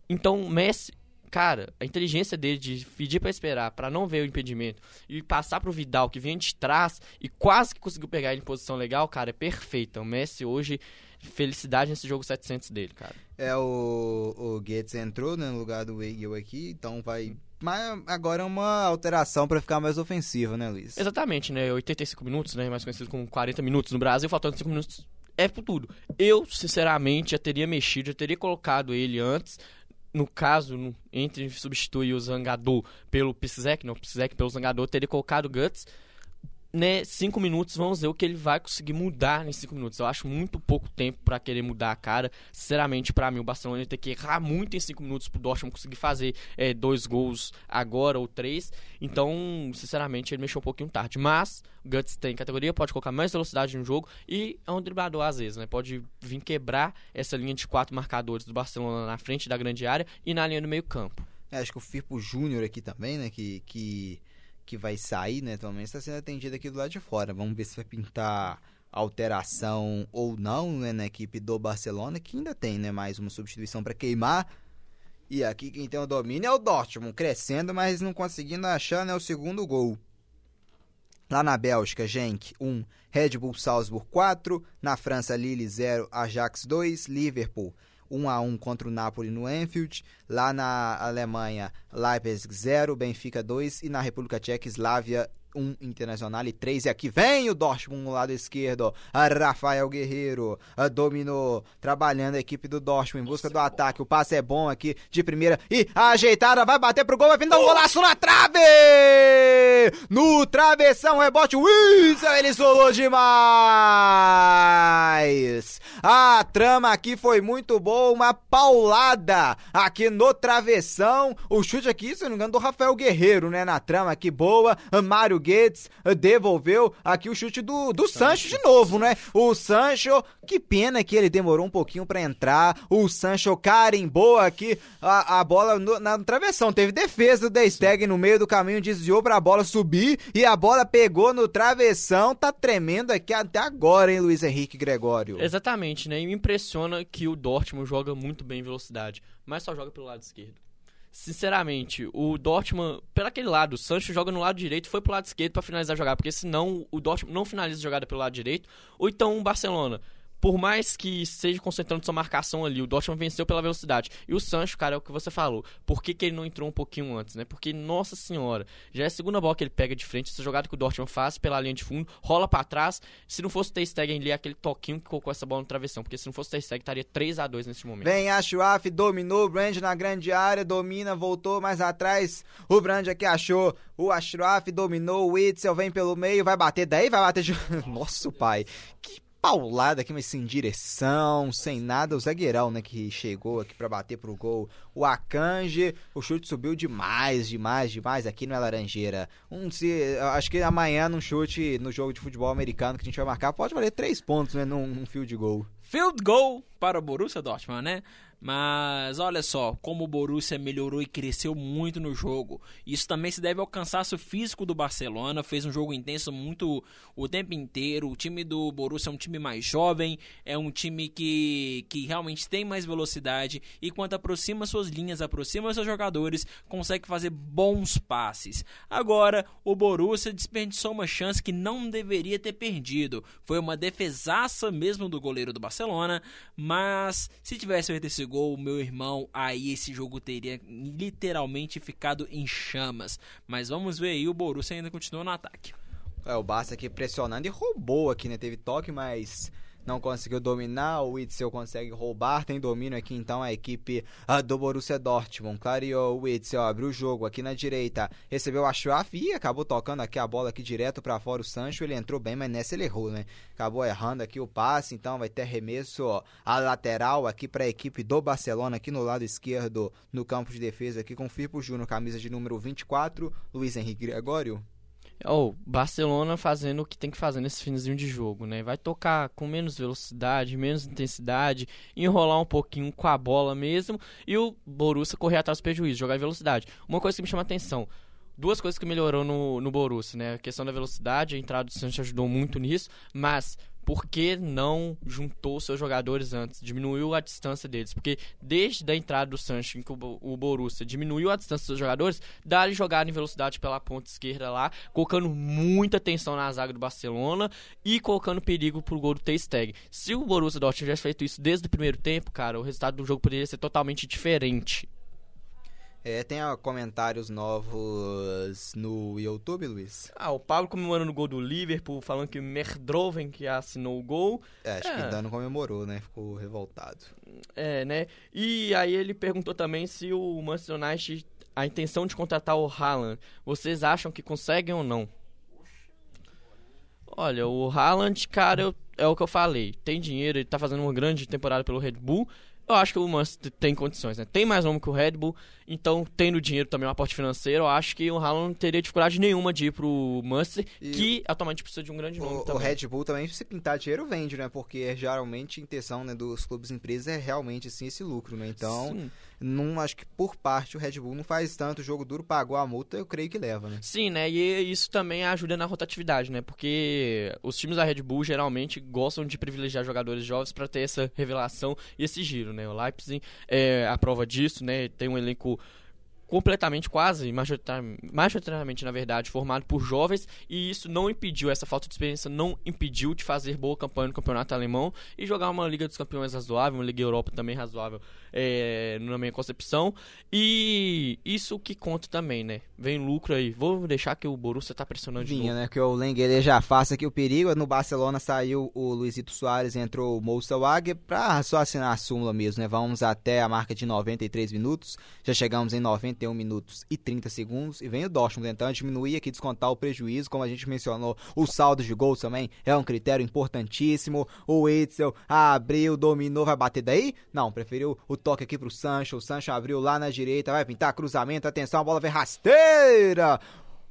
Speaker 2: Então, Messi cara, a inteligência dele de pedir para esperar, para não ver o impedimento e passar pro Vidal que vem de trás e quase que conseguiu pegar ele em posição legal, cara, é perfeita. O Messi hoje felicidade nesse jogo 700 dele, cara.
Speaker 1: É o o Gates entrou né, no lugar do Weigel aqui, então vai mas agora é uma alteração para ficar mais ofensivo, né, Luiz?
Speaker 2: Exatamente, né? 85 minutos, né? Mais conhecido como 40 minutos no Brasil, faltando 5 minutos é por tudo. Eu, sinceramente, já teria mexido, já teria colocado ele antes no caso, no, entre substituir o Zangador pelo Psizek, não, o Psizek pelo Zangador, teria colocado o Guts né, cinco minutos, vamos ver o que ele vai conseguir mudar em cinco minutos. Eu acho muito pouco tempo para querer mudar a cara. Sinceramente, para mim, o Barcelona tem que errar muito em cinco minutos pro Dortmund conseguir fazer é, dois gols agora ou três. Então, sinceramente, ele mexeu um pouquinho tarde. Mas, Guts tem categoria, pode colocar mais velocidade no jogo e é um driblador às vezes, né? Pode vir quebrar essa linha de quatro marcadores do Barcelona na frente da grande área e na linha do meio campo.
Speaker 1: É, acho que o Firpo Júnior aqui também, né? Que, que que vai sair, né? Atualmente está sendo atendido aqui do lado de fora. Vamos ver se vai pintar alteração ou não né, na equipe do Barcelona, que ainda tem né, mais uma substituição para queimar. E aqui quem tem o domínio é o Dortmund, crescendo, mas não conseguindo achar né, o segundo gol. Lá na Bélgica, Genk 1, Red Bull Salzburg 4. Na França, Lille 0, Ajax 2. Liverpool 1 a 1 contra o Napoli no Anfield. Lá na Alemanha, Leipzig 0, Benfica 2 e na República Tcheca, Slavia 1 Internacional e 3. E aqui vem o Dortmund no lado esquerdo. A Rafael Guerreiro a dominou, trabalhando a equipe do Dortmund em busca do ataque. O passe é bom aqui de primeira e ajeitada, vai bater pro gol, vai vir dar um golaço na trave! No travessão, rebote, Wilson, ele solou demais! A trama aqui foi muito boa, uma paulada aqui no travessão. O chute aqui, se não me engano, do Rafael Guerreiro, né? Na trama aqui boa. Mário Guedes devolveu aqui o chute do, do Sancho de novo, né? O Sancho, que pena que ele demorou um pouquinho para entrar. O Sancho carimbou aqui a, a bola no, na travessão. Teve defesa do De Stegen no meio do caminho, desviou pra bola subir e a bola pegou no travessão. Tá tremendo aqui até agora, hein, Luiz Henrique Gregório?
Speaker 2: Exatamente, né? E me impressiona que o Dortmund joga muito bem em velocidade, mas só joga pelo lado esquerdo. Sinceramente, o Dortmund, pelo aquele lado, o Sancho joga no lado direito foi pro lado esquerdo para finalizar a jogada, porque senão o Dortmund não finaliza a jogada pelo lado direito, ou então o Barcelona por mais que esteja concentrando sua marcação ali, o Dortmund venceu pela velocidade. E o Sancho, cara, é o que você falou. Por que, que ele não entrou um pouquinho antes, né? Porque, nossa senhora, já é a segunda bola que ele pega de frente. Essa jogada que o Dortmund faz pela linha de fundo, rola para trás. Se não fosse o Ter ali, aquele toquinho que colocou essa bola no travessão. Porque se não fosse o Ter estaria 3 a 2 nesse momento.
Speaker 1: Vem a Schwaf, dominou o Brand na grande área, domina, voltou mais atrás. O Brand aqui achou o Ashraf, dominou o Witzel, vem pelo meio, vai bater daí, vai bater. Nossa, pai, que paulada aqui, mas sem direção, sem nada. O zagueirão, né, que chegou aqui para bater pro gol. O Akanji, o chute subiu demais, demais, demais aqui não é Laranjeira. Um, se, acho que amanhã num chute no jogo de futebol americano que a gente vai marcar, pode valer três pontos, né, num, num field goal.
Speaker 3: Field goal para o Borussia Dortmund, né? Mas olha só, como o Borussia melhorou e cresceu muito no jogo. Isso também se deve ao cansaço físico do Barcelona. Fez um jogo intenso muito o tempo inteiro. O time do Borussia é um time mais jovem, é um time que, que realmente tem mais velocidade. E quando aproxima suas linhas, aproxima seus jogadores, consegue fazer bons passes. Agora, o Borussia desperdiçou uma chance que não deveria ter perdido. Foi uma defesaça mesmo do goleiro do Barcelona. Mas se tivesse feito esse gol, meu irmão, aí esse jogo teria literalmente ficado em chamas. Mas vamos ver aí, o Borussia ainda continua no ataque.
Speaker 1: É, o Barça aqui pressionando e roubou aqui, né? Teve toque, mas não conseguiu dominar, o Witzel consegue roubar, tem domínio aqui então a equipe uh, do Borussia Dortmund, clareou o Witzel, abriu o jogo aqui na direita, recebeu a Schwaf e acabou tocando aqui a bola aqui direto para fora o Sancho, ele entrou bem, mas nessa ele errou, né? Acabou errando aqui o passe, então vai ter remesso a lateral aqui para a equipe do Barcelona aqui no lado esquerdo, no campo de defesa aqui com o Firpo Júnior, camisa de número 24, Luiz Henrique Gregório.
Speaker 2: O Barcelona fazendo o que tem que fazer nesse finzinho de jogo, né? Vai tocar com menos velocidade, menos intensidade, enrolar um pouquinho com a bola mesmo e o Borussia correr atrás do prejuízo, jogar em velocidade. Uma coisa que me chama atenção, duas coisas que melhorou no, no Borussia, né? A questão da velocidade, a entrada do Santos ajudou muito nisso, mas por que não juntou seus jogadores antes? Diminuiu a distância deles. Porque desde a entrada do Sancho, em que o Borussia diminuiu a distância dos jogadores, dá-lhe jogada em velocidade pela ponta esquerda lá, colocando muita tensão na zaga do Barcelona e colocando perigo pro gol do Ter Stegen. Se o Borussia Dortmund tivesse feito isso desde o primeiro tempo, cara, o resultado do jogo poderia ser totalmente diferente.
Speaker 1: É, tem ó, comentários novos no YouTube, Luiz?
Speaker 2: Ah, o Pablo comemorando o gol do Liverpool, falando que Merdroven que assinou o gol.
Speaker 1: É, acho é. que ainda não comemorou, né? Ficou revoltado.
Speaker 2: É, né? E aí ele perguntou também se o Manchester United, a intenção de contratar o Haaland, vocês acham que conseguem ou não? Olha, o Haaland, cara, é o que eu falei. Tem dinheiro, ele tá fazendo uma grande temporada pelo Red Bull. Eu acho que o Manchester tem condições, né? Tem mais nome que o Red Bull, então tendo dinheiro também, um aporte financeiro, eu acho que o Haaland não teria dificuldade nenhuma de ir pro Manchester, e que atualmente precisa de um grande nome
Speaker 1: o,
Speaker 2: também.
Speaker 1: O Red Bull também, se pintar dinheiro, vende, né? Porque geralmente a intenção né, dos clubes empresas é realmente assim, esse lucro, né? Então, Sim. não acho que por parte o Red Bull não faz tanto jogo duro, pagou a multa, eu creio que leva, né?
Speaker 2: Sim, né? E isso também ajuda na rotatividade, né? Porque os times da Red Bull geralmente gostam de privilegiar jogadores jovens para ter essa revelação e esse giro, né? O Leipzig é a prova disso, né? Tem um elenco completamente, quase, majoritariamente, na verdade, formado por jovens, e isso não impediu, essa falta de experiência não impediu de fazer boa campanha no campeonato alemão e jogar uma Liga dos Campeões razoável, uma Liga Europa também razoável, é, na minha concepção. E isso que conta também, né? Vem lucro aí. Vou deixar que o Borussia tá pressionando
Speaker 1: Vinha,
Speaker 2: de novo.
Speaker 1: né? Que o Lenglet já faça aqui o perigo. No Barcelona saiu o Luizito Soares, entrou o Moussa Wagner pra só assinar a súmula mesmo, né? Vamos até a marca de 93 minutos. Já chegamos em 91 minutos e 30 segundos. E vem o Dortmund tentando diminuir aqui, descontar o prejuízo. Como a gente mencionou, o saldo de gols também é um critério importantíssimo. O Eitzel abriu, dominou, vai bater daí? Não, preferiu o toque aqui pro Sancho. O Sancho abriu lá na direita, vai pintar cruzamento. Atenção, a bola vem rasteira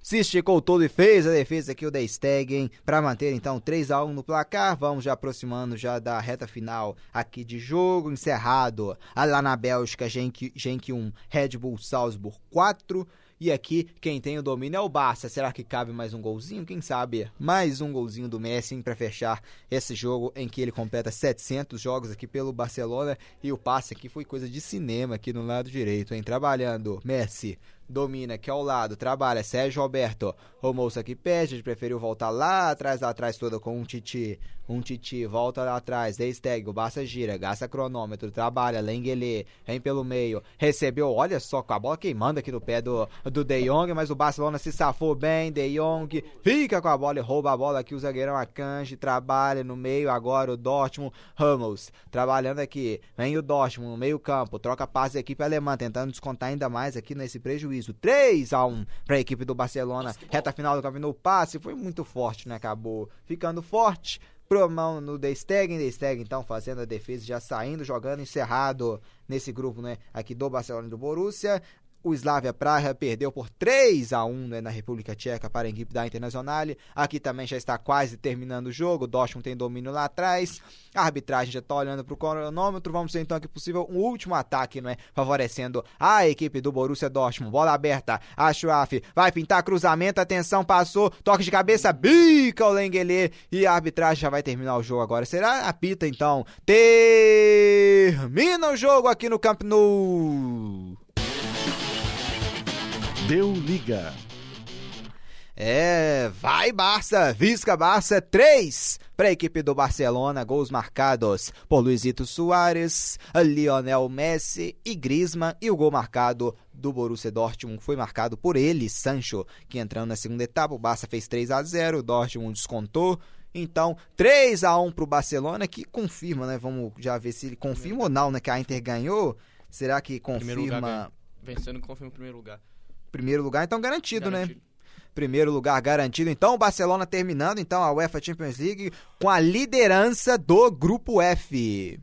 Speaker 1: se esticou todo e fez a defesa aqui o The Stegen para manter então 3 a 1 no placar. Vamos já aproximando já da reta final aqui de jogo encerrado. Lá na Bélgica, Genk, Genk 1, Red Bull Salzburg 4. E aqui, quem tem o domínio é o Barça. Será que cabe mais um golzinho? Quem sabe? Mais um golzinho do Messi para fechar esse jogo em que ele completa 700 jogos aqui pelo Barcelona. E o passe aqui foi coisa de cinema aqui no lado direito, hein? Trabalhando. Messi domina aqui ao lado, trabalha Sérgio Roberto. O moço aqui pede, preferiu voltar lá atrás, lá atrás toda com um Titi. Um Titi, volta lá atrás, Deisteg, o Barça gira, gasta cronômetro, trabalha, Lengele, vem pelo meio, recebeu, olha só, com a bola queimando aqui no pé do, do De Jong, mas o Barcelona se safou bem, De Jong fica com a bola e rouba a bola aqui, o zagueirão Akanji, trabalha no meio, agora o Dortmund, Ramos, trabalhando aqui, vem o Dortmund no meio campo, troca passe da equipe alemã, tentando descontar ainda mais aqui nesse prejuízo, 3 a 1 para a equipe do Barcelona, reta final do campeonato, o passe foi muito forte, né, acabou ficando forte, pro mão no The Stegen, The Stegen então fazendo a defesa, já saindo, jogando, encerrado nesse grupo, né, aqui do Barcelona e do Borussia. O Slavia Praha perdeu por 3 a 1 né, na República Tcheca para a equipe da Internacional. Aqui também já está quase terminando o jogo. O Dortmund tem domínio lá atrás. A arbitragem já está olhando para o cronômetro. Vamos ver então aqui possível um último ataque, não é? Favorecendo a equipe do Borussia Dortmund. Bola aberta. A Schwaf vai pintar cruzamento. Atenção, passou. Toque de cabeça. Bica o Lengele. E a arbitragem já vai terminar o jogo agora. Será a pita então? Termina o jogo aqui no Camp Nou.
Speaker 4: Deu liga.
Speaker 1: É, vai Barça, Visca Barça 3 para a equipe do Barcelona, gols marcados por Luizito Soares, Lionel Messi e Griezmann e o gol marcado do Borussia Dortmund foi marcado por ele, Sancho, que entrando na segunda etapa, o Barça fez 3 a 0, o Dortmund descontou. Então, 3 a 1 para o Barcelona, que confirma, né? Vamos já ver se ele confirma ou não, né? Que a Inter ganhou. Será que confirma?
Speaker 2: Vencendo confirma o primeiro lugar.
Speaker 1: Primeiro lugar, então garantido,
Speaker 2: Garantido.
Speaker 1: né? Primeiro lugar garantido. Então, o Barcelona terminando então a UEFA Champions League com a liderança do grupo F.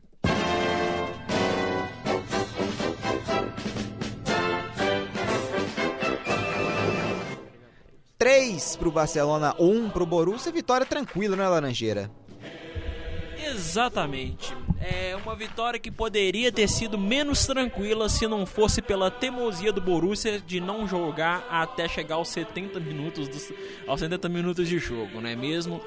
Speaker 1: Três pro Barcelona, um pro Borussia, vitória tranquila, né, Laranjeira?
Speaker 3: Exatamente. É uma vitória que poderia ter sido menos tranquila se não fosse pela teimosia do Borussia de não jogar até chegar aos 70 minutos dos, aos 70 minutos de jogo, não é mesmo?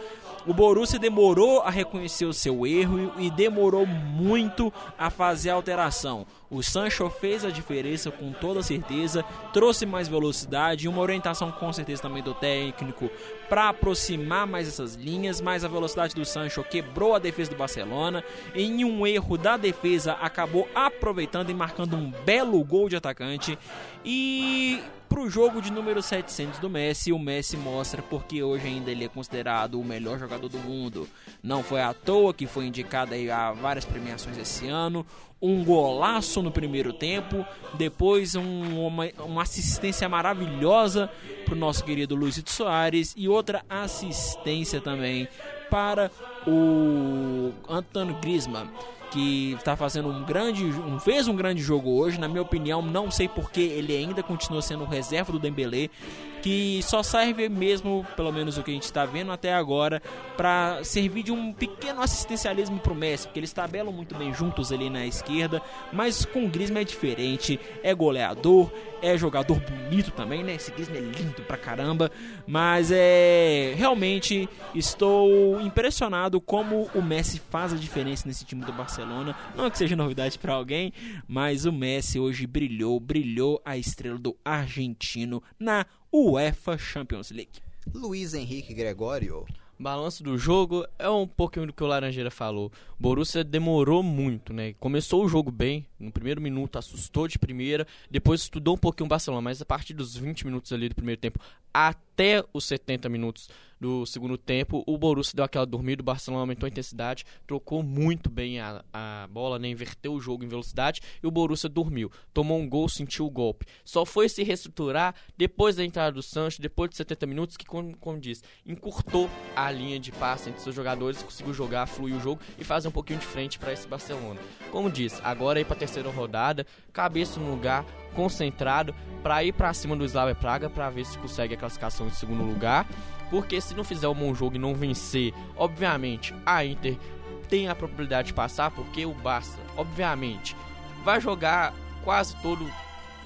Speaker 3: O Borussia demorou a reconhecer o seu erro e demorou muito a fazer a alteração. O Sancho fez a diferença com toda certeza, trouxe mais velocidade e uma orientação com certeza também do técnico para aproximar mais essas linhas, mas a velocidade do Sancho quebrou a defesa do Barcelona. Em um erro da defesa, acabou aproveitando e marcando um belo gol de atacante. E para o jogo de número 700 do Messi, o Messi mostra porque hoje ainda ele é considerado o melhor jogador do mundo. Não foi à toa que foi indicado a várias premiações esse ano. Um golaço no primeiro tempo, depois um, uma, uma assistência maravilhosa para o nosso querido Luizito Soares e outra assistência também para o Antônio Griezmann que está fazendo um grande, um, fez um grande jogo hoje, na minha opinião, não sei porque ele ainda continua sendo reserva do Dembélé. Que só serve mesmo, pelo menos o que a gente está vendo até agora, para servir de um pequeno assistencialismo pro Messi, porque eles tabelam muito bem juntos ali na esquerda, mas com o Griezmann é diferente, é goleador, é jogador bonito também, né? Esse Griezmann é lindo pra caramba, mas é realmente estou impressionado como o Messi faz a diferença nesse time do Barcelona. Não é que seja novidade para alguém, mas o Messi hoje brilhou, brilhou a estrela do argentino na UEFA Champions League.
Speaker 1: Luiz Henrique Gregório.
Speaker 2: Balanço do jogo é um pouquinho do que o Laranjeira falou. Borussia demorou muito, né? Começou o jogo bem, no primeiro minuto assustou de primeira, depois estudou um pouquinho o Barcelona, mas a partir dos 20 minutos ali do primeiro tempo até os 70 minutos do segundo tempo, o Borussia deu aquela dormida, o Barcelona aumentou a intensidade, trocou muito bem a, a bola, né, inverteu o jogo em velocidade e o Borussia dormiu. Tomou um gol, sentiu o golpe. Só foi se reestruturar depois da entrada do Sancho, depois de 70 minutos, que, como, como diz, encurtou a linha de passe entre seus jogadores, conseguiu jogar, fluir o jogo e fazer um pouquinho de frente para esse Barcelona. Como diz, agora aí para a terceira rodada, cabeça no lugar, concentrado para ir para cima do Slavia Praga para ver se consegue a classificação em segundo lugar, porque se não fizer um bom jogo e não vencer, obviamente a Inter tem a probabilidade de passar, porque o Barça, obviamente, vai jogar quase todo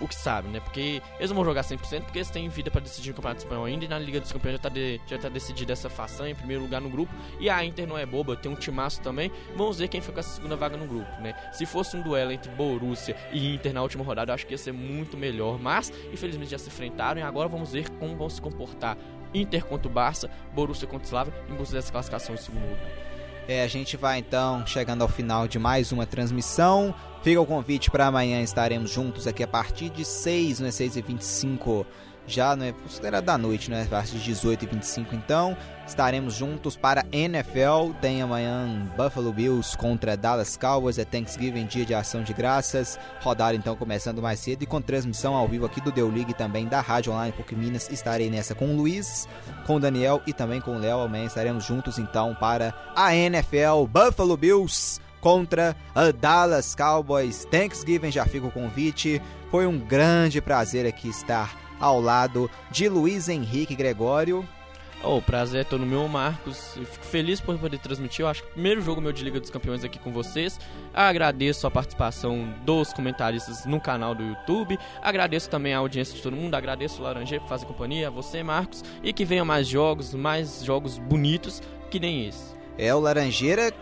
Speaker 2: o que sabe, né? Porque eles não vão jogar 100% porque eles têm vida para decidir no Campeonato Espanhol ainda e na Liga dos Campeões já tá, de, tá decidida essa façanha em primeiro lugar no grupo. E a Inter não é boba, tem um timaço também. Vamos ver quem fica com essa segunda vaga no grupo, né? Se fosse um duelo entre Borussia e Inter na última rodada, eu acho que ia ser muito melhor. Mas, infelizmente, já se enfrentaram e agora vamos ver como vão se comportar Inter contra o Barça, Borussia contra o Slavia em busca dessa classificação em segundo lugar.
Speaker 1: É, a gente vai então chegando ao final de mais uma transmissão. Fica o convite para amanhã estaremos juntos aqui a partir de 6, não é 6 e 25 já não é considerado da noite, né? A partir de 18 e 25 então, estaremos juntos para NFL. Tem amanhã Buffalo Bills contra Dallas Cowboys, é Thanksgiving, dia de ação de graças. Rodada então começando mais cedo e com transmissão ao vivo aqui do Deu League também da Rádio Online PUC Minas. Estarei nessa com o Luiz, com o Daniel e também com o Léo. Amanhã estaremos juntos então para a NFL Buffalo Bills contra a Dallas Cowboys. Thanksgiving já fica o convite. Foi um grande prazer aqui estar ao lado de Luiz Henrique Gregório.
Speaker 2: Oh, prazer é todo meu, Marcos. Eu fico feliz por poder transmitir. Eu acho que o primeiro jogo meu de Liga dos Campeões aqui com vocês. Agradeço a participação dos comentaristas no canal do YouTube. Agradeço também a audiência de todo mundo. Agradeço o Laranjeira por fazer companhia, a você, Marcos. E que venham mais jogos, mais jogos bonitos que nem esse.
Speaker 1: É, o Laranjeira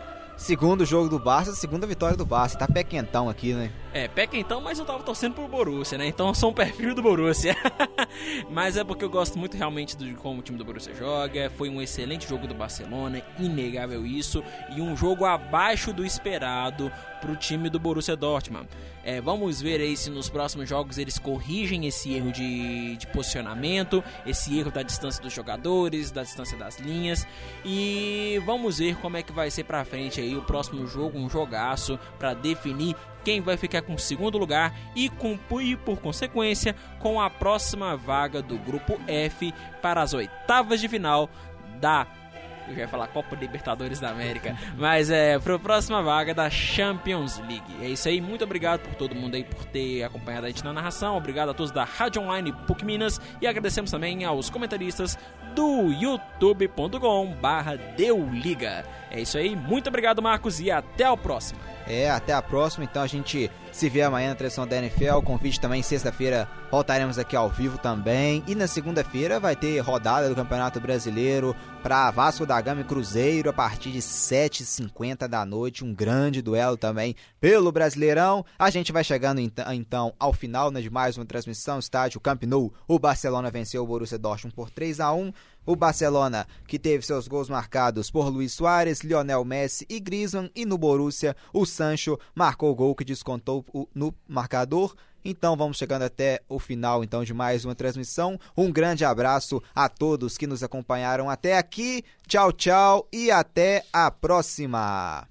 Speaker 1: Segundo jogo do Barça, segunda vitória do Barça. Tá pé quentão aqui, né?
Speaker 3: É, pé quentão, mas eu tava torcendo pro Borussia, né? Então eu sou um perfil do Borussia. mas é porque eu gosto muito realmente de como o time do Borussia joga. Foi um excelente jogo do Barcelona, inegável isso. E um jogo abaixo do esperado pro time do Borussia Dortmund. É, vamos ver aí se nos próximos jogos eles corrigem esse erro de, de posicionamento, esse erro da distância dos jogadores, da distância das linhas. E vamos ver como é que vai ser pra frente aí o próximo jogo, um jogaço para definir quem vai ficar com o segundo lugar e, com, e por consequência com a próxima vaga do grupo F para as oitavas de final da eu já ia falar Copa Libertadores da América, mas é para a próxima vaga da Champions League. É isso aí, muito obrigado por todo mundo aí por ter acompanhado a gente na narração. Obrigado a todos da Rádio Online PUC Minas e agradecemos também aos comentaristas do youtube.com/barra Deuliga. É isso aí, muito obrigado, Marcos, e até o próximo.
Speaker 1: É, até a próxima. Então a gente se vê amanhã na transmissão da NFL. Convite também, sexta-feira voltaremos aqui ao vivo também. E na segunda-feira vai ter rodada do Campeonato Brasileiro para Vasco da Gama e Cruzeiro a partir de 7h50 da noite. Um grande duelo também pelo Brasileirão. A gente vai chegando então ao final né, de mais uma transmissão. Estádio Camp Nou. O Barcelona venceu o Borussia Dortmund por 3 a 1 o Barcelona, que teve seus gols marcados por Luiz Soares, Lionel Messi e Griezmann, e no Borussia, o Sancho marcou o gol que descontou no marcador. Então vamos chegando até o final então de mais uma transmissão. Um grande abraço a todos que nos acompanharam até aqui. Tchau, tchau e até a próxima.